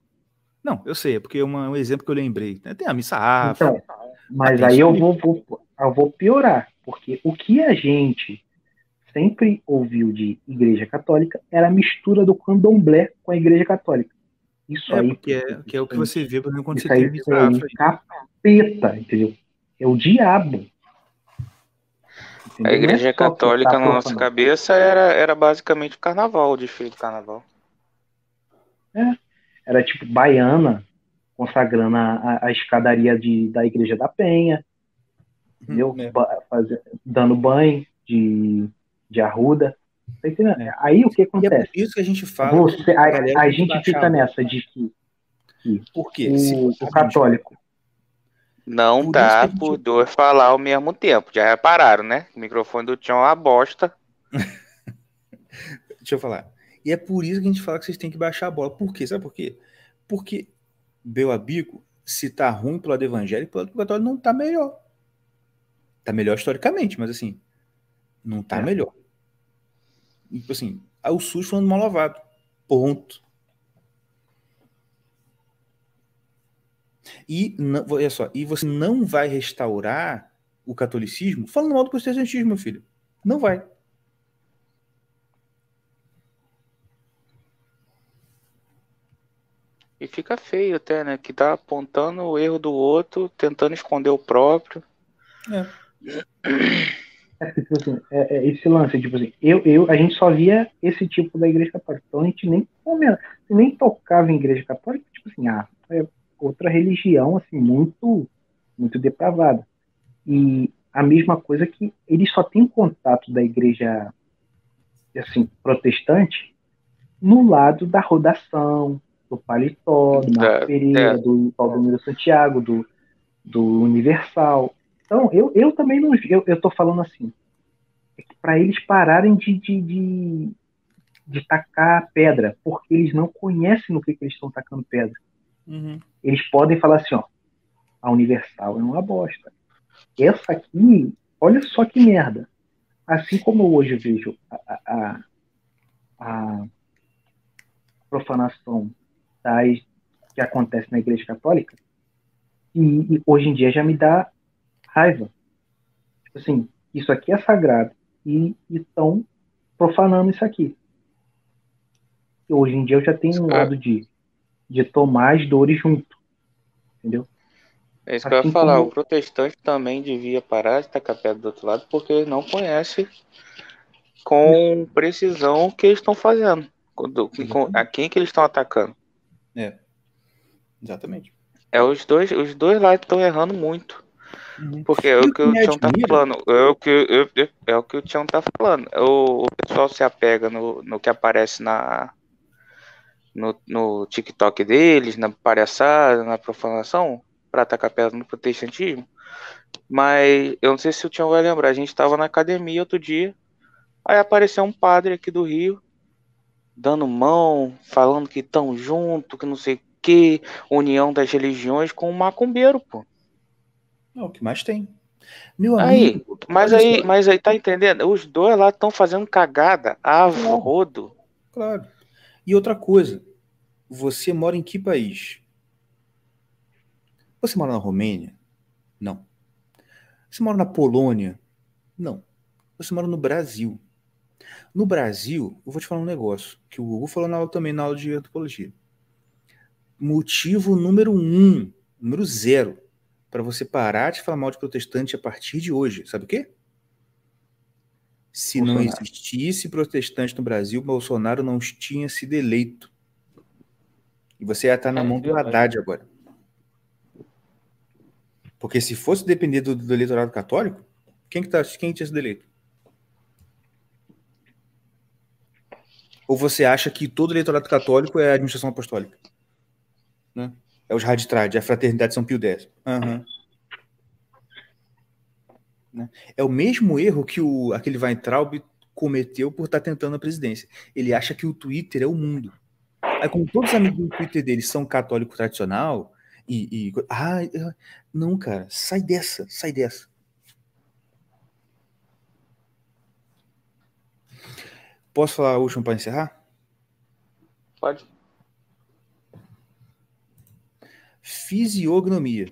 Não, eu sei, é porque é uma- um exemplo que eu lembrei. Tem a missa afro. Então, mas aí eu vou, vou- eu vou piorar, porque o que a gente sempre ouviu de igreja católica era a mistura do candomblé com a igreja católica. Isso é, aí. porque é, que é o que você vê por exemplo, quando Isso você aí tem missa é afro. um capeta, entendeu? É o diabo. Entendeu? A Não é igreja que católica tá na nossa cabeça era, era basicamente o carnaval, o desfile do carnaval. Era tipo baiana, consagrando a, a- a escadaria de, da igreja da Penha, entendeu? É. Ba- fazer- dando banho de, de arruda. Tá entendendo? É. Aí o que E é por acontece? isso que a gente fala. Você, que a, a que gente fica a nessa de que Por quê? o, Se- o católico Não Por dá que a gente- por dois falar ao mesmo tempo. Já repararam, né? O microfone do Tião é uma bosta. [laughs] Deixa eu falar. E é por isso que a gente fala que vocês têm que baixar a bola. Por quê? Sabe por quê? Porque Bel Abico, se tá ruim pro lado evangélico, pro lado católico não tá melhor. Tá melhor historicamente, mas assim, não tá É. melhor. Tipo assim, aí o SUS falando mal lavado. Ponto. E, não, olha só, e você não vai restaurar o catolicismo falando mal do protestantismo, meu filho. Não vai. E fica feio até, né? Que tá apontando o erro do outro, tentando esconder o próprio. É. [clears throat] É, porque, tipo assim, é- é esse lance, tipo assim, eu, eu, a gente só via esse tipo da igreja católica. Então a gente nem, nem tocava em igreja católica, tipo assim, ah, é outra religião, assim, muito, muito depravada. E a mesma coisa que eles só têm contato da igreja, assim, protestante no lado da rodação, do paletó, do Marco Da- Pereira, é. do Valdomiro Santiago, do, do Universal. Então, eu, eu também não. Eu, eu tô falando assim. É que para eles pararem de, de, de, de tacar pedra, porque eles não conhecem no que, que eles estão tacando pedra. Uhum. Eles podem falar assim: ó, a Universal é uma bosta. Essa aqui, olha só que merda. Assim como eu hoje vejo a, a, a- a profanação das, que acontece na Igreja Católica, e, e hoje em dia já me dá raiva. Tipo assim, isso aqui é sagrado e estão profanando isso aqui. E hoje em dia eu já tenho um lado de, de tomar as dores junto. Entendeu? É isso que eu Assim ia falar. como- O protestante também devia parar de tacar pedra do outro lado, porque não conhece com precisão o que eles estão fazendo. Quando- com- a quem que eles estão atacando. É. Exatamente. É os dois, os dois lá estão errando muito. Uhum. Porque é o que o Tião tá falando. É o que, eu- é o que o Tião tá falando. O, o pessoal se apega no, no que aparece na, no, no TikTok deles, na palhaçada, na profanação, pra atacar pedra no protestantismo. Mas eu não sei se o Tião vai lembrar. A gente tava na academia outro dia. Aí apareceu um padre aqui do Rio, dando mão, falando que estão junto, que não sei o que, união das religiões com o macumbeiro, pô. É o que mais tem. Meu Aí, amigo. Mas aí, mas aí tá entendendo? Os dois lá estão fazendo cagada a rodo. Claro. E outra coisa, você mora em que país? Você mora na Romênia? Não. Você mora na Polônia? Não. Você mora no Brasil. No Brasil, eu vou te falar um negócio que o Google falou na aula também, na aula de antropologia. Motivo número um, número zero, para você parar de falar mal de protestante a partir de hoje. Sabe o quê? Se não Bolsonaro. existisse protestante no Brasil, Bolsonaro não tinha sido eleito. E você ia estar na É mão do. Haddad agora. Porque se fosse depender do, do eleitorado católico, quem, que tá, quem tinha sido eleito? Ou você acha que todo eleitorado católico é a administração apostólica? Né? É os raditrade, é a fraternidade São Pio X. Aham. Né? É o mesmo erro que o, aquele Weintraub cometeu por estar tá tentando a presidência. Ele acha que o Twitter é o mundo. Aí, como todos os amigos do Twitter dele são católico tradicional, e. e ah, não, cara, sai dessa, sai dessa. Posso falar o último para encerrar? Pode. Fisiognomia.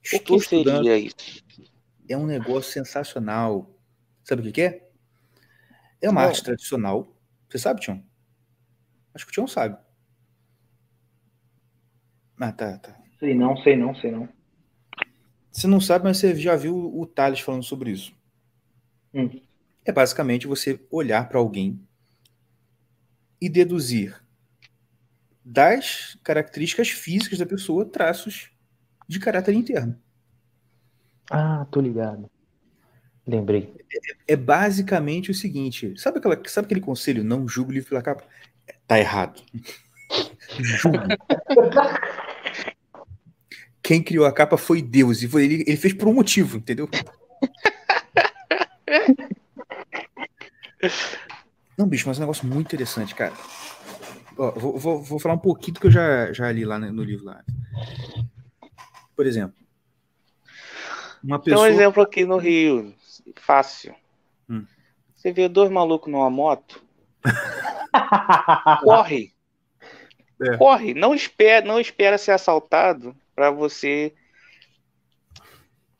Estou o que seria isso? É um negócio sensacional. Sabe o que é? É uma Bom. arte tradicional. Você sabe, Tião? Acho que o Tião sabe. Ah, tá, tá. Sei não, sei não, sei não. Você não sabe, mas você já viu o Thales falando sobre isso. Hum. É basicamente você olhar para alguém e deduzir das características físicas da pessoa traços de caráter interno. Ah, tô ligado. Lembrei. É, é basicamente o seguinte: sabe, aquela, sabe aquele conselho, não julgue o livro pela capa? Tá errado. [laughs] Quem criou a capa foi Deus, e foi, ele, ele fez por um motivo, entendeu? [laughs] Não, bicho, mas é um negócio muito interessante, cara. Ó, vou, vou, vou, falar um pouquinho do que eu já, já li lá no livro. lá. Por exemplo, uma pessoa... Tem um exemplo aqui no Rio, fácil. Hum. Você vê dois malucos numa moto, [laughs] corre. É. Corre, não espera, não espera ser assaltado para você,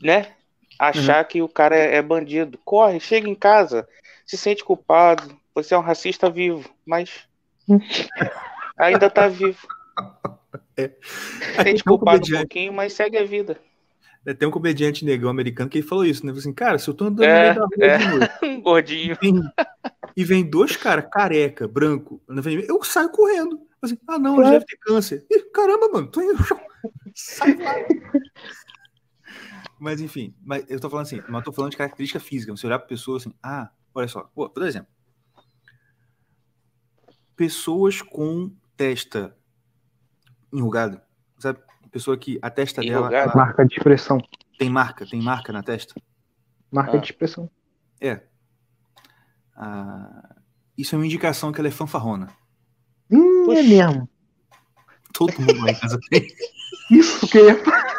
né? Achar uhum. que o cara é, é bandido. Corre, chega em casa, se sente culpado. Você é um racista vivo, mas [laughs] ainda tá vivo. É. Se sente culpado um pouquinho, mas segue a vida. É, tem um comediante negão americano que ele falou isso, né? Assim, cara, se eu tô andando é, no meio da rua, é. [laughs] um gordinho. E vem, e vem dois caras, careca, branco, eu saio correndo. Assim, ah, não, ele deve ter câncer. Ih, caramba, mano, tô indo. [laughs] Sai lá. Mas enfim, mas eu tô falando assim, mas eu tô falando de característica física. Você olhar pra pessoa assim, ah, olha só, Pô, por exemplo, pessoas com testa enrugada, sabe? Pessoa que a testa dela. Ela, marca de expressão. Tem marca, tem marca na testa? Marca ah. de expressão. É. Ah, isso é uma indicação que ela é fanfarrona. Hum, é mesmo. Todo mundo lá em casa tem. [laughs] Isso que eu ia falar.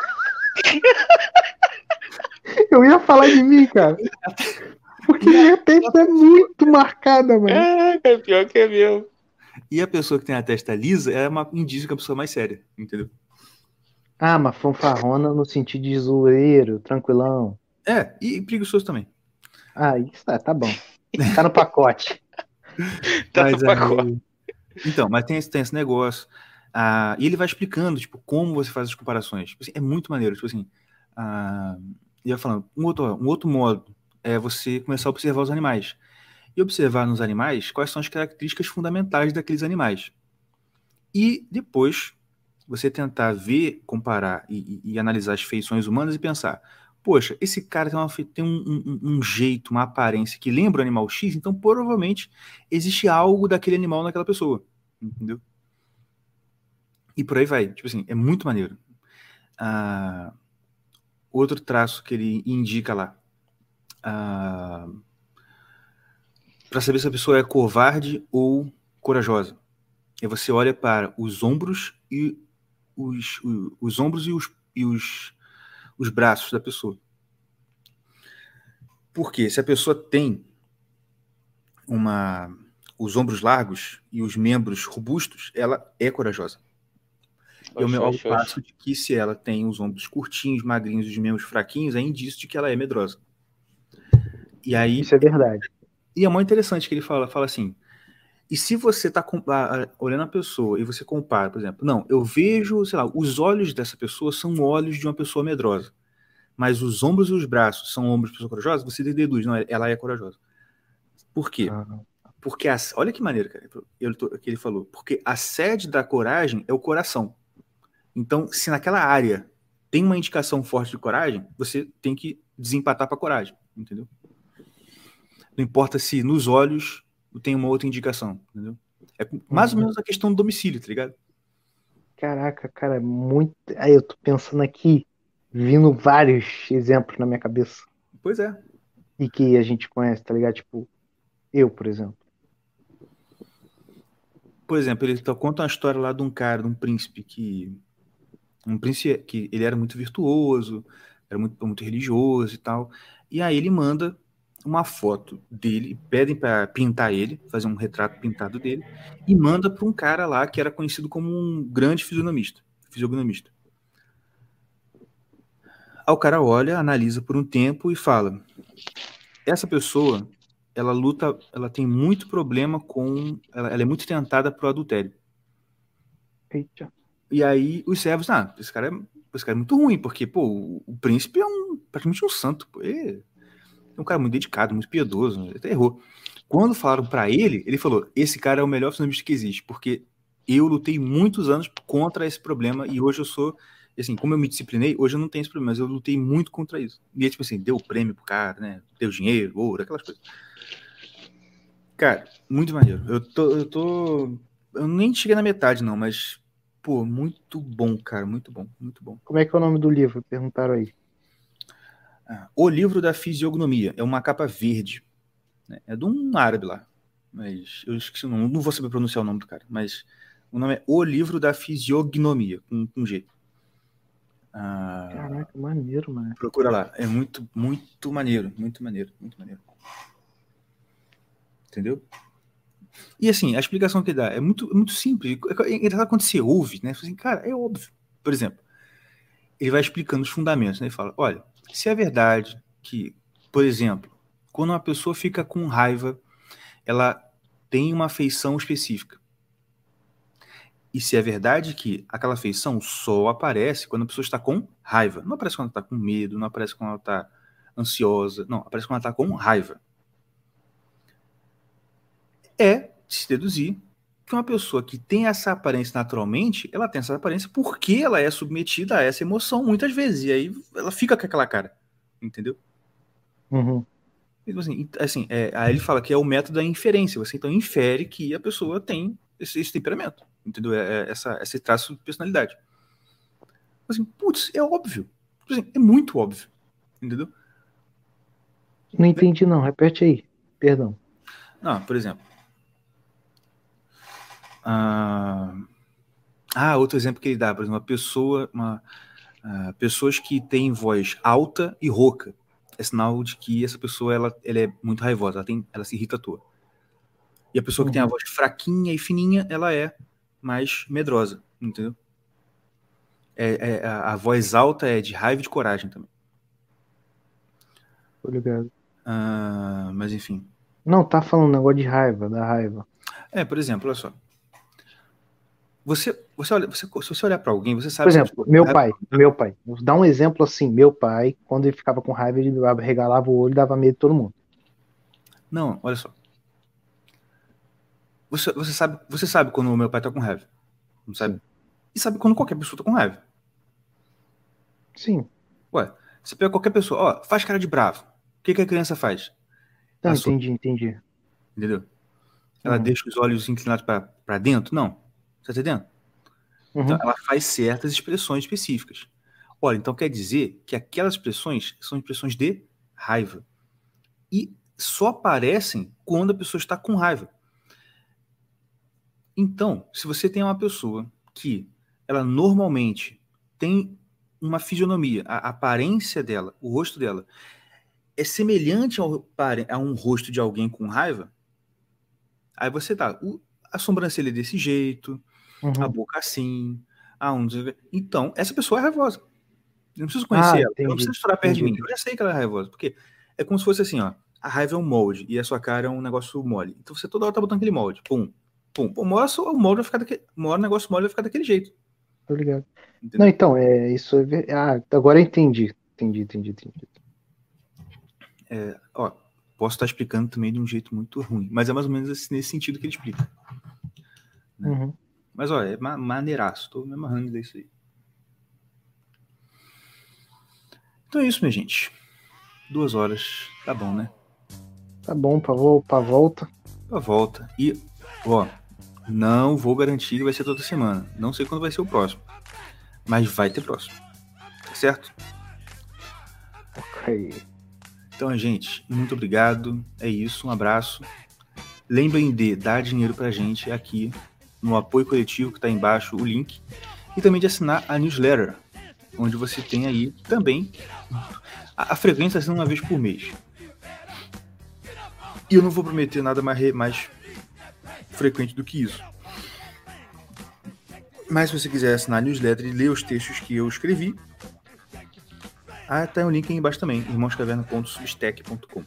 [laughs] Eu ia falar de mim, cara. [laughs] Porque a testa é muito marcada, mano. É, é pior que é meu. E a pessoa que tem a testa lisa é uma indício que é a pessoa mais séria, entendeu? Ah, mas fanfarrona no sentido de zoeiro, tranquilão. É, e preguiçoso também. Ah, isso é, tá bom. Tá no pacote. [laughs] tá mas, no pacote. então, mas tem esse, tem esse negócio. Ah, e ele vai explicando, tipo, como você faz as comparações. Tipo assim, é muito maneiro. Tipo assim, ah, ia falando, um outro, um outro modo é você começar a observar os animais. E observar nos animais quais são as características fundamentais daqueles animais. E depois você tentar ver, comparar e, e, e analisar as feições humanas e pensar: poxa, esse cara tem, uma, tem um, um, um, jeito, uma aparência que lembra o animal X, então provavelmente existe algo daquele animal naquela pessoa. Entendeu? E por aí vai. Tipo assim, é muito maneiro. Ah, outro traço que ele indica lá. Ah, para saber se a pessoa é covarde ou corajosa. E você olha para os ombros e os, os, os ombros e, os, e os, os braços da pessoa. Porque se a pessoa tem uma os ombros largos e os membros robustos, ela é corajosa. E o meu passo de que se ela tem os ombros curtinhos, magrinhos e os membros fraquinhos, é indício de que ela é medrosa. E aí Isso é verdade. E é muito interessante que ele fala, fala assim: e se você está olhando a pessoa e você compara, por exemplo, não, eu vejo, sei lá, os olhos dessa pessoa são olhos de uma pessoa medrosa, mas os ombros e os braços são ombros de pessoa corajosa, você deduz, não, ela é corajosa. Por quê? Ah. Porque, a, olha que maneiro, cara, ele, que ele falou, porque a sede da coragem é o coração. Então, se naquela área tem uma indicação forte de coragem, você tem que desempatar para coragem, entendeu? Não importa se nos olhos tem uma outra indicação, entendeu? É mais ou uhum. menos a questão do domicílio, tá ligado? Caraca, cara, muito. Aí eu tô pensando aqui vindo vários exemplos na minha cabeça. Pois é. E que a gente conhece, tá ligado? Tipo, eu, por exemplo. Por exemplo, ele tá- conta uma história lá de um cara, de um príncipe que. Um príncipe que ele era muito virtuoso, era muito, muito religioso e tal. E aí ele manda uma foto dele, pedem para pintar ele, fazer um retrato pintado dele, e manda para um cara lá que era conhecido como um grande fisionomista. Fisionomista. Aí o cara olha, analisa por um tempo e fala: essa pessoa, ela luta, ela tem muito problema com, ela, ela é muito tentada pro adultério. Eita. E aí os servos, ah, esse cara é, esse cara é muito ruim, porque, pô, o, o príncipe é um, praticamente um santo, pô. Ele é um cara muito dedicado, muito piedoso, até errou. Quando falaram pra ele, ele falou, esse cara é o melhor fisionomista que existe, porque eu lutei muitos anos contra esse problema e hoje eu sou, assim, como eu me disciplinei, hoje eu não tenho esse problema, mas eu lutei muito contra isso. E ele, tipo assim, deu prêmio pro cara, né, deu dinheiro, ouro, aquelas coisas. Cara, muito maneiro. Eu tô, eu tô, eu nem cheguei na metade não, mas Pô, muito bom, cara, muito bom, muito bom. Como é que é o nome do livro? Perguntaram aí. Ah, o livro da fisiognomia é uma capa verde. Né? É de um árabe lá. Mas eu esqueci o nome, não vou saber pronunciar o nome do cara. Mas o nome é O Livro da Fisiognomia, com, com G. Ah, Caraca, maneiro, mano. procura lá. É muito, muito maneiro. Muito maneiro, muito maneiro. Entendeu? E assim, a explicação que dá é muito, muito simples. É engraçado quando você ouve, né? Você Assim, cara, é óbvio. Por exemplo, ele vai explicando os fundamentos, né? Ele fala: olha, se é verdade que, por exemplo, quando uma pessoa fica com raiva, ela tem uma afeição específica. E se é verdade que aquela afeição só aparece quando a pessoa está com raiva. Não aparece quando ela está com medo, não aparece quando ela está ansiosa, não, aparece quando ela está com raiva. É de se deduzir que uma pessoa que tem essa aparência naturalmente, ela tem essa aparência porque ela é submetida a essa emoção muitas vezes. E aí ela fica com aquela cara. Entendeu? Uhum. Então, assim, assim é, aí ele fala que é o método da inferência. Você então infere que a pessoa tem esse, esse temperamento. Entendeu? É, é essa, esse traço de personalidade. Assim, putz, é óbvio. Assim, é muito óbvio. Entendeu? Não entendi, não. Repete aí. Perdão. Não, por exemplo. Ah, ah, outro exemplo que ele dá, por exemplo, uma pessoa, uma, ah, pessoas que têm voz alta e rouca. É sinal de que essa pessoa ela, ela é muito raivosa, ela, tem, ela se irrita à toa. E a pessoa que tem a voz fraquinha e fininha, ela é mais medrosa, entendeu? É, é, a, a voz alta é de raiva e de coragem também. Tô ligado. Ah, mas enfim. Não, tá falando um negócio de raiva, da raiva. É, por exemplo, olha só. Você, você olha, você, se você olhar para alguém, você sabe. Por exemplo, pessoa- meu pai, meu pai. Vou dar um exemplo assim, meu pai, quando ele ficava com raiva, ele regalava o olho e dava medo de todo mundo. Não, olha só. Você, você, sabe, você sabe quando o meu pai tá com raiva. Não sabe? E sabe quando qualquer pessoa tá com raiva. Sim. Ué, você pega qualquer pessoa, ó, faz cara de bravo. O que, que a criança faz? Sua- entendi, entendi. Entendeu? Ela Uhum. deixa os olhos inclinados para dentro? Não. Tá entendendo? Uhum. Então, ela faz certas expressões específicas. Olha, então quer dizer que aquelas expressões são expressões de raiva. E só aparecem quando a pessoa está com raiva. Então, se você tem uma pessoa que ela normalmente tem uma fisionomia, a aparência dela, o rosto dela, é semelhante ao, a um rosto de alguém com raiva, aí você tá, a sobrancelha é desse jeito, Uhum. a boca assim, a um. Então, essa pessoa é raivosa. Eu não preciso conhecer Ah, ela, eu não entendi, preciso estourar perto de mim. entendi. Eu já sei que ela é raivosa, porque é como se fosse assim, ó. A raiva é um molde e a sua cara é um negócio mole. Então você toda hora tá botando aquele molde. Pum, pum. pum. Uma hora o molde vai ficar daquele. Uma hora o negócio mole vai ficar daquele jeito. Tô ligado. Entendeu? Não, então, é, isso é Ah, agora eu entendi. Entendi, entendi, entendi. Ó, posso estar explicando também de um jeito muito ruim, mas é mais ou menos esse- nesse sentido que ele explica. Né? Uhum. Mas olha, é ma maneiraço, tô me amarrando disso aí. Então é isso, minha gente. Duas horas, tá bom, né? Tá bom, pra, vo pra volta. Pra volta. E, ó, não vou garantir que vai ser toda semana. Não sei quando vai ser o próximo. Mas vai ter próximo. Tá certo? Ok. Então, gente, muito obrigado. É isso, um abraço. Lembrem de dar dinheiro pra gente aqui no apoio coletivo que está embaixo o link, e também de assinar a newsletter, onde você tem aí também a, a frequência sendo uma vez por mês. E eu não vou prometer nada mais, mais frequente do que isso. Mas se você quiser assinar a newsletter e ler os textos que eu escrevi, ah, tá tem um link aí embaixo também, irmãoscaverna.substack.com.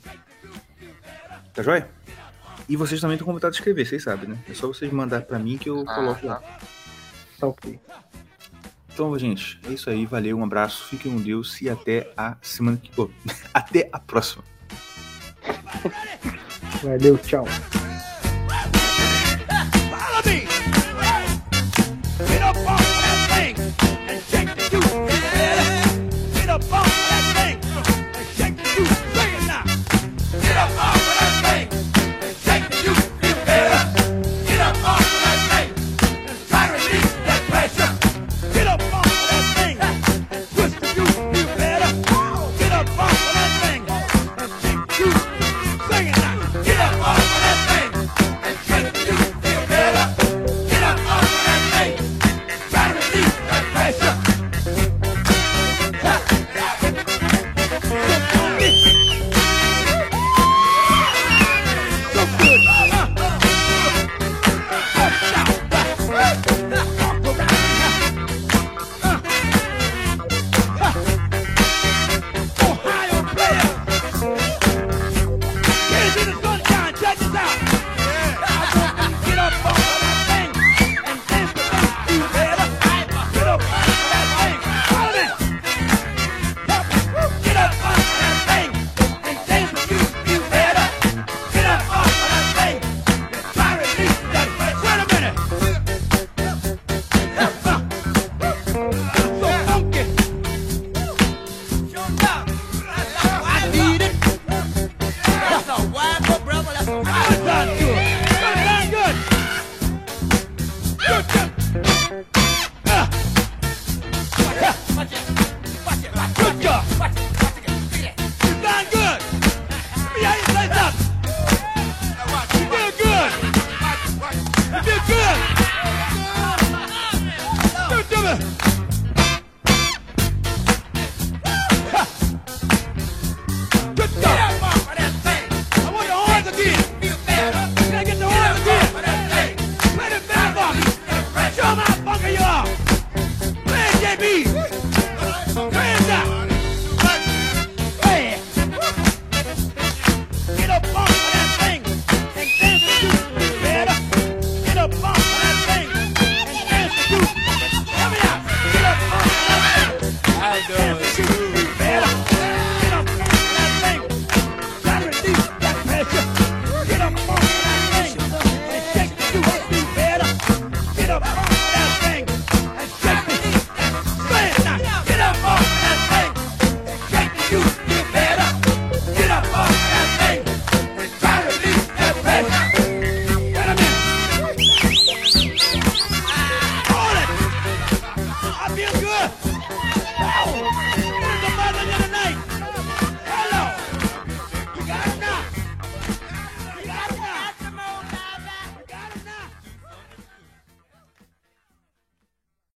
Tá joia? E vocês também estão convidados a escrever, vocês sabem, né? É só vocês mandar para mim que eu ah, coloco lá. Tá. tá ok. Então, gente, é isso aí. Valeu, um abraço, fiquem com Deus e até a semana que. Oh, [laughs] até a próxima. Valeu, tchau.